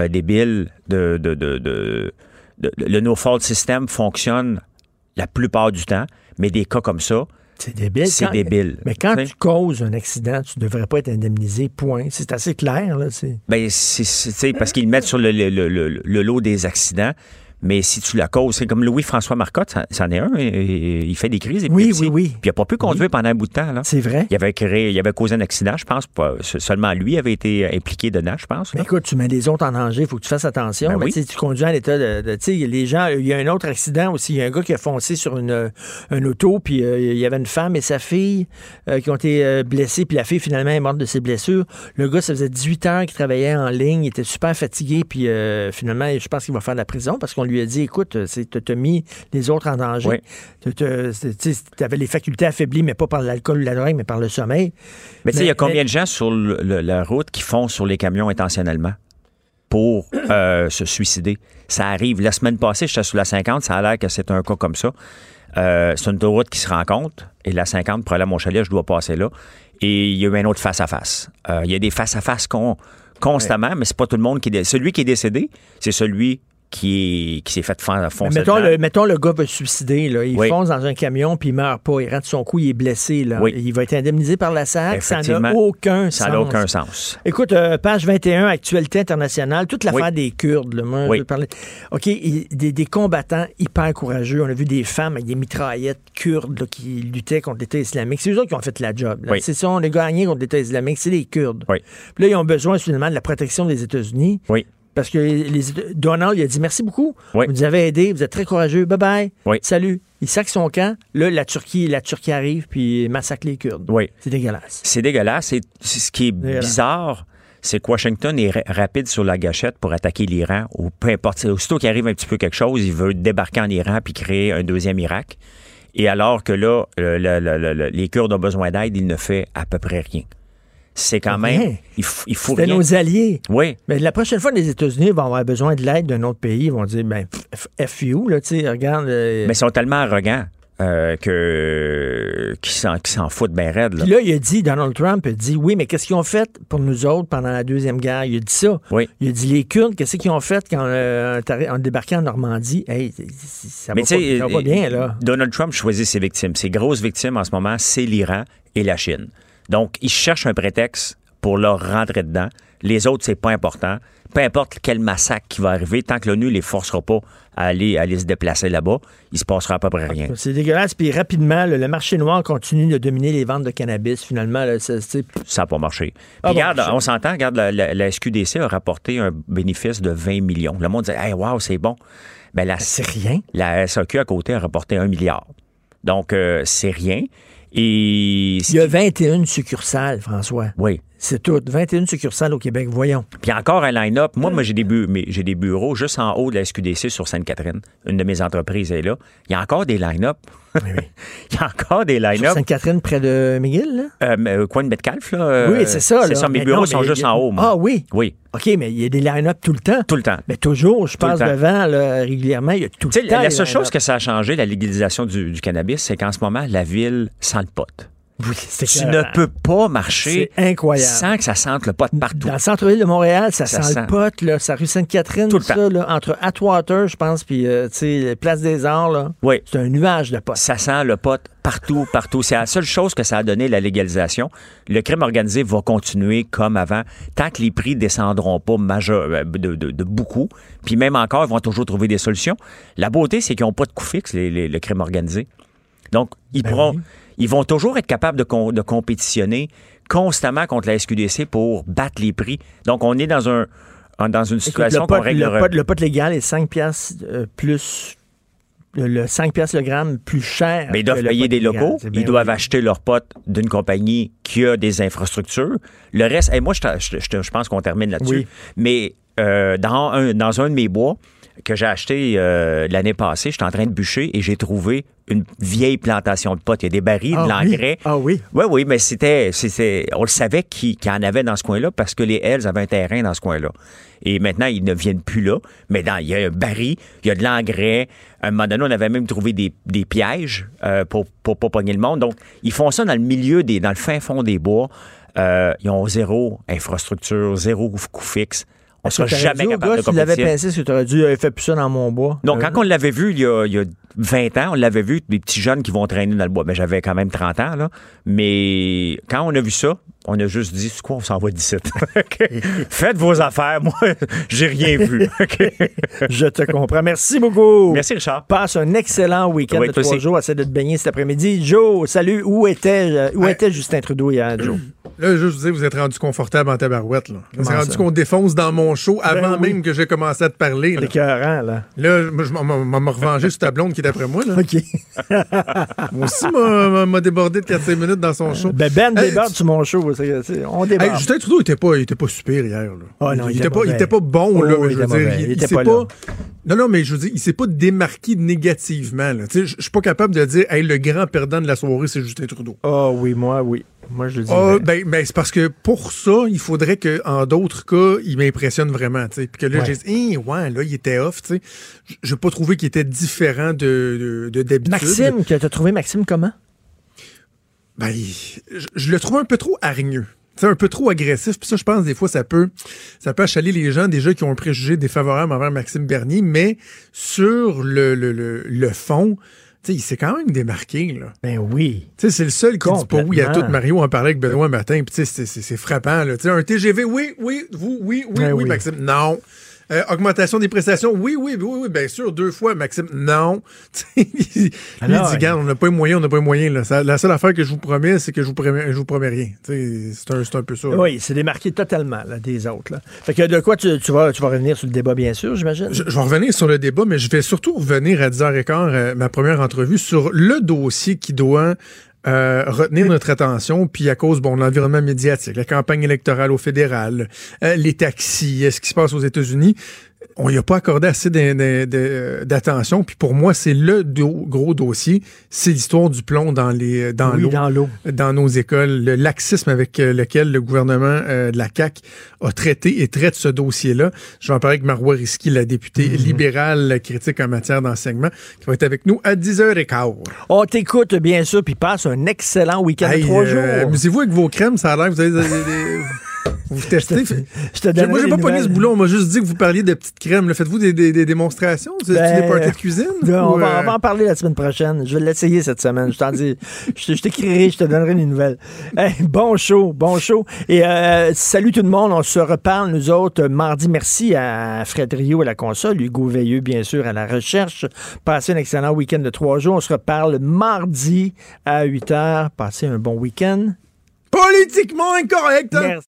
euh, débile de, de, de, de- de- le no-fault system fonctionne la plupart du temps, mais des cas comme ça, c'est débile. C'est débile. Mais quand Tu causes un accident, tu ne devrais pas être indemnisé, point. C'est assez clair. Là, c'est- Ben, c'est, parce qu'ils mettent sur le, le- le- le- le lot des accidents. Mais si tu la causes, c'est comme Louis-François Marcotte, ça- c'en est un, et- et il fait des crises. Oui, épilepsie. oui, oui. Puis il n'a pas pu conduire pendant un bout de temps. C'est vrai. Il avait, créé, il avait causé un accident, je pense. Pas, seulement lui avait été impliqué dedans, je pense. Mais là. écoute, tu mets les autres en danger, il faut que tu fasses attention. Ben oui. tu conduis en état de. de- tu sais, les gens, il y a un autre accident aussi. Il y a un gars qui a foncé sur une, une auto, puis euh, il y avait une femme et sa fille euh, qui ont été euh, blessées, puis la fille finalement est morte de ses blessures. Le gars, ça faisait 18 heures qu'il travaillait en ligne, il était super fatigué, puis finalement, je pense qu'il va faire de la prison parce qu'on lui a dit écoute, tu as mis les autres en danger. Oui. Tu avais les facultés affaiblies, mais pas par l'alcool ou la drogue, mais par le sommeil. Mais tu sais, il y a combien mais- de gens sur le- le- la route qui font sur les camions intentionnellement? pour euh, se suicider? Ça arrive. La semaine passée, j'étais sur la 50, ça a l'air que c'est un cas comme ça. Euh, c'est une autoroute qui se rencontre, et la 50, pour aller à mon chalet, je dois passer là. Et il y a eu un autre face-à-face. Euh, il y a des face-à-face con- constamment, mais c'est pas tout le monde qui est... Celui qui est décédé, c'est celui qui, qui s'est fait fa- Mais foncer mettons, le, mettons, le gars va se suicider. Là. Il Oui. fonce dans un camion puis il meurt pas. Il rate son coup, il est blessé. Là. Oui. Il va être indemnisé par la SAC. Ça n'a aucun ça sens. n'a aucun sens. Écoute, euh, page 21, actualité internationale, toute l'affaire Oui. des Kurdes. Là, moi, Oui. je veux parler- OK, il- des, des combattants hyper courageux. On a vu des femmes avec des mitraillettes kurdes là, qui luttaient contre l'État islamique. C'est eux autres qui ont fait la job. C'est ça, on a gagné contre l'État islamique. C'est les Kurdes. Puis là, ils ont besoin finalement de la protection des États-Unis. Oui. Parce que les, Donald, il a dit merci beaucoup. Oui. Vous nous avez aidés, vous êtes très courageux. Bye bye. Oui. Salut. Il sac son camp. Là, la Turquie, la Turquie arrive puis massacre les Kurdes. Oui. C'est dégueulasse. C'est dégueulasse. Et ce qui est bizarre, c'est que Washington est ra- rapide sur la gâchette pour attaquer l'Iran, ou peu importe. Aussitôt qu'il arrive un petit peu quelque chose, il veut débarquer en Iran puis créer un deuxième Irak. Et alors que là, le- le- le- les Kurdes ont besoin d'aide, il ne fait à peu près rien. C'est quand même. Rien. Il, f- il faut C'était rien. nos alliés. Oui. Mais la prochaine fois, les États-Unis vont avoir besoin de l'aide d'un autre pays. Ils vont dire, ben, F, F you, là, tu sais, regarde. euh, Mais ils sont tellement arrogants euh, que qu'ils s'en, foutent bien raide. là. Puis là, il a dit, Donald Trump a dit, oui, mais qu'est-ce qu'ils ont fait pour nous autres pendant la Deuxième Guerre? Il a dit ça. Oui. Il a dit, les Kurdes, qu'est-ce qu'ils ont fait quand euh, on est débarqué en Normandie? Hey, ça va, Mais pas, tu sais, ça va pas bien, là. Donald Trump choisit ses victimes. Ses grosses victimes en ce moment, c'est l'Iran et la Chine. Donc, il cherche un prétexte pour leur rentrer dedans. Les autres, c'est pas important. Peu importe quel massacre qui va arriver, tant que l'ONU les forcera pas à aller, à aller se déplacer là-bas, il se passera à peu près rien. C'est dégueulasse. Puis rapidement, le marché noir continue de dominer les ventes de cannabis. Finalement, là, Ça n'a pas marché. Ah regarde, on s'entend, regarde, la, la- la SQDC a rapporté un bénéfice de 20 millions. Le monde dit, hey, wow, c'est bon. Ben, la, c'est rien. La SAQ à côté a rapporté un milliard. Donc, euh, c'est rien. Et. il y a 21 succursales, François. Oui. C'est tout. 21 succursales au Québec. Voyons. Puis encore un line-up. Moi, moi j'ai des, bu- mais j'ai des bureaux juste en haut de la SQDC sur Sainte-Catherine. Une de mes entreprises est là. Il y a encore des line-up. Il y a encore des line-up. Sainte-Catherine, près de McGill, là? Euh, euh, coin de Metcalf, là. euh, oui, c'est ça. C'est ça. Mes Mais bureaux non, sont juste a- en haut, moi. Ah oui? Oui. OK, mais il y a des line-up tout le temps. Tout le temps. Mais toujours, je Tout passe devant là, régulièrement, il y a tout le temps. la, seule chose que ça a changé, la légalisation du, du cannabis, c'est qu'en ce moment, la ville sent le pot. Oui, c'est Tu ne peux pas marcher incroyable. sans que ça sente le pot partout. Dans le centre-ville de Montréal, ça, Ça sent, sent. le pot, là, ça rue Sainte-Catherine, Tout ça, là, entre Atwater, je pense, puis euh, tu sais, Place des Arts, là. Oui. C'est un nuage de pot. Ça sent le pot partout, partout. C'est la seule chose que ça a donné, la légalisation. Le crime organisé va continuer comme avant, tant que les prix descendront pas majeur, euh, de, de- de beaucoup. Puis même encore, ils vont toujours trouver des solutions. La beauté, c'est qu'ils n'ont pas de coût fixe, les- les- le crime organisé. Donc, ils Ben pourront, ils vont toujours être capables de, com- de compétitionner constamment contre la SQDC pour battre les prix. Donc, on est dans un dans une situation qu'on règle le, pot, le pot légal est 5 piastres euh, plus... Le, le 5 piastres le gramme plus cher. Mais ils doivent payer des locaux. Ils doivent oui. acheter leurs potes d'une compagnie qui a des infrastructures. Le reste, et moi, je, je- je- je pense qu'on termine là-dessus. Oui. Mais euh, dans, un, dans un de mes bois que j'ai acheté euh, l'année passée, j'étais en train de bûcher et j'ai trouvé une vieille plantation de potes. Il y a des barils, de Ah oui? l'engrais. Ah oui? Oui, oui, mais c'était, c'était, on le savait qu'il qu'il y en avait dans ce coin-là parce que les Hells avaient un terrain dans ce coin-là. Et maintenant, ils ne viennent plus là. Mais dans, il y a un baril, il y a de l'engrais. À un moment donné, on avait même trouvé des, des pièges euh, pour pour pas pogner le monde. Donc, ils font ça dans le milieu des, dans le fin fond des bois. Euh, ils ont zéro infrastructure, zéro coût fixe. On Est-ce que jamais dit au capable gars, de tu compétir. que aurais dû faire plus ça dans mon bois? Donc, Euh, quand on l'avait vu il y, a, il y a 20 ans, on l'avait vu, des petits jeunes qui vont traîner dans le bois. Mais j'avais quand même 30 ans, là. Mais quand on a vu ça, on a juste dit, c'est quoi, on s'en va d'ici. Faites vos affaires. Moi, j'ai rien vu. OK. Je te comprends. Merci beaucoup. Merci, Richard. Passe un excellent week-end Oui, de trois aussi. jours. Essaie de te baigner cet après-midi. Joe, salut. Où était, euh, où Ouais. était Justin Trudeau hier, Joe? Là, juste vous dire, vous êtes rendu confortable en tabarouette. Là. Comment C'est rendu qu'on défonce dans mon show avant Ben oui. même que j'ai commencé à te parler. C'est Là, écœurant, là. là moi, je m'en- revenger sur ta blonde qui est après moi. Là. OK. Moi aussi, m'a- débordé de 4-5 minutes dans son show. Ben, Ben Hey, déborde sur mon show. c'est- Hey. Justin Trudeau, il était pas, il était pas super hier. Là. Ah non, il il, était était pas, il mauvais. était pas bon. Oh, là, je veux dire, il, Il s'est pas. Non, non, mais je veux dire, il s'est pas démarqué négativement. Je suis pas capable de dire, hey, le grand perdant de la soirée, c'est Justin Trudeau. Ah oui, moi, oui. Moi, je le dis. Ah, ben, ben, c'est parce que pour ça, il faudrait qu'en d'autres cas, il m'impressionne vraiment. tu sais. Puis que là, Ouais. j'ai dit, Hein, ouais, là, il était off. tu sais. J- Je n'ai pas trouvé qu'il était différent de, de, de d'habitude. Maxime, que t'as trouvé Maxime comment? Ben, je, je le trouve un peu trop hargneux. Sais, un peu trop agressif. Puis ça, je pense, des fois, ça peut, ça peut achaler les gens déjà qui ont un préjugé défavorable envers Maxime Bernier. Mais sur le, le, le, le fond, tu sais, il s'est quand même démarqué. Là. Ben oui. Tu sais, c'est le seul qui dit pas oui à tout. Mario en parlait avec Benoît matin. Puis tu sais, c'est- c'est c'est frappant. Là. Tu sais, un TGV, oui, oui, vous, oui, oui, Ben oui, oui. Maxime, non. Euh, augmentation des prestations, oui, oui, oui, oui, bien sûr, deux fois, Maxime, non. Lui, il Alors, dit, regarde, on n'a pas les moyens, on n'a pas les moyens. Là. Ça- la seule affaire que je vous promets, c'est que je vous promets, je vous promets rien. C'est un, un peu ça. là. Oui, c'est démarqué totalement là, des autres. Là. Fait que de quoi tu, tu vas, tu vas revenir sur le débat, bien sûr, j'imagine? Je, je vais revenir sur le débat, mais je vais surtout revenir à 10h15, euh, ma première entrevue, sur le dossier qui doit euh, retenir notre attention, puis à cause bon, de l'environnement médiatique, la campagne électorale au fédéral, euh, les taxis, euh, ce qui se passe aux États-Unis. On n'y a pas accordé assez d'attention. Puis pour moi, c'est le do- gros dossier. C'est l'histoire du plomb dans les dans Oui, l'eau, dans nos écoles, le laxisme avec euh, lequel le gouvernement euh, de la CAQ a traité et traite ce dossier-là. Je vais en parler avec Marois Risky, la députée Mhm. libérale critique en matière d'enseignement, qui va être avec nous à 10h15. On t'écoute, bien sûr, puis passe un excellent week-end Hey, de trois euh, jours. Amusez-vous avec vos crèmes, ça a l'air que vous avez... des- Vous testez. je te Moi, j'ai pas pogné ce boulot. On m'a juste dit que vous parliez de petites crèmes. Faites-vous des, des- des démonstrations? C'est Ben, des parties de cuisine? Ben, on, va, euh, on va en parler la semaine prochaine. Je vais l'essayer cette semaine. Je t'en dis. Je, t'écrirai, je te donnerai des nouvelles. Hey, bon show, bon show. Et euh, salut tout le monde. On se reparle, nous autres, mardi. Merci à Fred Rio à la console, Hugo Veilleux, bien sûr, à la recherche. Passez un excellent week-end de trois jours. On se reparle mardi à 8 h. Passez un bon week-end. Politiquement incorrect! hein? Merci.